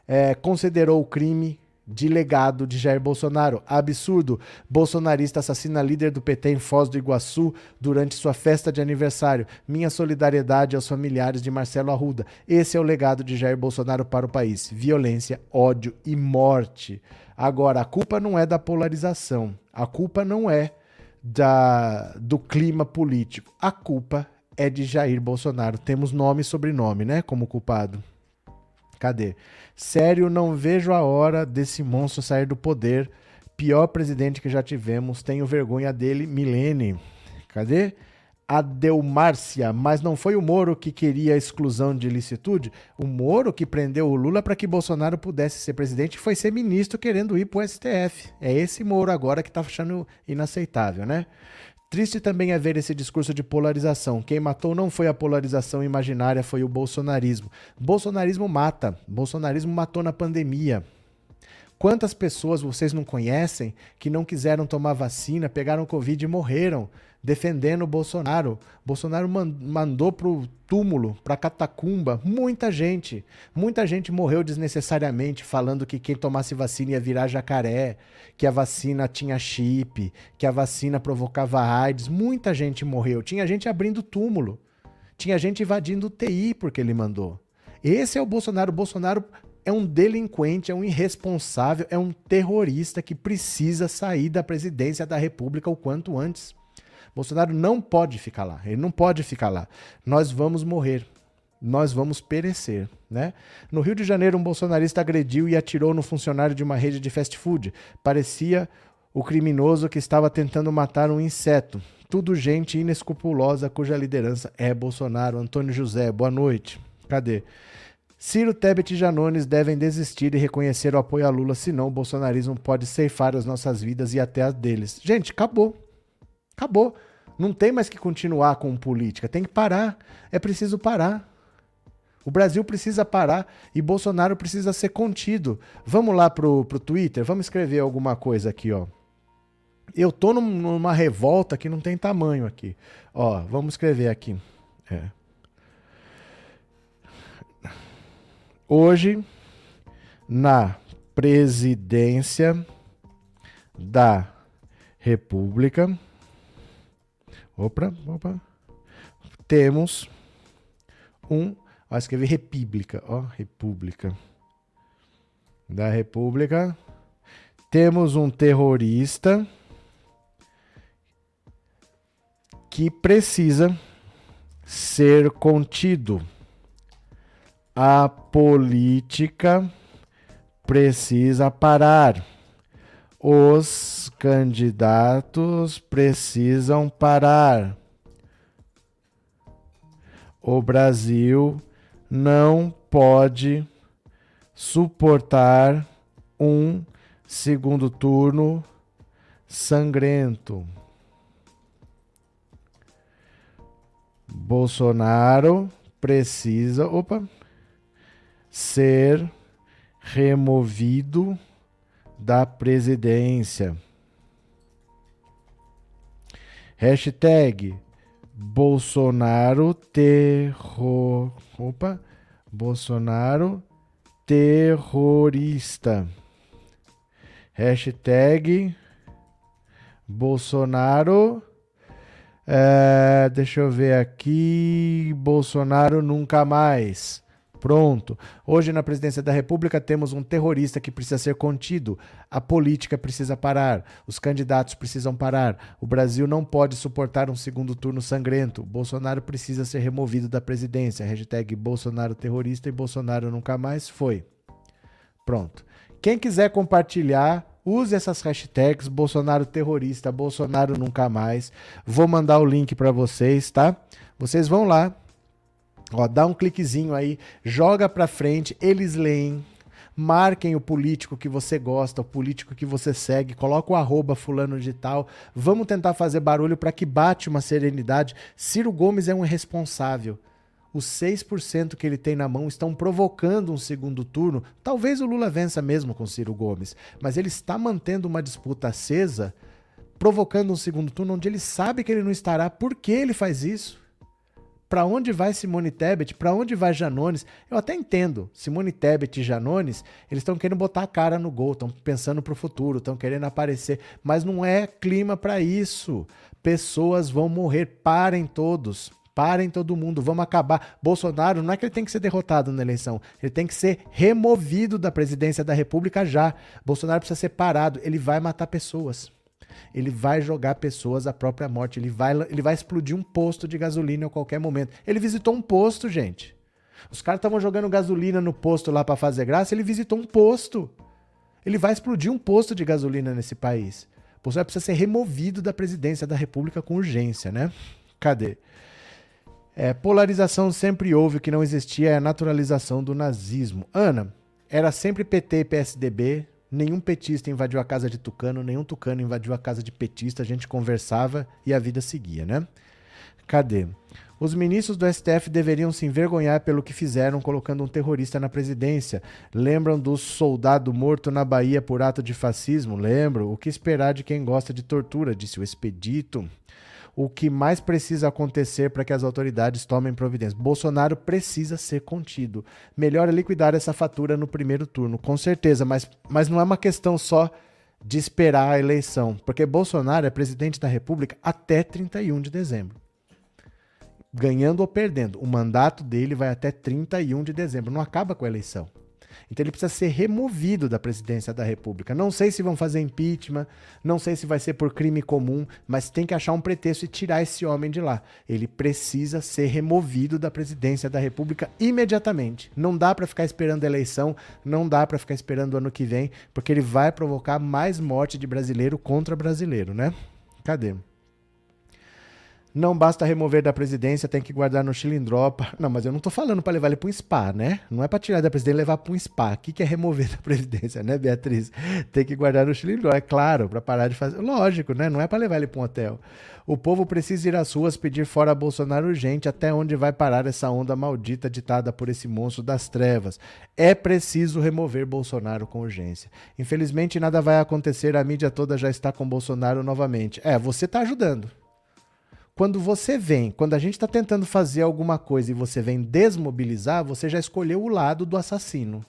é, considerou o crime de legado de Jair Bolsonaro. Absurdo. Bolsonarista assassina líder do PT em Foz do Iguaçu durante sua festa de aniversário. Minha solidariedade aos familiares de Marcelo Arruda. Esse é o legado de Jair Bolsonaro para o país: violência, ódio e morte. Agora, a culpa não é da polarização. A culpa não é da do clima político. A culpa é de Jair Bolsonaro. Temos nome e sobrenome, né, como culpado. Cadê? Sério, não vejo a hora desse monstro sair do poder. Pior presidente que já tivemos. Tenho vergonha dele, Milene. Cadê? Adelmárcia, mas não foi o Moro que queria a exclusão de licitude? O Moro que prendeu o Lula para que Bolsonaro pudesse ser presidente foi ser ministro querendo ir para o STF. É esse Moro agora que está achando inaceitável, né? Triste também é ver esse discurso de polarização. Quem matou não foi a polarização imaginária, foi o bolsonarismo. Bolsonarismo mata. Bolsonarismo matou na pandemia. Quantas pessoas vocês não conhecem que não quiseram tomar vacina, pegaram Covid e morreram? Defendendo o Bolsonaro. Bolsonaro mandou pro túmulo, pra catacumba, muita gente. Muita gente morreu desnecessariamente, falando que quem tomasse vacina ia virar jacaré, que a vacina tinha chip, que a vacina provocava AIDS. Muita gente morreu. Tinha gente abrindo túmulo. Tinha gente invadindo o TI porque ele mandou. Esse é o Bolsonaro. O Bolsonaro é um delinquente, é um irresponsável, é um terrorista que precisa sair da presidência da República o quanto antes. Bolsonaro não pode ficar lá. Ele não pode ficar lá. Nós vamos morrer. nós vamos perecer. Né? No Rio de Janeiro, um bolsonarista agrediu e atirou no funcionário de uma rede de fast food. Parecia o criminoso que estava tentando matar um inseto. Tudo gente inescrupulosa cuja liderança é Bolsonaro. Antônio José, boa noite. Cadê? Ciro Tebet e Janones devem desistir e reconhecer o apoio a Lula, senão o bolsonarismo pode ceifar as nossas vidas e até as deles. Gente, acabou. Acabou. Não tem mais que continuar com política. Tem que parar. É preciso parar. O Brasil precisa parar e Bolsonaro precisa ser contido. Vamos lá pro, pro Twitter, vamos escrever alguma coisa aqui, ó. Eu tô num, numa revolta que não tem tamanho aqui. Ó, vamos escrever aqui. É. Hoje, na presidência da República, opa, opa, temos um Ó, escrevi República, ó, República. Da República. Temos um terrorista que precisa ser contido. A política precisa parar. Os candidatos precisam parar. O Brasil não pode suportar um segundo turno sangrento. Bolsonaro precisa, opa, ser removido da presidência. Hashtag Bolsonaro terror. Opa! Bolsonaro terrorista. Hashtag Bolsonaro. É, deixa eu ver aqui. Bolsonaro nunca mais. Pronto. Hoje, na presidência da República, temos um terrorista que precisa ser contido. A política precisa parar. Os candidatos precisam parar. O Brasil não pode suportar um segundo turno sangrento. Bolsonaro precisa ser removido da presidência. Hashtag Bolsonaro terrorista e Bolsonaro nunca mais foi. Pronto. Quem quiser compartilhar, use essas hashtags Bolsonaro terrorista, Bolsonaro nunca mais. Vou mandar o link para vocês, tá? Vocês vão lá, Ó, dá um cliquezinho aí, joga para frente, eles leem, marquem o político que você gosta, o político que você segue, coloca o arroba fulano de tal. Vamos tentar fazer barulho para que bate uma serenidade. Ciro Gomes é um irresponsável. Os 6% que ele tem na mão estão provocando um segundo turno. Talvez o Lula vença mesmo com Ciro Gomes, mas ele está mantendo uma disputa acesa, provocando um segundo turno onde ele sabe que ele não estará. Por que ele faz isso? Para onde vai Simone Tebet, para onde vai Janones. Eu até entendo, Simone Tebet e Janones, eles estão querendo botar a cara no gol, estão pensando para o futuro, estão querendo aparecer, mas não é clima para isso. Pessoas vão morrer, parem todos. Parem todo mundo, vamos acabar. Bolsonaro não é que ele tem que ser derrotado na eleição, ele tem que ser removido da presidência da República já. Bolsonaro precisa ser parado, ele vai matar pessoas ele vai jogar pessoas à própria morte. Ele vai, ele vai explodir um posto de gasolina a qualquer momento. Ele visitou um posto, gente. Os caras estavam jogando gasolina no posto lá para fazer graça. Ele visitou um posto. Ele vai explodir um posto de gasolina nesse país. O Bolsonaro precisa ser removido da presidência da República com urgência, né? Cadê? É, polarização sempre houve, o que não existia é a naturalização do nazismo. Ana, era sempre PT e PSDB, Nenhum petista invadiu a casa de Tucano, nenhum Tucano invadiu a casa de petista, a gente conversava e a vida seguia, né? Cadê? Os ministros do STF deveriam se envergonhar pelo que fizeram colocando um terrorista na presidência. Lembram do soldado morto na Bahia por ato de fascismo? Lembro. O que esperar de quem gosta de tortura? Disse o expedito o que mais precisa acontecer para que as autoridades tomem providência. Bolsonaro precisa ser contido. Melhor é liquidar essa fatura no primeiro turno, com certeza, mas, mas não é uma questão só de esperar a eleição, porque Bolsonaro é presidente da República até 31 de dezembro. Ganhando ou perdendo, o mandato dele vai até 31 de dezembro, não acaba com a eleição. Então ele precisa ser removido da presidência da República. Não sei se vão fazer impeachment, não sei se vai ser por crime comum, mas tem que achar um pretexto e tirar esse homem de lá. Ele precisa ser removido da presidência da República imediatamente. Não dá para ficar esperando a eleição, não dá para ficar esperando o ano que vem, porque ele vai provocar mais morte de brasileiro contra brasileiro, né? Cadê? Não basta remover da presidência, tem que guardar no chilindropa. Não, mas eu não tô falando para levar ele para um spa, né? Não é para tirar da presidência e levar para um spa. O que, que é remover da presidência, né, Beatriz? Tem que guardar no chilindropa, é claro, para parar de fazer. Lógico, né? Não é para levar ele para um hotel. O povo precisa ir às ruas pedir fora Bolsonaro urgente, até onde vai parar essa onda maldita ditada por esse monstro das trevas. É preciso remover Bolsonaro com urgência. Infelizmente nada vai acontecer, a mídia toda já está com Bolsonaro novamente. É, você tá ajudando. Quando você vem, quando a gente está tentando fazer alguma coisa e você vem desmobilizar, você já escolheu o lado do assassino.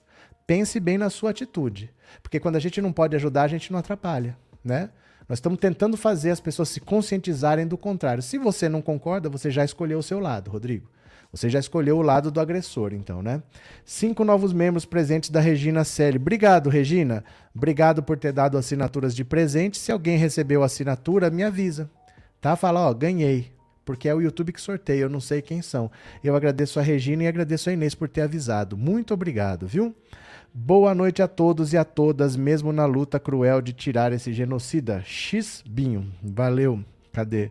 Pense bem na sua atitude. Porque quando a gente não pode ajudar, a gente não atrapalha, né? Nós estamos tentando fazer as pessoas se conscientizarem do contrário. Se você não concorda, você já escolheu o seu lado, Rodrigo. Você já escolheu o lado do agressor, então, né? Cinco novos membros presentes da Regina Selle. Obrigado, Regina. Obrigado por ter dado assinaturas de presente. Se alguém recebeu a assinatura, me avisa tá? Fala, ó, ganhei. Porque é o YouTube que sorteia, eu não sei quem são. Eu agradeço a Regina e agradeço a Inês por ter avisado. Muito obrigado, viu? Boa noite a todos e a todas, mesmo na luta cruel de tirar esse genocida. X Binho, valeu. Cadê?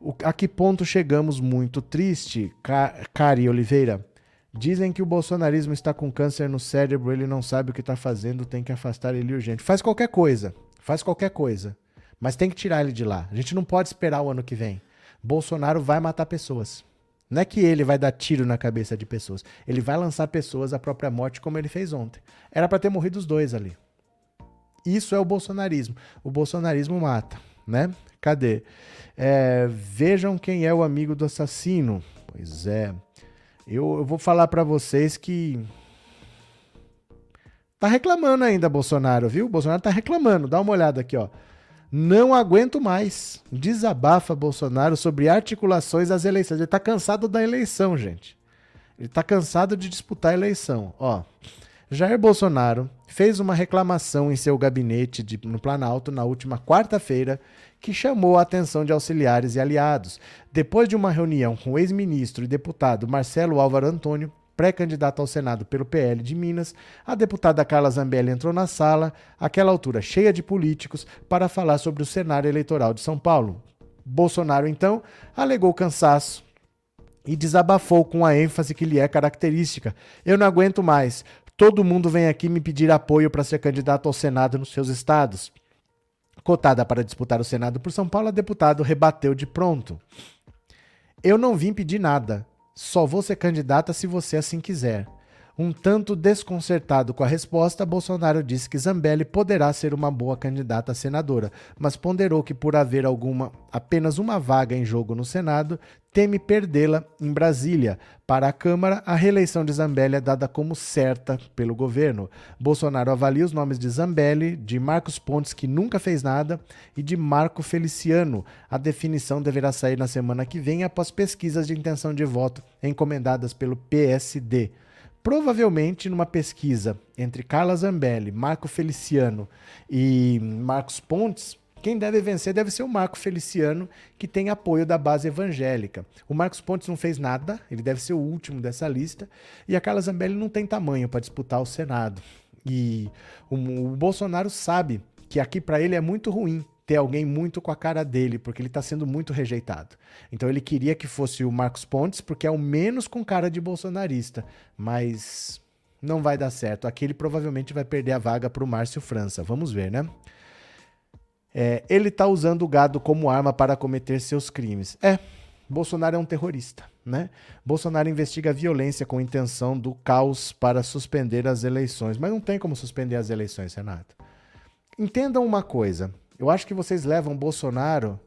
O, a que ponto chegamos muito triste? Ca, Cari Oliveira. Dizem que o bolsonarismo está com câncer no cérebro, ele não sabe o que está fazendo, tem que afastar ele urgente. Faz qualquer coisa. Faz qualquer coisa. Mas tem que tirar ele de lá. A gente não pode esperar o ano que vem. Bolsonaro vai matar pessoas. Não é que ele vai dar tiro na cabeça de pessoas. Ele vai lançar pessoas à própria morte, como ele fez ontem. Era para ter morrido os dois ali. Isso é o bolsonarismo. O bolsonarismo mata, né? Cadê? É, vejam quem é o amigo do assassino. Pois é. Eu, eu vou falar para vocês que tá reclamando ainda Bolsonaro, viu? Bolsonaro tá reclamando. Dá uma olhada aqui, ó. Não aguento mais. Desabafa Bolsonaro sobre articulações das eleições. Ele está cansado da eleição, gente. Ele está cansado de disputar a eleição. Ó, Jair Bolsonaro fez uma reclamação em seu gabinete de, no Planalto na última quarta-feira que chamou a atenção de auxiliares e aliados. Depois de uma reunião com o ex-ministro e deputado Marcelo Álvaro Antônio, pré-candidata ao Senado pelo PL de Minas, a deputada Carla Zambelli entrou na sala, àquela altura cheia de políticos, para falar sobre o cenário eleitoral de São Paulo. Bolsonaro, então, alegou cansaço e desabafou com a ênfase que lhe é característica. Eu não aguento mais. Todo mundo vem aqui me pedir apoio para ser candidato ao Senado nos seus estados. Cotada para disputar o Senado por São Paulo, a deputada rebateu de pronto. Eu não vim pedir nada. Só vou ser candidata se você assim quiser. Um tanto desconcertado com a resposta, Bolsonaro disse que Zambelli poderá ser uma boa candidata a senadora, mas ponderou que por haver alguma apenas uma vaga em jogo no Senado, teme perdê-la em Brasília. Para a Câmara, a reeleição de Zambelli é dada como certa pelo governo. Bolsonaro avalia os nomes de Zambelli, de Marcos Pontes, que nunca fez nada, e de Marco Feliciano. A definição deverá sair na semana que vem após pesquisas de intenção de voto encomendadas pelo PSD. Provavelmente, numa pesquisa entre Carla Zambelli, Marco Feliciano e Marcos Pontes, quem deve vencer deve ser o Marco Feliciano, que tem apoio da base evangélica. O Marcos Pontes não fez nada, ele deve ser o último dessa lista, e a Carla Zambelli não tem tamanho para disputar o Senado. E o, o Bolsonaro sabe que aqui para ele é muito ruim ter alguém muito com a cara dele, porque ele está sendo muito rejeitado. Então ele queria que fosse o Marcos Pontes, porque é o menos com cara de bolsonarista, mas não vai dar certo. Aqui ele provavelmente vai perder a vaga para o Márcio França. Vamos ver, né? É, ele está usando o gado como arma para cometer seus crimes. É, Bolsonaro é um terrorista, né? Bolsonaro investiga a violência com intenção do caos para suspender as eleições, mas não tem como suspender as eleições, Renato. Entendam uma coisa: eu acho que vocês levam Bolsonaro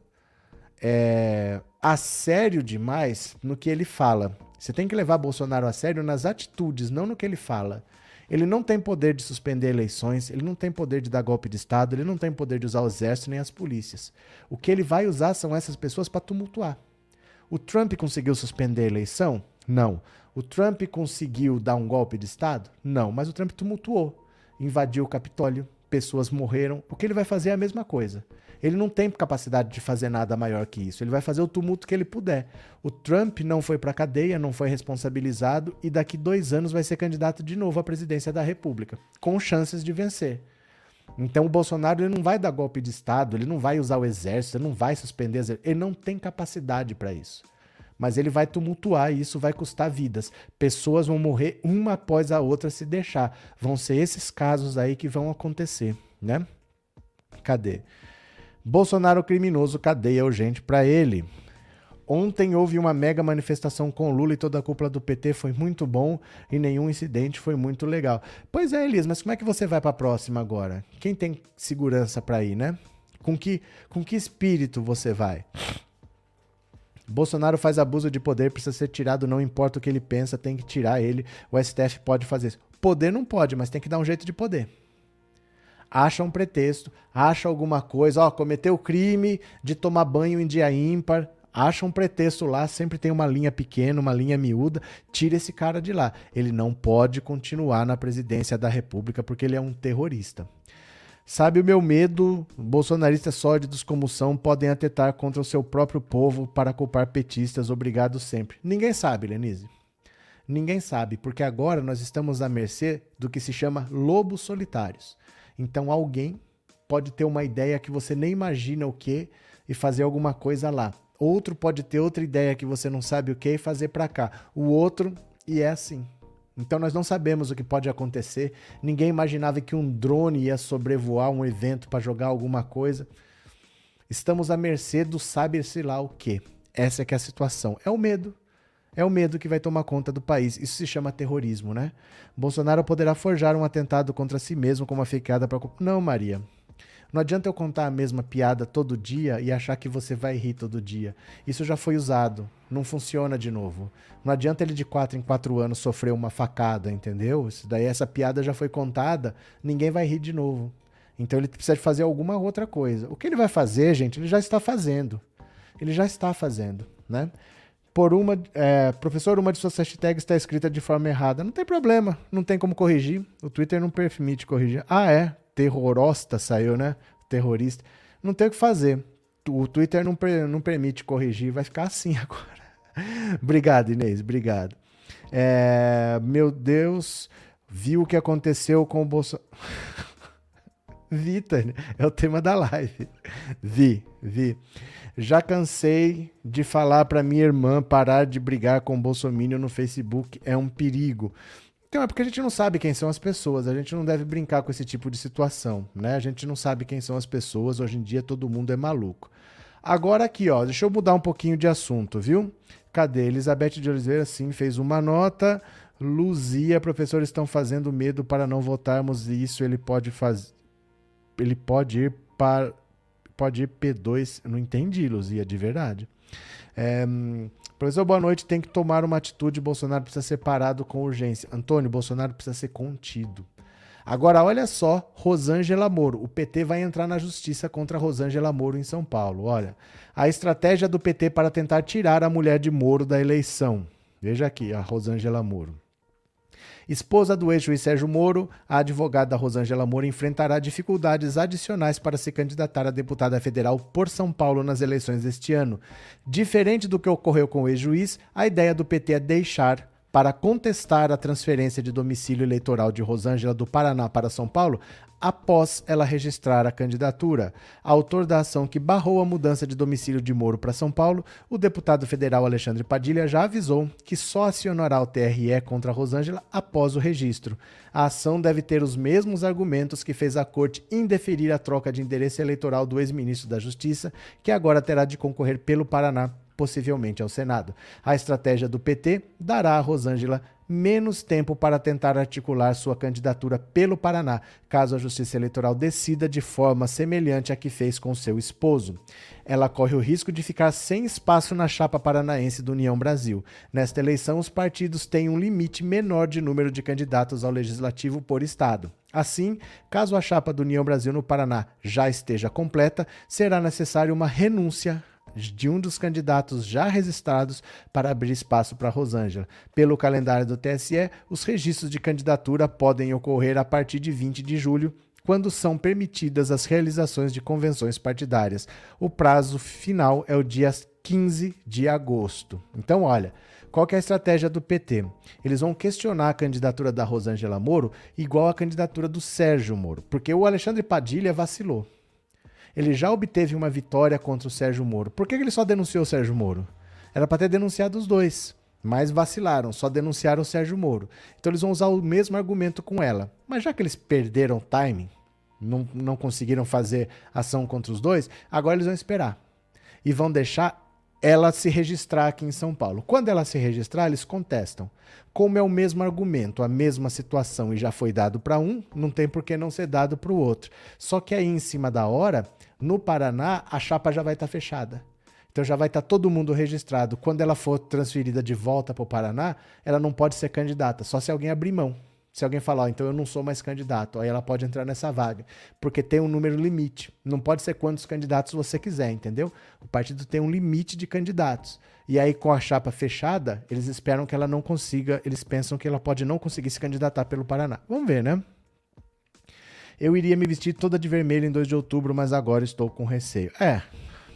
é, a sério demais no que ele fala. Você tem que levar Bolsonaro a sério nas atitudes, não no que ele fala. Ele não tem poder de suspender eleições, ele não tem poder de dar golpe de Estado, ele não tem poder de usar o exército nem as polícias. O que ele vai usar são essas pessoas para tumultuar. O Trump conseguiu suspender a eleição? Não. O Trump conseguiu dar um golpe de Estado? Não, mas o Trump tumultuou, invadiu o Capitólio, pessoas morreram. O que ele vai fazer a mesma coisa. Ele não tem capacidade de fazer nada maior que isso. Ele vai fazer o tumulto que ele puder. O Trump não foi para cadeia, não foi responsabilizado e daqui dois anos vai ser candidato de novo à presidência da República, com chances de vencer. Então o Bolsonaro ele não vai dar golpe de Estado, ele não vai usar o exército, ele não vai suspender, ele não tem capacidade para isso. Mas ele vai tumultuar e isso vai custar vidas. Pessoas vão morrer uma após a outra se deixar. Vão ser esses casos aí que vão acontecer, né? Cadê? Bolsonaro criminoso, cadeia urgente para ele. Ontem houve uma mega manifestação com Lula e toda a cúpula do PT foi muito bom e nenhum incidente foi muito legal. Pois é, Elias, mas como é que você vai para a próxima agora? Quem tem segurança para ir, né? Com que, com que espírito você vai? Bolsonaro faz abuso de poder, precisa ser tirado, não importa o que ele pensa, tem que tirar ele. O STF pode fazer isso. Poder não pode, mas tem que dar um jeito de poder. Acha um pretexto, acha alguma coisa, ó, cometeu crime de tomar banho em dia ímpar, acha um pretexto lá, sempre tem uma linha pequena, uma linha miúda, tira esse cara de lá. Ele não pode continuar na presidência da República porque ele é um terrorista. Sabe o meu medo? Bolsonaristas sórdidos como são podem atentar contra o seu próprio povo para culpar petistas. Obrigado sempre. Ninguém sabe, Lenise. Ninguém sabe, porque agora nós estamos à mercê do que se chama lobos solitários. Então alguém pode ter uma ideia que você nem imagina o que e fazer alguma coisa lá. Outro pode ter outra ideia que você não sabe o que e fazer para cá. O outro, e é assim. Então nós não sabemos o que pode acontecer. Ninguém imaginava que um drone ia sobrevoar um evento para jogar alguma coisa. Estamos à mercê do sabe-se lá o que. Essa é que é a situação. É o medo. É o medo que vai tomar conta do país. Isso se chama terrorismo, né? Bolsonaro poderá forjar um atentado contra si mesmo com uma ficada para. Não, Maria. Não adianta eu contar a mesma piada todo dia e achar que você vai rir todo dia. Isso já foi usado. Não funciona de novo. Não adianta ele de quatro em quatro anos sofrer uma facada, entendeu? Isso daí essa piada já foi contada, ninguém vai rir de novo. Então ele precisa fazer alguma outra coisa. O que ele vai fazer, gente, ele já está fazendo. Ele já está fazendo, né? Por uma, é, professor, uma de suas hashtags está escrita de forma errada. Não tem problema, não tem como corrigir. O Twitter não permite corrigir. Ah, é? Terrorosta saiu, né? Terrorista. Não tem o que fazer. O Twitter não, não permite corrigir, vai ficar assim agora. obrigado, Inês, obrigado. É, meu Deus, viu o que aconteceu com o Bolsonaro. Vitor, é o tema da live. Vi, vi. Já cansei de falar para minha irmã parar de brigar com o Bolsonaro no Facebook. É um perigo. Então, é porque a gente não sabe quem são as pessoas, a gente não deve brincar com esse tipo de situação, né? A gente não sabe quem são as pessoas, hoje em dia todo mundo é maluco. Agora aqui, ó, deixa eu mudar um pouquinho de assunto, viu? Cadê? Elizabeth de Oliveira, sim, fez uma nota. Luzia, professores estão fazendo medo para não votarmos isso, ele pode fazer. Ele pode ir para. Pode ir P2. Não entendi, Luzia, de verdade. É, Professor, boa noite. Tem que tomar uma atitude. Bolsonaro precisa ser parado com urgência. Antônio, Bolsonaro precisa ser contido. Agora, olha só, Rosângela Moro. O PT vai entrar na justiça contra Rosângela Moro em São Paulo. Olha, a estratégia do PT para tentar tirar a mulher de Moro da eleição. Veja aqui, a Rosângela Moro. Esposa do ex-juiz Sérgio Moro, a advogada Rosângela Moro enfrentará dificuldades adicionais para se candidatar a deputada federal por São Paulo nas eleições deste ano. Diferente do que ocorreu com o ex-juiz, a ideia do PT é deixar para contestar a transferência de domicílio eleitoral de Rosângela do Paraná para São Paulo após ela registrar a candidatura. Autor da ação que barrou a mudança de domicílio de Moro para São Paulo, o deputado federal Alexandre Padilha já avisou que só acionará o TRE contra Rosângela após o registro. A ação deve ter os mesmos argumentos que fez a corte indeferir a troca de endereço eleitoral do ex-ministro da Justiça, que agora terá de concorrer pelo Paraná possivelmente ao Senado. A estratégia do PT dará a Rosângela menos tempo para tentar articular sua candidatura pelo Paraná, caso a Justiça Eleitoral decida de forma semelhante à que fez com seu esposo. Ela corre o risco de ficar sem espaço na chapa paranaense do União Brasil. Nesta eleição, os partidos têm um limite menor de número de candidatos ao legislativo por estado. Assim, caso a chapa do União Brasil no Paraná já esteja completa, será necessária uma renúncia de um dos candidatos já registrados para abrir espaço para Rosângela. Pelo calendário do TSE, os registros de candidatura podem ocorrer a partir de 20 de julho, quando são permitidas as realizações de convenções partidárias. O prazo final é o dia 15 de agosto. Então, olha, qual é a estratégia do PT? Eles vão questionar a candidatura da Rosângela Moro igual a candidatura do Sérgio Moro, porque o Alexandre Padilha vacilou. Ele já obteve uma vitória contra o Sérgio Moro. Por que ele só denunciou o Sérgio Moro? Era para ter denunciado os dois, mas vacilaram, só denunciaram o Sérgio Moro. Então eles vão usar o mesmo argumento com ela. Mas já que eles perderam o timing, não, não conseguiram fazer ação contra os dois, agora eles vão esperar. E vão deixar ela se registrar aqui em São Paulo. Quando ela se registrar, eles contestam. Como é o mesmo argumento, a mesma situação e já foi dado para um, não tem por que não ser dado para o outro. Só que aí em cima da hora, no Paraná, a chapa já vai estar tá fechada. Então já vai estar tá todo mundo registrado. Quando ela for transferida de volta para o Paraná, ela não pode ser candidata, só se alguém abrir mão. Se alguém falar, oh, então eu não sou mais candidato, aí ela pode entrar nessa vaga, porque tem um número limite. Não pode ser quantos candidatos você quiser, entendeu? O partido tem um limite de candidatos. E aí, com a chapa fechada, eles esperam que ela não consiga, eles pensam que ela pode não conseguir se candidatar pelo Paraná. Vamos ver, né? Eu iria me vestir toda de vermelho em 2 de outubro, mas agora estou com receio. É,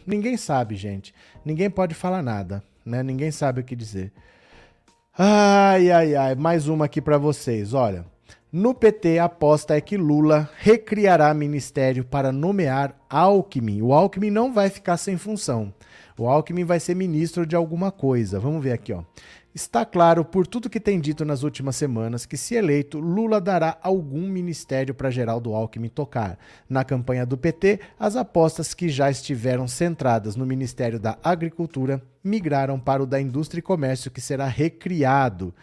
ninguém sabe, gente. Ninguém pode falar nada, né? Ninguém sabe o que dizer. Ai, ai, ai, mais uma aqui para vocês. Olha, no PT a aposta é que Lula recriará ministério para nomear Alckmin. O Alckmin não vai ficar sem função. O Alckmin vai ser ministro de alguma coisa. Vamos ver aqui, ó. Está claro, por tudo que tem dito nas últimas semanas, que, se eleito, Lula dará algum ministério para Geraldo Alckmin tocar. Na campanha do PT, as apostas que já estiveram centradas no Ministério da Agricultura migraram para o da Indústria e Comércio, que será recriado.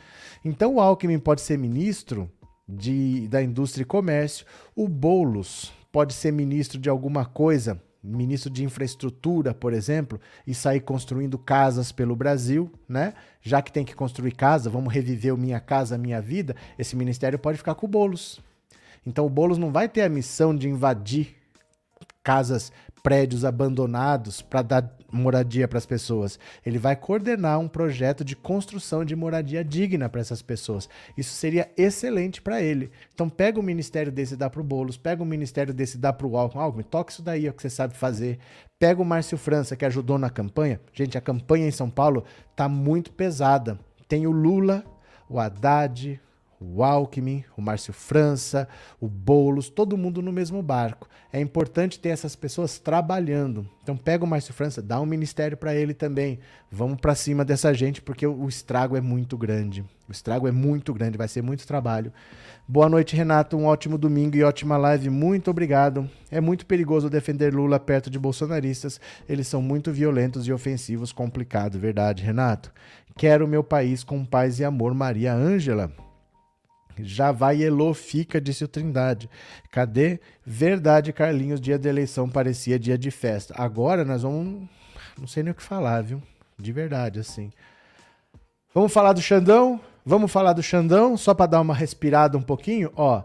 Então, o Alckmin pode ser ministro de, da Indústria e Comércio, o Boulos pode ser ministro de alguma coisa ministro de infraestrutura, por exemplo, e sair construindo casas pelo Brasil, né? Já que tem que construir casa, vamos reviver o Minha Casa Minha Vida, esse ministério pode ficar com o Bolos. Então o Bolos não vai ter a missão de invadir casas, prédios abandonados para dar moradia para as pessoas. Ele vai coordenar um projeto de construção de moradia digna para essas pessoas. Isso seria excelente para ele. Então pega o ministério desse e dá para o Boulos, pega o ministério desse e dá para o Alckmin. Alckmin, toca isso daí, é o que você sabe fazer. Pega o Márcio França, que ajudou na campanha. Gente, a campanha em São Paulo tá muito pesada. Tem o Lula, o Haddad, o Alckmin, o Márcio França, o Boulos, todo mundo no mesmo barco. É importante ter essas pessoas trabalhando. Então pega o Márcio França, dá um ministério para ele também. Vamos para cima dessa gente porque o estrago é muito grande. O estrago é muito grande, vai ser muito trabalho. Boa noite, Renato. Um ótimo domingo e ótima live. Muito obrigado. É muito perigoso defender Lula perto de bolsonaristas. Eles são muito violentos e ofensivos. Complicado, verdade, Renato. Quero meu país com paz e amor, Maria Ângela. Já vai Elô, fica, disse o Trindade. Cadê? Verdade, Carlinhos, dia da eleição parecia dia de festa. Agora nós vamos. Não sei nem o que falar, viu? De verdade, assim. Vamos falar do Xandão? Vamos falar do Xandão, só para dar uma respirada um pouquinho? Ó,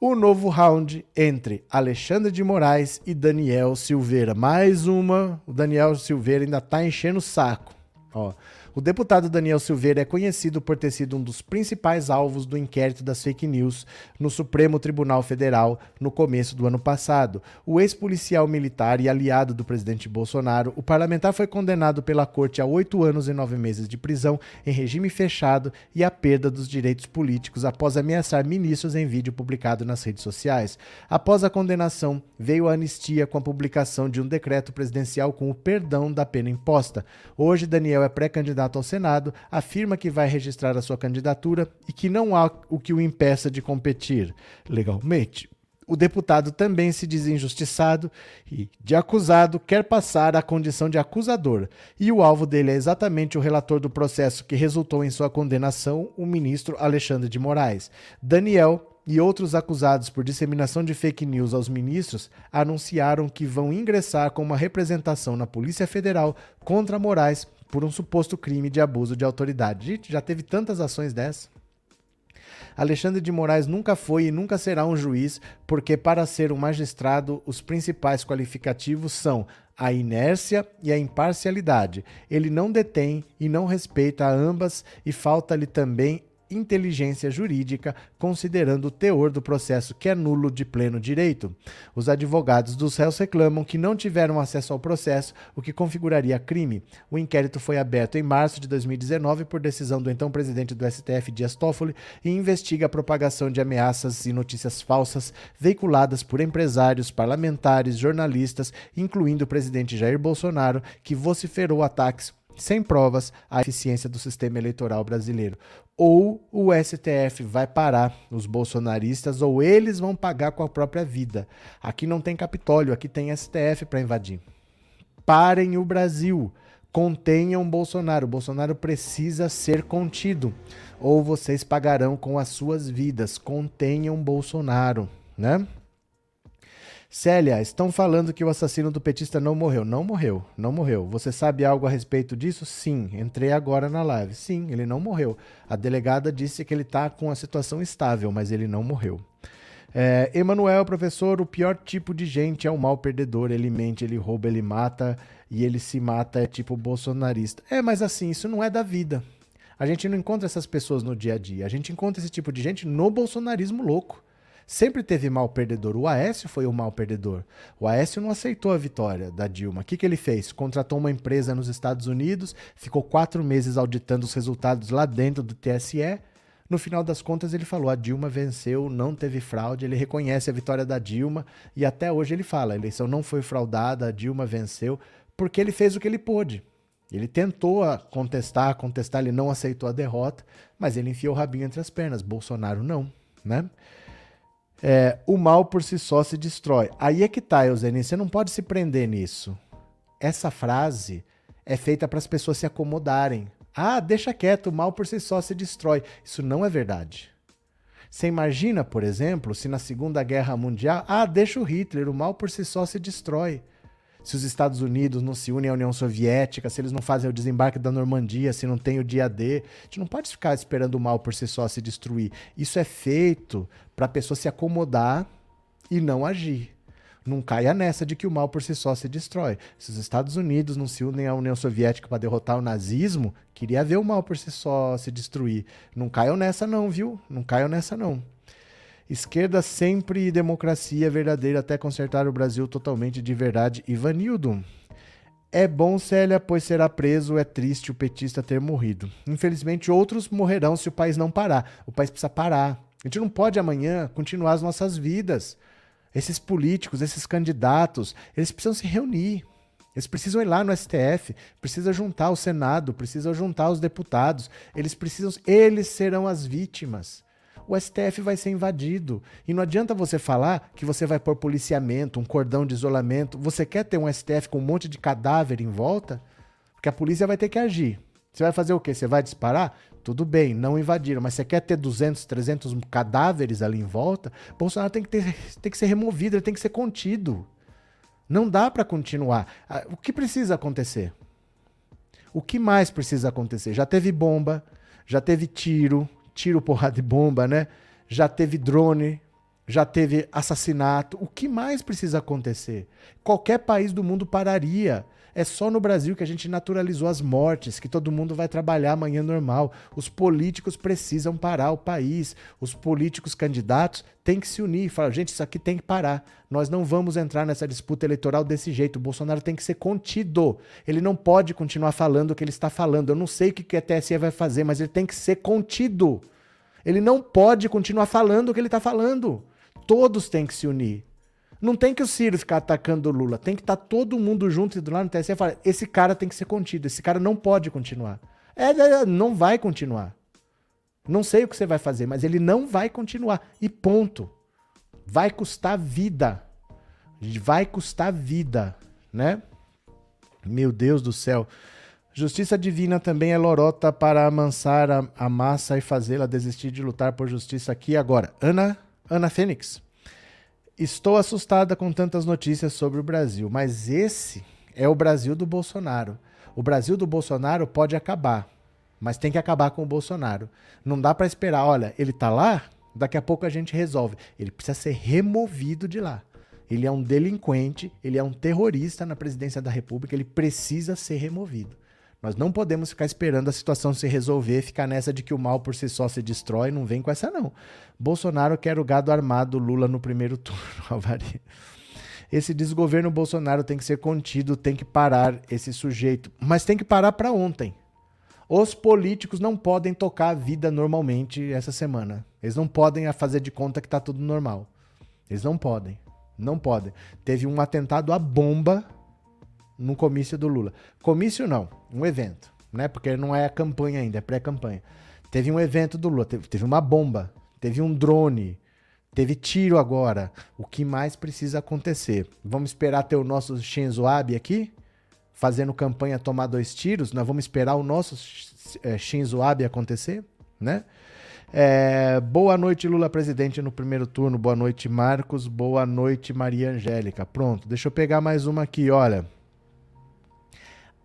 o novo round entre Alexandre de Moraes e Daniel Silveira. Mais uma. O Daniel Silveira ainda tá enchendo o saco. Ó. O deputado Daniel Silveira é conhecido por ter sido um dos principais alvos do inquérito das fake news no Supremo Tribunal Federal no começo do ano passado. O ex-policial militar e aliado do presidente Bolsonaro, o parlamentar foi condenado pela corte a oito anos e nove meses de prisão em regime fechado e a perda dos direitos políticos após ameaçar ministros em vídeo publicado nas redes sociais. Após a condenação, veio a anistia com a publicação de um decreto presidencial com o perdão da pena imposta. Hoje, Daniel é pré-candidato candidato ao Senado, afirma que vai registrar a sua candidatura e que não há o que o impeça de competir legalmente. O deputado também se diz injustiçado e, de acusado, quer passar à condição de acusador. E o alvo dele é exatamente o relator do processo que resultou em sua condenação, o ministro Alexandre de Moraes. Daniel e outros acusados por disseminação de fake news aos ministros anunciaram que vão ingressar com uma representação na Polícia Federal contra Moraes por um suposto crime de abuso de autoridade. Gente, já teve tantas ações dessas. Alexandre de Moraes nunca foi e nunca será um juiz, porque para ser um magistrado, os principais qualificativos são a inércia e a imparcialidade. Ele não detém e não respeita ambas e falta-lhe também inteligência jurídica, considerando o teor do processo que é nulo de pleno direito. Os advogados dos réus reclamam que não tiveram acesso ao processo, o que configuraria crime. O inquérito foi aberto em março de 2019 por decisão do então presidente do STF, Dias Toffoli, e investiga a propagação de ameaças e notícias falsas veiculadas por empresários, parlamentares, jornalistas, incluindo o presidente Jair Bolsonaro, que vociferou ataques sem provas à eficiência do sistema eleitoral brasileiro. Ou o STF vai parar os bolsonaristas, ou eles vão pagar com a própria vida. Aqui não tem Capitólio, aqui tem STF para invadir. Parem o Brasil. Contenham Bolsonaro. Bolsonaro precisa ser contido. Ou vocês pagarão com as suas vidas. Contenham Bolsonaro, né? Célia, estão falando que o assassino do petista não morreu. Não morreu, não morreu. Você sabe algo a respeito disso? Sim, entrei agora na live. Sim, ele não morreu. A delegada disse que ele está com a situação estável, mas ele não morreu. É, Emanuel, professor, o pior tipo de gente é o mal perdedor. Ele mente, ele rouba, ele mata e ele se mata, é tipo bolsonarista. É, mas assim, isso não é da vida. A gente não encontra essas pessoas no dia a dia. A gente encontra esse tipo de gente no bolsonarismo louco. Sempre teve mal perdedor. O Aécio foi o mal perdedor. O Aécio não aceitou a vitória da Dilma. O que, que ele fez? Contratou uma empresa nos Estados Unidos, ficou quatro meses auditando os resultados lá dentro do TSE. No final das contas, ele falou: a Dilma venceu, não teve fraude. Ele reconhece a vitória da Dilma e até hoje ele fala: a eleição não foi fraudada, a Dilma venceu, porque ele fez o que ele pôde. Ele tentou contestar, contestar, ele não aceitou a derrota, mas ele enfiou o rabinho entre as pernas. Bolsonaro não, né? É, o mal por si só se destrói. Aí é que tá, Eusênio, você não pode se prender nisso. Essa frase é feita para as pessoas se acomodarem. Ah, deixa quieto, o mal por si só se destrói. Isso não é verdade. Você imagina, por exemplo, se na Segunda Guerra Mundial, ah, deixa o Hitler, o mal por si só se destrói se os Estados Unidos não se unem à União Soviética, se eles não fazem o desembarque da Normandia, se não tem o dia D. A gente não pode ficar esperando o mal por si só se destruir. Isso é feito para a pessoa se acomodar e não agir. Não caia nessa de que o mal por si só se destrói. Se os Estados Unidos não se unem à União Soviética para derrotar o nazismo, queria ver o mal por si só se destruir. Não caiam nessa não, viu? Não caiam nessa não. Esquerda sempre e democracia verdadeira até consertar o Brasil totalmente de verdade. Ivanildo. É bom, Célia, pois será preso. É triste o petista ter morrido. Infelizmente, outros morrerão se o país não parar. O país precisa parar. A gente não pode amanhã continuar as nossas vidas. Esses políticos, esses candidatos, eles precisam se reunir. Eles precisam ir lá no STF, precisa juntar o Senado, precisa juntar os deputados. Eles precisam, eles serão as vítimas o STF vai ser invadido. E não adianta você falar que você vai pôr policiamento, um cordão de isolamento. Você quer ter um STF com um monte de cadáver em volta? Porque a polícia vai ter que agir. Você vai fazer o quê? Você vai disparar? Tudo bem, não invadiram, mas você quer ter 200, 300 cadáveres ali em volta? Bolsonaro tem que, ter, tem que ser removido, ele tem que ser contido. Não dá para continuar. Ah, o que precisa acontecer? O que mais precisa acontecer? Já teve bomba, já teve tiro, tiro, porrada de bomba, né? Já teve drone, já teve assassinato. O que mais precisa acontecer? Qualquer país do mundo pararia. É só no Brasil que a gente naturalizou as mortes, que todo mundo vai trabalhar amanhã normal. Os políticos precisam parar o país. Os políticos candidatos têm que se unir e falar: gente, isso aqui tem que parar. Nós não vamos entrar nessa disputa eleitoral desse jeito. O Bolsonaro tem que ser contido. Ele não pode continuar falando o que ele está falando. Eu não sei o que a TSE vai fazer, mas ele tem que ser contido. Ele não pode continuar falando o que ele está falando. Todos têm que se unir. Não tem que o Ciro ficar atacando o Lula. Tem que estar tá todo mundo junto e lá no TSE falar: esse cara tem que ser contido, esse cara não pode continuar. É, é, não vai continuar. Não sei o que você vai fazer, mas ele não vai continuar. E ponto. Vai custar vida. Vai custar vida, né? Meu Deus do céu. Justiça divina também é lorota para amansar a, a massa e fazê-la desistir de lutar por justiça aqui e agora. Ana, Ana Fênix. Estou assustada com tantas notícias sobre o Brasil, mas esse é o Brasil do Bolsonaro. O Brasil do Bolsonaro pode acabar. Mas tem que acabar com o Bolsonaro. Não dá para esperar, olha, ele tá lá, daqui a pouco a gente resolve. Ele precisa ser removido de lá. Ele é um delinquente, ele é um terrorista na presidência da República, ele precisa ser removido. Nós não podemos ficar esperando a situação se resolver, ficar nessa de que o mal por si só se destrói, não vem com essa não. Bolsonaro quer o gado armado, Lula no primeiro turno, Alvari. Esse desgoverno Bolsonaro tem que ser contido, tem que parar esse sujeito, mas tem que parar para ontem. Os políticos não podem tocar a vida normalmente essa semana. Eles não podem fazer de conta que tá tudo normal. Eles não podem. Não podem. Teve um atentado à bomba no comício do Lula. Comício não, um evento, né? Porque não é campanha ainda, é pré-campanha. Teve um evento do Lula, teve, teve uma bomba, teve um drone, teve tiro agora. O que mais precisa acontecer? Vamos esperar ter o nosso Shinzo Abe aqui? fazendo campanha tomar dois tiros, nós vamos esperar o nosso é, Shinzo Abe acontecer, né? É, boa noite, Lula presidente no primeiro turno. Boa noite, Marcos. Boa noite, Maria Angélica. Pronto, deixa eu pegar mais uma aqui, olha.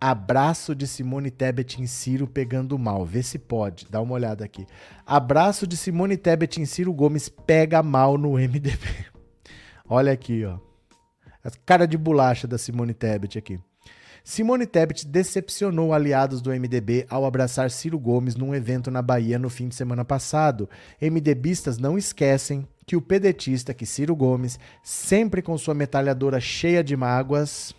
Abraço de Simone Tebet em Ciro pegando mal. Vê se pode. Dá uma olhada aqui. Abraço de Simone Tebet em Ciro Gomes pega mal no MDB. Olha aqui, ó. A cara de bolacha da Simone Tebet aqui. Simone Tebet decepcionou aliados do MDB ao abraçar Ciro Gomes num evento na Bahia no fim de semana passado. MDBistas não esquecem que o pedetista, que Ciro Gomes, sempre com sua metralhadora cheia de mágoas,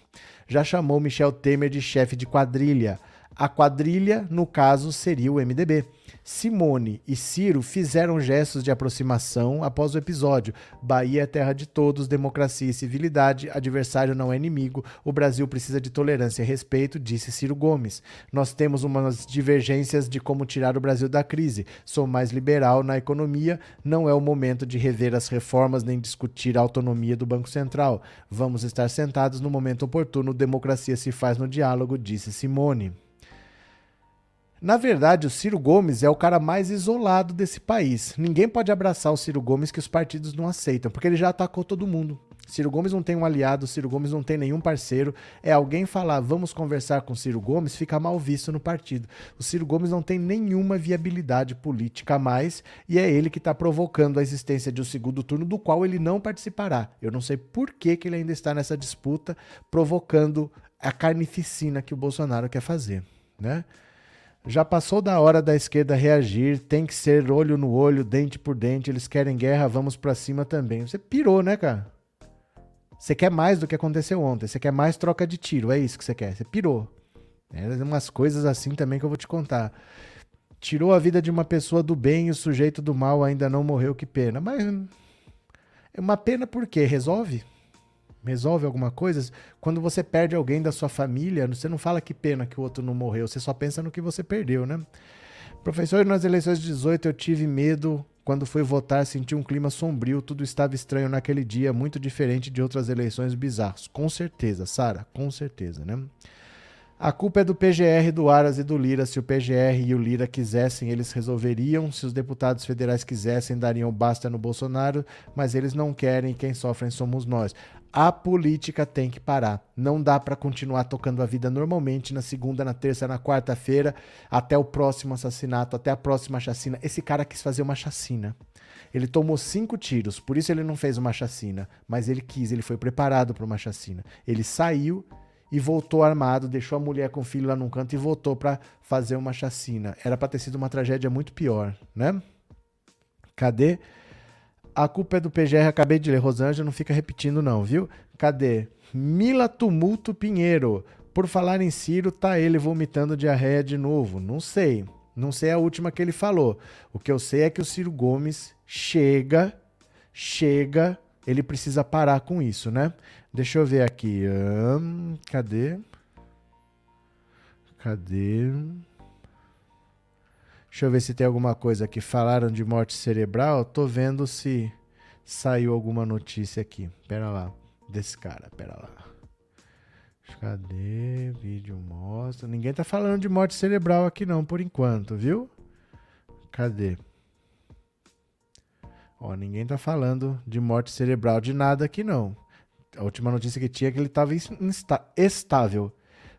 já chamou Michel Temer de chefe de quadrilha. A quadrilha, no caso, seria o MDB. Simone e Ciro fizeram gestos de aproximação após o episódio. Bahia é terra de todos, democracia e civilidade, adversário não é inimigo, o Brasil precisa de tolerância e respeito, disse Ciro Gomes. Nós temos umas divergências de como tirar o Brasil da crise. Sou mais liberal na economia, não é o momento de rever as reformas nem discutir a autonomia do Banco Central. Vamos estar sentados no momento oportuno, democracia se faz no diálogo, disse Simone. Na verdade, o Ciro Gomes é o cara mais isolado desse país. Ninguém pode abraçar o Ciro Gomes que os partidos não aceitam, porque ele já atacou todo mundo. Ciro Gomes não tem um aliado, Ciro Gomes não tem nenhum parceiro. É alguém falar, vamos conversar com Ciro Gomes, fica mal visto no partido. O Ciro Gomes não tem nenhuma viabilidade política mais e é ele que está provocando a existência de um segundo turno do qual ele não participará. Eu não sei por que, que ele ainda está nessa disputa, provocando a carnificina que o Bolsonaro quer fazer, né? Já passou da hora da esquerda reagir, tem que ser olho no olho, dente por dente, eles querem guerra, vamos para cima também. Você pirou, né, cara? Você quer mais do que aconteceu ontem, você quer mais troca de tiro, é isso que você quer, você pirou. É umas coisas assim também que eu vou te contar. Tirou a vida de uma pessoa do bem e o sujeito do mal ainda não morreu, que pena. Mas é uma pena por quê? Resolve? Resolve alguma coisa, quando você perde alguém da sua família, você não fala que pena que o outro não morreu, você só pensa no que você perdeu, né? Professor, nas eleições de 18 eu tive medo quando fui votar, senti um clima sombrio, tudo estava estranho naquele dia, muito diferente de outras eleições bizarras. Com certeza, Sara, com certeza, né? A culpa é do PGR, do Aras e do Lira. Se o PGR e o Lira quisessem, eles resolveriam. Se os deputados federais quisessem, dariam basta no Bolsonaro, mas eles não querem. Quem sofrem somos nós. A política tem que parar. Não dá para continuar tocando a vida normalmente na segunda, na terça, na quarta-feira, até o próximo assassinato, até a próxima chacina. Esse cara quis fazer uma chacina. Ele tomou cinco tiros, por isso ele não fez uma chacina, mas ele quis, ele foi preparado para uma chacina. Ele saiu e voltou armado, deixou a mulher com o filho lá num canto e voltou para fazer uma chacina. Era para ter sido uma tragédia muito pior, né? Cadê? A culpa é do PGR, acabei de ler. Rosângela, não fica repetindo não, viu? Cadê? Mila Tumulto Pinheiro. Por falar em Ciro, tá ele vomitando diarreia de novo. Não sei. Não sei a última que ele falou. O que eu sei é que o Ciro Gomes chega, chega, ele precisa parar com isso, né? Deixa eu ver aqui. Hum, cadê? Cadê? Deixa eu ver se tem alguma coisa aqui. Falaram de morte cerebral. Tô vendo se saiu alguma notícia aqui. Pera lá. Desse cara. Pera lá. Cadê? Vídeo mostra. Ninguém tá falando de morte cerebral aqui não, por enquanto, viu? Cadê? Ó, ninguém tá falando de morte cerebral de nada aqui não a última notícia que tinha é que ele estava estável.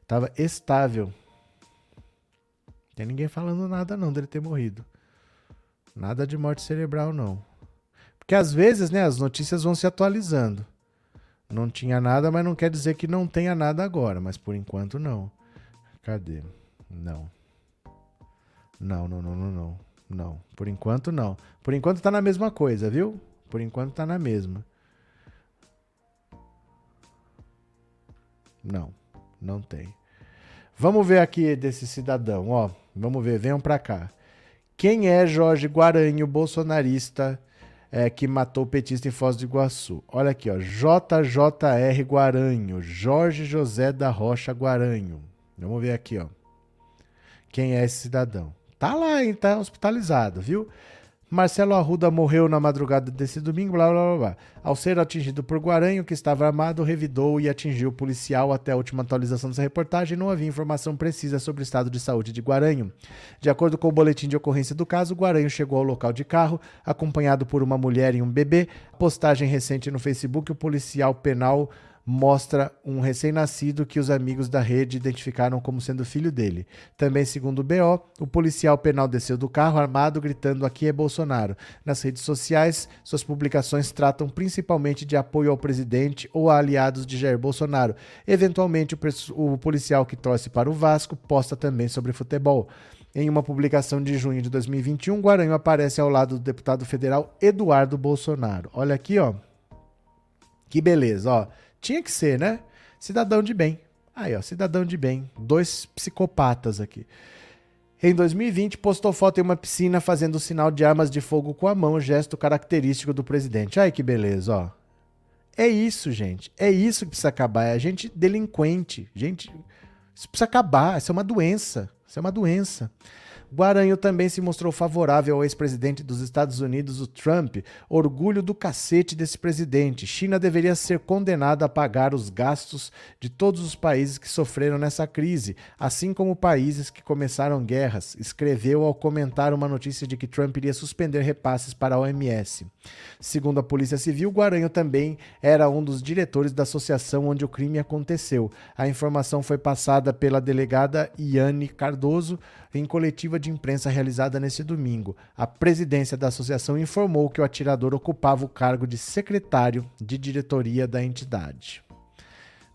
Estava estável. Tem ninguém falando nada não dele ter morrido. Nada de morte cerebral não. Porque às vezes, né, as notícias vão se atualizando. Não tinha nada, mas não quer dizer que não tenha nada agora, mas por enquanto não. Cadê? Não. Não, não, não, não, não. Não. Por enquanto não. Por enquanto tá na mesma coisa, viu? Por enquanto tá na mesma. Não, não tem. Vamos ver aqui desse cidadão, ó. Vamos ver, venham para cá. Quem é Jorge Guaranho, bolsonarista é, que matou o petista em Foz do Iguaçu? Olha aqui, ó. JJR Guaranho, Jorge José da Rocha Guaranho. Vamos ver aqui, ó. Quem é esse cidadão? Tá lá, hein? Tá hospitalizado, viu? Marcelo Arruda morreu na madrugada desse domingo, blá blá blá. blá. Ao ser atingido por Guaranho, que estava armado, revidou e atingiu o policial. Até a última atualização dessa reportagem, não havia informação precisa sobre o estado de saúde de Guaranho. De acordo com o boletim de ocorrência do caso, Guaranho chegou ao local de carro, acompanhado por uma mulher e um bebê. Postagem recente no Facebook, o policial penal mostra um recém-nascido que os amigos da rede identificaram como sendo filho dele. Também, segundo o BO, o policial penal desceu do carro armado gritando aqui é Bolsonaro. Nas redes sociais, suas publicações tratam principalmente de apoio ao presidente ou a aliados de Jair Bolsonaro. Eventualmente, o policial que torce para o Vasco posta também sobre futebol. Em uma publicação de junho de 2021, Guaranho aparece ao lado do deputado federal Eduardo Bolsonaro. Olha aqui, ó. Que beleza, ó. Tinha que ser, né? Cidadão de bem. Aí, ó, cidadão de bem. Dois psicopatas aqui. Em 2020, postou foto em uma piscina fazendo o sinal de armas de fogo com a mão, gesto característico do presidente. Ai, que beleza, ó. É isso, gente. É isso que precisa acabar. É a gente delinquente. Gente, isso precisa acabar. Isso é uma doença. Isso é uma doença. Guaranho também se mostrou favorável ao ex-presidente dos Estados Unidos, o Trump. Orgulho do cacete desse presidente. China deveria ser condenada a pagar os gastos de todos os países que sofreram nessa crise, assim como países que começaram guerras, escreveu ao comentar uma notícia de que Trump iria suspender repasses para a OMS. Segundo a Polícia Civil, Guaranho também era um dos diretores da associação onde o crime aconteceu. A informação foi passada pela delegada Iane Cardoso em coletiva de imprensa realizada neste domingo. A presidência da associação informou que o atirador ocupava o cargo de secretário de diretoria da entidade.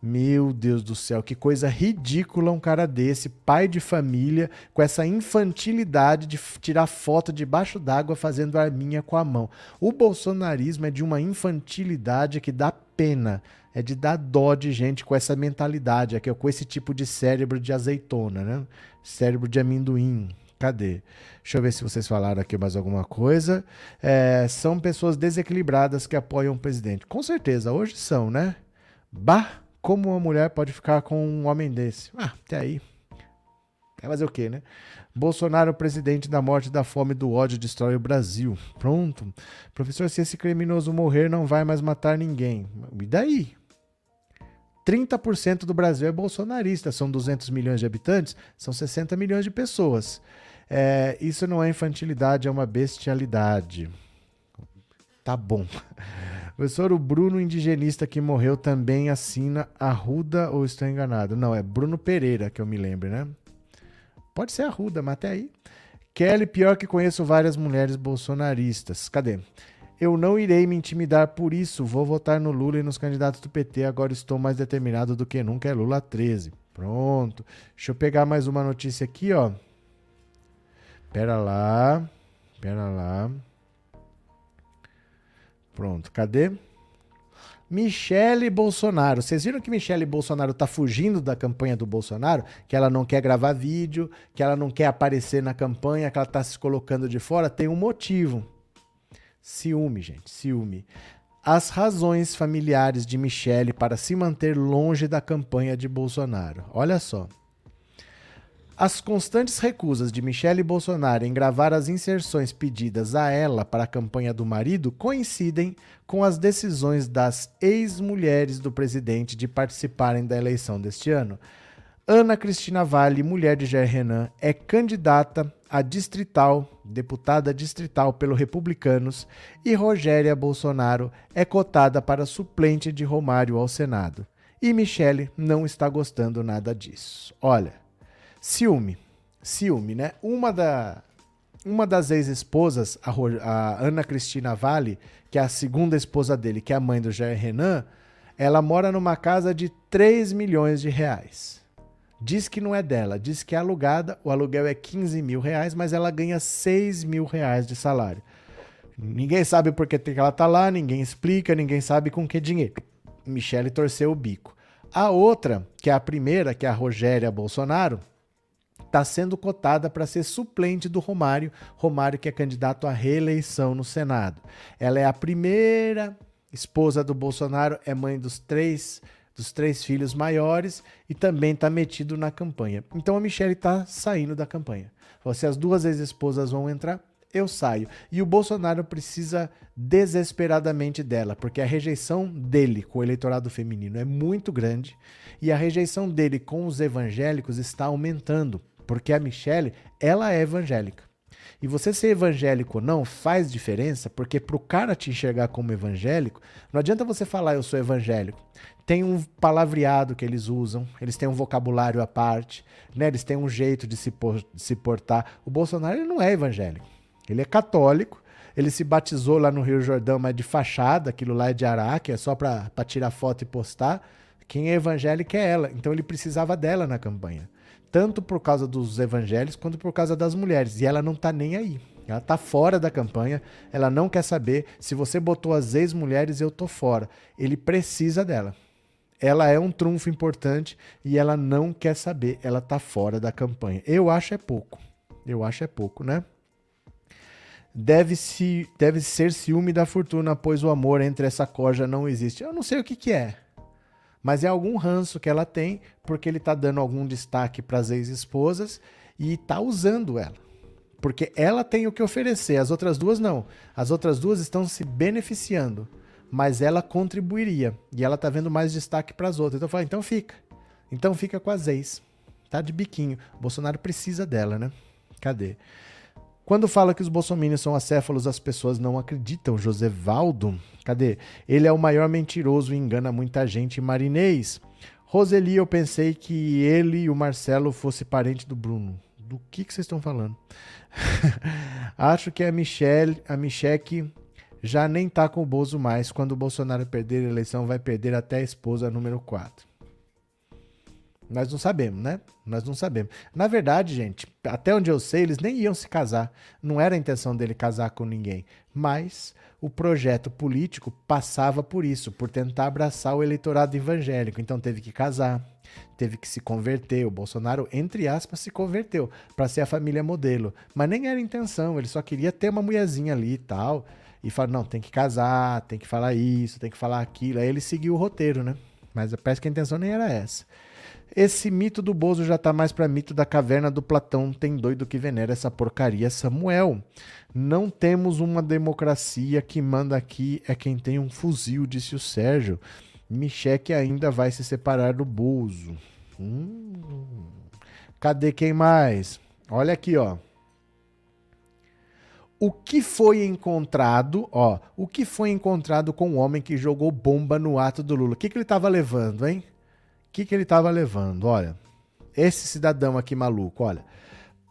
Meu Deus do céu, que coisa ridícula um cara desse, pai de família, com essa infantilidade de tirar foto debaixo d'água fazendo arminha com a mão. O bolsonarismo é de uma infantilidade que dá pena, é de dar dó de gente com essa mentalidade, aqui, com esse tipo de cérebro de azeitona, né? Cérebro de amendoim. Cadê? Deixa eu ver se vocês falaram aqui mais alguma coisa. É, são pessoas desequilibradas que apoiam o presidente. Com certeza, hoje são, né? Bah! Como uma mulher pode ficar com um homem desse? Ah, até aí. Vai fazer o quê, né? Bolsonaro, presidente da morte, da fome, do ódio, destrói o Brasil. Pronto. Professor, se esse criminoso morrer, não vai mais matar ninguém. E daí? 30% do Brasil é bolsonarista. São 200 milhões de habitantes, são 60 milhões de pessoas. É, isso não é infantilidade, é uma bestialidade. Tá bom. Professor, o Bruno indigenista que morreu também assina Arruda ou estou enganado? Não, é Bruno Pereira que eu me lembro, né? Pode ser Arruda, mas até aí. Kelly, pior que conheço várias mulheres bolsonaristas. Cadê? Eu não irei me intimidar por isso. Vou votar no Lula e nos candidatos do PT. Agora estou mais determinado do que nunca. É Lula 13. Pronto. Deixa eu pegar mais uma notícia aqui, ó. Pera lá. Pera lá. Pronto, cadê? Michele Bolsonaro. Vocês viram que Michele Bolsonaro tá fugindo da campanha do Bolsonaro? Que ela não quer gravar vídeo, que ela não quer aparecer na campanha, que ela tá se colocando de fora? Tem um motivo. Ciúme, gente, ciúme. As razões familiares de Michele para se manter longe da campanha de Bolsonaro. Olha só. As constantes recusas de Michele Bolsonaro em gravar as inserções pedidas a ela para a campanha do marido coincidem com as decisões das ex-mulheres do presidente de participarem da eleição deste ano. Ana Cristina Vale, mulher de Jair Renan, é candidata a distrital, deputada distrital pelo Republicanos, e Rogéria Bolsonaro é cotada para suplente de Romário ao Senado. E Michele não está gostando nada disso. Olha, Ciúme. ciúme, né? Uma, da, uma das ex-esposas, a, a Ana Cristina Vale, que é a segunda esposa dele, que é a mãe do Jair Renan, ela mora numa casa de 3 milhões de reais. Diz que não é dela, diz que é alugada, o aluguel é 15 mil reais, mas ela ganha 6 mil reais de salário. Ninguém sabe por que ela tá lá, ninguém explica, ninguém sabe com que dinheiro. Michele torceu o bico. A outra, que é a primeira, que é a Rogéria Bolsonaro, está sendo cotada para ser suplente do Romário, Romário que é candidato à reeleição no Senado. Ela é a primeira esposa do Bolsonaro, é mãe dos três dos três filhos maiores e também está metido na campanha. Então a Michelle está saindo da campanha. Se as duas ex-esposas vão entrar, eu saio. E o Bolsonaro precisa desesperadamente dela, porque a rejeição dele com o eleitorado feminino é muito grande e a rejeição dele com os evangélicos está aumentando, porque a Michelle, ela é evangélica. E você ser evangélico ou não faz diferença, porque pro cara te enxergar como evangélico, não adianta você falar eu sou evangélico. Tem um palavreado que eles usam, eles têm um vocabulário à parte, né? Eles têm um jeito de se, por- de se portar. O Bolsonaro ele não é evangélico. Ele é católico, ele se batizou lá no Rio Jordão, mas de fachada, aquilo lá é de Araque, é só pra tirar foto e postar. Quem é evangélico é ela, então ele precisava dela na campanha. Tanto por causa dos evangélicos quanto por causa das mulheres. E ela não tá nem aí. Ela tá fora da campanha, ela não quer saber. Se você botou as ex-mulheres, eu tô fora. Ele precisa dela. Ela é um trunfo importante e ela não quer saber. Ela tá fora da campanha. Eu acho é pouco. Eu acho é pouco, né? Deve, -se, deve ser ciúme da fortuna, pois o amor entre essa corja não existe. Eu não sei o que, que é. Mas é algum ranço que ela tem, porque ele tá dando algum destaque para as ex-esposas e tá usando ela. Porque ela tem o que oferecer, as outras duas não. As outras duas estão se beneficiando, mas ela contribuiria. E ela tá vendo mais destaque para as outras. Então eu falo, então fica. Então fica com as ex. Tá de biquinho. Bolsonaro precisa dela, né? Cadê? Quando fala que os bolsominions são acéfalos, as pessoas não acreditam. Josevaldo, cadê? Ele é o maior mentiroso e engana muita gente. Marinês, Roseli, eu pensei que ele e o Marcelo fosse parente do Bruno. Do que, que vocês estão falando? Acho que a Michelle, a Micheque já nem tá com o Bozo mais. Quando o Bolsonaro perder a eleição, vai perder até a esposa número 4. Nós não sabemos, né? Nós não sabemos. Na verdade, gente, até onde eu sei, eles nem iam se casar. Não era a intenção dele casar com ninguém. Mas o projeto político passava por isso, por tentar abraçar o eleitorado evangélico. Então teve que casar, teve que se converter. O Bolsonaro, entre aspas, se converteu para ser a família modelo. Mas nem era a intenção, ele só queria ter uma mulherzinha ali e tal. E falou: não, tem que casar, tem que falar isso, tem que falar aquilo. Aí ele seguiu o roteiro, né? Mas parece que a intenção nem era essa. Esse mito do Bozo já tá mais pra mito da caverna do Platão. Tem doido que venera essa porcaria, Samuel. Não temos uma democracia que manda aqui é quem tem um fuzil, disse o Sérgio. Micheque ainda vai se separar do Bozo. Hum. Cadê quem mais? Olha aqui, ó. O que foi encontrado, ó, o que foi encontrado com o homem que jogou bomba no ato do Lula? O que, que ele tava levando, hein? O que, que ele estava levando? Olha, esse cidadão aqui maluco, olha.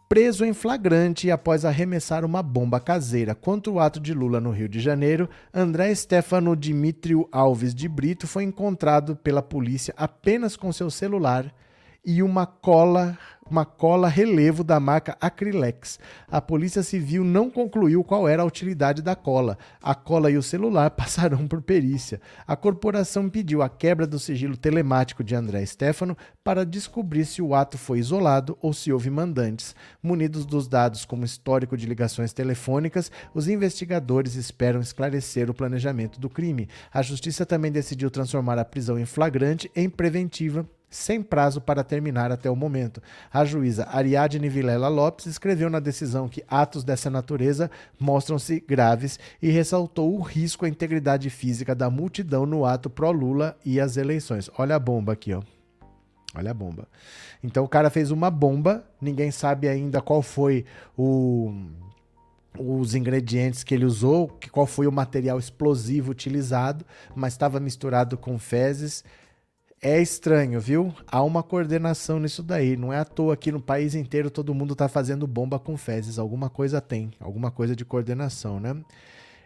Preso em flagrante após arremessar uma bomba caseira contra o ato de Lula no Rio de Janeiro, André Stefano Dimitrio Alves de Brito foi encontrado pela polícia apenas com seu celular e uma cola, uma cola relevo da marca Acrylex. A Polícia Civil não concluiu qual era a utilidade da cola. A cola e o celular passarão por perícia. A corporação pediu a quebra do sigilo telemático de André Stefano para descobrir se o ato foi isolado ou se houve mandantes. Munidos dos dados como histórico de ligações telefônicas, os investigadores esperam esclarecer o planejamento do crime. A justiça também decidiu transformar a prisão em flagrante em preventiva sem prazo para terminar até o momento. A juíza Ariadne Vilela Lopes escreveu na decisão que atos dessa natureza mostram-se graves e ressaltou o risco à integridade física da multidão no ato pró-Lula e as eleições. Olha a bomba aqui, ó. Olha a bomba. Então o cara fez uma bomba, ninguém sabe ainda qual foi o os ingredientes que ele usou, qual foi o material explosivo utilizado, mas estava misturado com fezes É estranho, viu? Há uma coordenação nisso daí. Não é à toa que no país inteiro todo mundo tá fazendo bomba com fezes. Alguma coisa tem, alguma coisa de coordenação, né?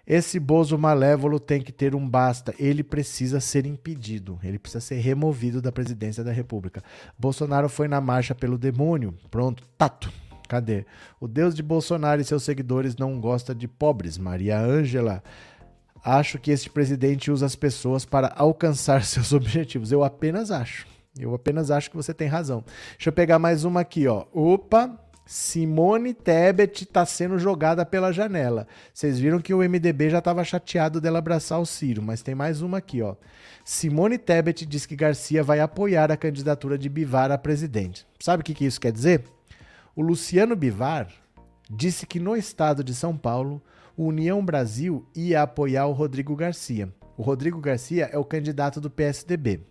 Esse Bozo malévolo tem que ter um basta. Ele precisa ser impedido. Ele precisa ser removido da presidência da República. Bolsonaro foi na marcha pelo demônio. Pronto, tato. Cadê? O Deus de Bolsonaro e seus seguidores não gosta de pobres. Maria Ângela. Acho que este presidente usa as pessoas para alcançar seus objetivos. Eu apenas acho. Eu apenas acho que você tem razão. Deixa eu pegar mais uma aqui, ó. Opa, Simone Tebet está sendo jogada pela janela. Vocês viram que o MDB já estava chateado dela abraçar o Ciro, mas tem mais uma aqui, ó. Simone Tebet diz que Garcia vai apoiar a candidatura de Bivar a presidente. Sabe o que, que isso quer dizer? O Luciano Bivar disse que no estado de São Paulo, o União Brasil ia apoiar o Rodrigo Garcia. O Rodrigo Garcia é o candidato do PSDB.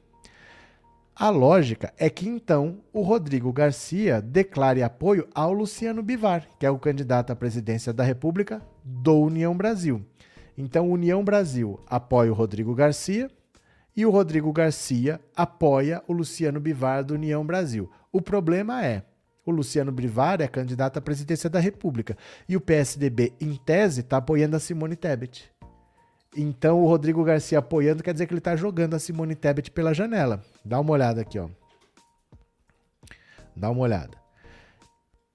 A lógica é que então o Rodrigo Garcia declare apoio ao Luciano Bivar, que é o candidato à presidência da República do União Brasil. Então, União Brasil apoia o Rodrigo Garcia e o Rodrigo Garcia apoia o Luciano Bivar do União Brasil. O problema é, o Luciano Bivar é candidato à presidência da República e o PSDB, em tese, está apoiando a Simone Tebet. Então o Rodrigo Garcia apoiando quer dizer que ele está jogando a Simone Tebet pela janela. Dá uma olhada aqui, ó. Dá uma olhada.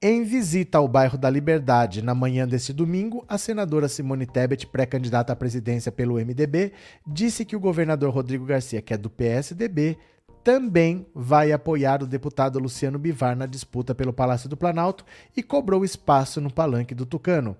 Em visita ao bairro da Liberdade na manhã deste domingo, a senadora Simone Tebet, pré-candidata à presidência pelo MDB, disse que o governador Rodrigo Garcia, que é do PSDB, também vai apoiar o deputado Luciano Bivar na disputa pelo Palácio do Planalto e cobrou espaço no palanque do Tucano.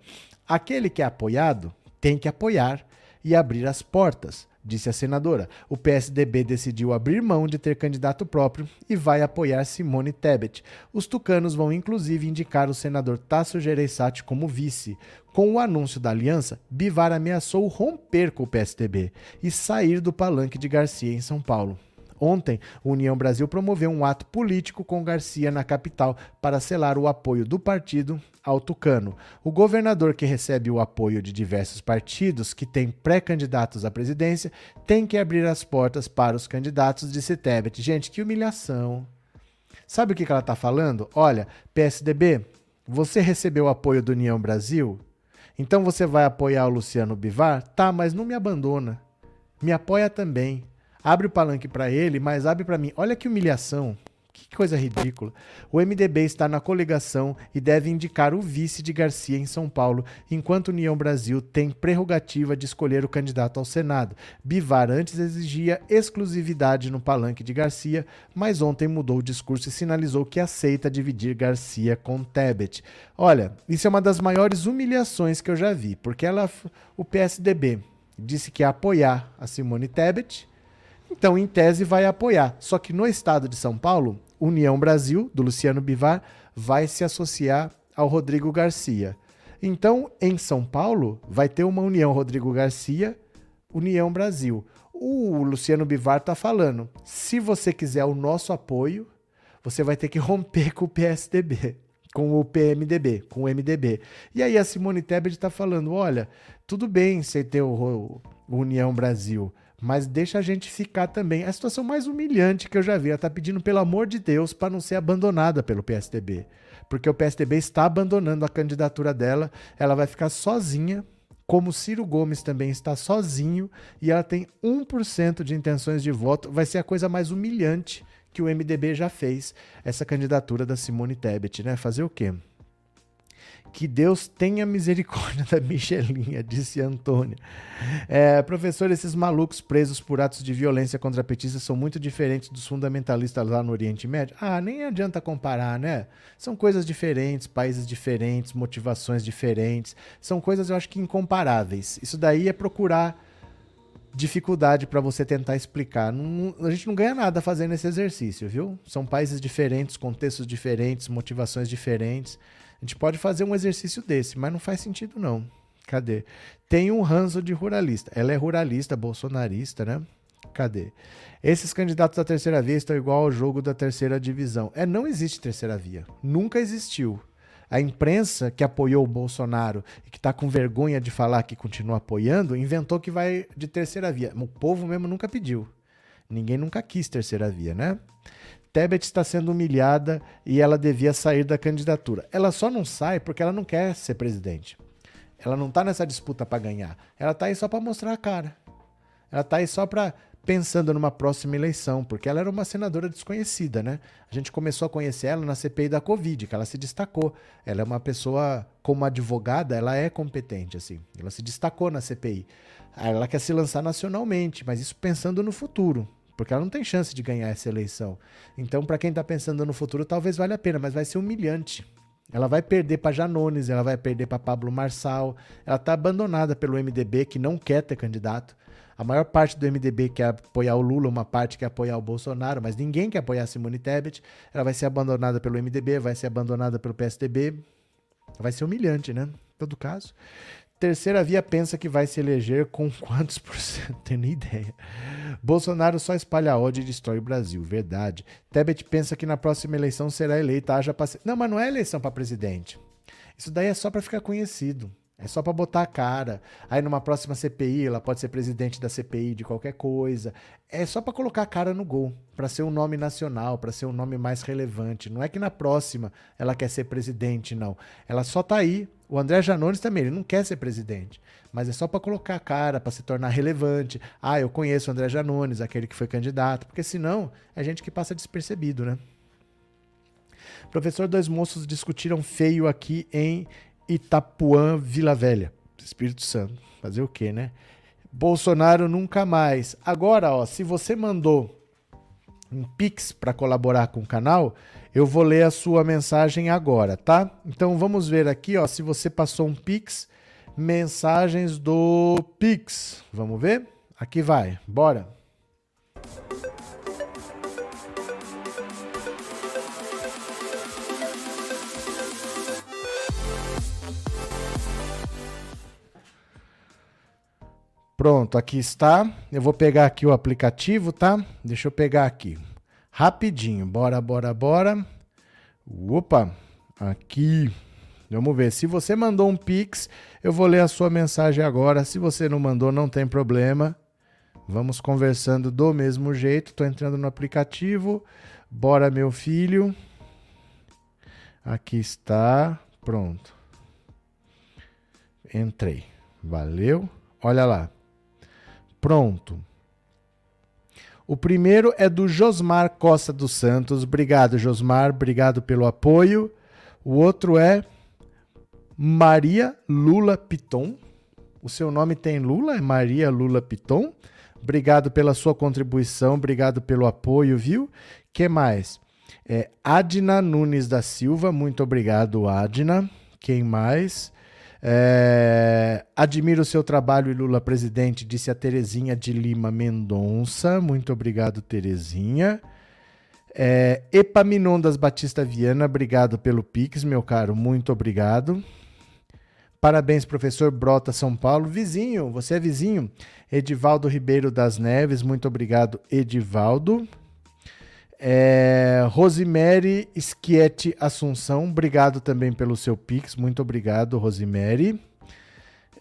Aquele que é apoiado tem que apoiar e abrir as portas, disse a senadora. O PSDB decidiu abrir mão de ter candidato próprio e vai apoiar Simone Tebet. Os tucanos vão inclusive indicar o senador Tasso Gereissati como vice. Com o anúncio da aliança, Bivar ameaçou romper com o PSDB e sair do palanque de Garcia em São Paulo. Ontem, União Brasil promoveu um ato político com Garcia na capital para selar o apoio do partido ao Tucano. O governador que recebe o apoio de diversos partidos que têm pré-candidatos à presidência tem que abrir as portas para os candidatos de Tebet. Gente, que humilhação. Sabe o que ela está falando? Olha, PSDB, você recebeu o apoio do União Brasil? Então você vai apoiar o Luciano Bivar? Tá, mas não me abandona. Me apoia também. Abre o palanque para ele, mas abre para mim. Olha que humilhação. Que coisa ridícula. O MDB está na coligação e deve indicar o vice de Garcia em São Paulo, enquanto União Brasil tem prerrogativa de escolher o candidato ao Senado. Bivar antes exigia exclusividade no palanque de Garcia, mas ontem mudou o discurso e sinalizou que aceita dividir Garcia com Tebet. Olha, isso é uma das maiores humilhações que eu já vi, porque ela, o PSDB disse que ia apoiar a Simone Tebet então, em tese, vai apoiar. Só que no estado de São Paulo, União Brasil, do Luciano Bivar, vai se associar ao Rodrigo Garcia. Então, em São Paulo, vai ter uma União Rodrigo Garcia, União Brasil. O Luciano Bivar está falando: se você quiser o nosso apoio, você vai ter que romper com o PSDB, com o PMDB, com o MDB. E aí a Simone Tebet está falando: olha, tudo bem você ter o, União Brasil, mas deixa a gente ficar também. É a situação mais humilhante que eu já vi. Ela está pedindo, pelo amor de Deus, para não ser abandonada pelo PSDB. Porque o PSDB está abandonando a candidatura dela. Ela vai ficar sozinha, como Ciro Gomes também está sozinho, e ela tem 1% de intenções de voto. Vai ser a coisa mais humilhante que o MDB já fez, essa candidatura da Simone Tebet, né? Fazer o quê? Que Deus tenha misericórdia da Michelinha, disse Antônia. É, professor, esses malucos presos por atos de violência contra petistas são muito diferentes dos fundamentalistas lá no Oriente Médio? Ah, nem adianta comparar, né? São coisas diferentes, países diferentes, motivações diferentes. São coisas, eu acho que incomparáveis. Isso daí é procurar dificuldade para você tentar explicar. Não, a gente não ganha nada fazendo esse exercício, viu? São países diferentes, contextos diferentes, motivações diferentes. A gente pode fazer um exercício desse, mas não faz sentido não. Cadê? Tem um ranço de ruralista. Ela é ruralista, bolsonarista, né? Cadê? Esses candidatos da terceira via estão igual ao jogo da terceira divisão. É, não existe terceira via. Nunca existiu. A imprensa que apoiou o Bolsonaro e que está com vergonha de falar que continua apoiando, inventou que vai de terceira via. O povo mesmo nunca pediu. Ninguém nunca quis terceira via, né? Tebet está sendo humilhada e ela devia sair da candidatura. Ela só não sai porque ela não quer ser presidente. Ela não está nessa disputa para ganhar. Ela está aí só para mostrar a cara. Ela está aí só para pensando numa próxima eleição, porque ela era uma senadora desconhecida, né? A gente começou a conhecer ela na CPI da Covid, que ela se destacou. Ela é uma pessoa, como advogada, ela é competente, assim. Ela se destacou na CPI. Ela quer se lançar nacionalmente, mas isso pensando no futuro, porque ela não tem chance de ganhar essa eleição. Então, para quem está pensando no futuro, talvez valha a pena, mas vai ser humilhante. Ela vai perder para Janones, ela vai perder para Pablo Marçal. Ela está abandonada pelo MDB, que não quer ter candidato. A maior parte do MDB quer apoiar o Lula, uma parte quer apoiar o Bolsonaro, mas ninguém quer apoiar a Simone Tebet. Ela vai ser abandonada pelo MDB, vai ser abandonada pelo PSDB. Vai ser humilhante, né? Em todo caso. Terceira via pensa que vai se eleger com quantos por cento? Tenho nem ideia. Bolsonaro só espalha ódio e destrói o Brasil. Verdade. Tebet pensa que na próxima eleição será eleita. Haja paci... Não, mas não é eleição para presidente. Isso daí é só para ficar conhecido. É só para botar a cara. Aí numa próxima CPI, ela pode ser presidente da CPI de qualquer coisa. É só para colocar a cara no gol, para ser um nome nacional, para ser um nome mais relevante. Não é que na próxima ela quer ser presidente, não. Ela só tá aí. O André Janones também, ele não quer ser presidente, mas é só para colocar a cara, para se tornar relevante. Ah, eu conheço o André Janones, aquele que foi candidato, porque senão é gente que passa despercebido, né? Professor, dois moços discutiram feio aqui em Itapuã, Vila Velha. Espírito Santo. Fazer o quê, né? Bolsonaro nunca mais. Agora, ó, se você mandou um Pix para colaborar com o canal, eu vou ler a sua mensagem agora, tá? Então vamos ver aqui, ó, se você passou um Pix, mensagens do Pix. Vamos ver? Aqui vai. Bora. Pronto, aqui está. Eu vou pegar aqui o aplicativo, tá? Deixa eu pegar aqui. Rapidinho. Bora, bora, bora. Opa, aqui. Vamos ver. Se você mandou um Pix, eu vou ler a sua mensagem agora. Se você não mandou, não tem problema. Vamos conversando do mesmo jeito. Estou entrando no aplicativo. Bora, meu filho. Aqui está. Pronto. Entrei. Valeu. Olha lá. Pronto. O primeiro é do Josmar Costa dos Santos. Obrigado, Josmar. Obrigado pelo apoio. O outro é Maria Lula Piton. O seu nome tem Lula? É Maria Lula Piton. Obrigado pela sua contribuição, obrigado pelo apoio, viu? que mais? É, Adna Nunes da Silva, muito obrigado, Adna. Quem mais? É, admiro o seu trabalho, Lula presidente, disse a Terezinha de Lima Mendonça. Muito obrigado, Terezinha. É, Epaminondas Batista Viana, obrigado pelo Pix, meu caro, muito obrigado. Parabéns, professor Brota São Paulo. Vizinho, você é vizinho? Edivaldo Ribeiro das Neves, muito obrigado, Edivaldo. É, Rosemary Schietti Assunção, obrigado também pelo seu Pix, muito obrigado, Rosemary.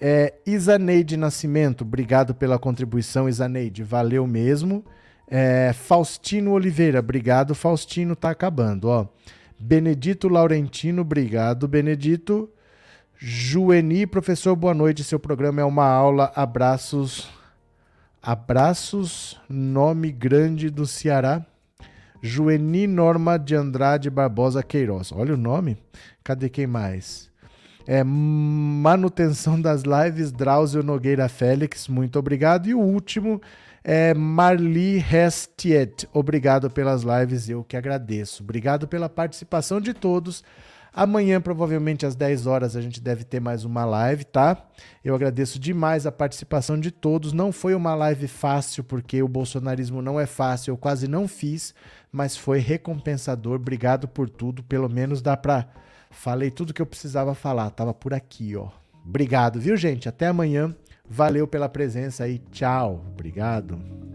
É, Isaneide Nascimento, obrigado pela contribuição, Isaneide, valeu mesmo. É, Faustino Oliveira, obrigado, Faustino, tá acabando, ó. Benedito Laurentino, obrigado, Benedito. Jueni, professor, boa noite, seu programa é uma aula, abraços, abraços, nome grande do Ceará. Jueni Norma de Andrade Barbosa Queiroz. Olha o nome. Cadê quem mais? É, manutenção das lives, Drauzio Nogueira Félix, muito obrigado. E o último é Marli Restiet. Obrigado pelas lives, eu que agradeço. Obrigado pela participação de todos. Amanhã, provavelmente às 10 horas, a gente deve ter mais uma live, tá? Eu agradeço demais a participação de todos. Não foi uma live fácil, porque o bolsonarismo não é fácil, eu quase não fiz, mas foi recompensador. Obrigado por tudo. Pelo menos dá pra. Falei tudo que eu precisava falar, tava por aqui, ó. Obrigado, viu, gente? Até amanhã. Valeu pela presença aí. Tchau. Obrigado.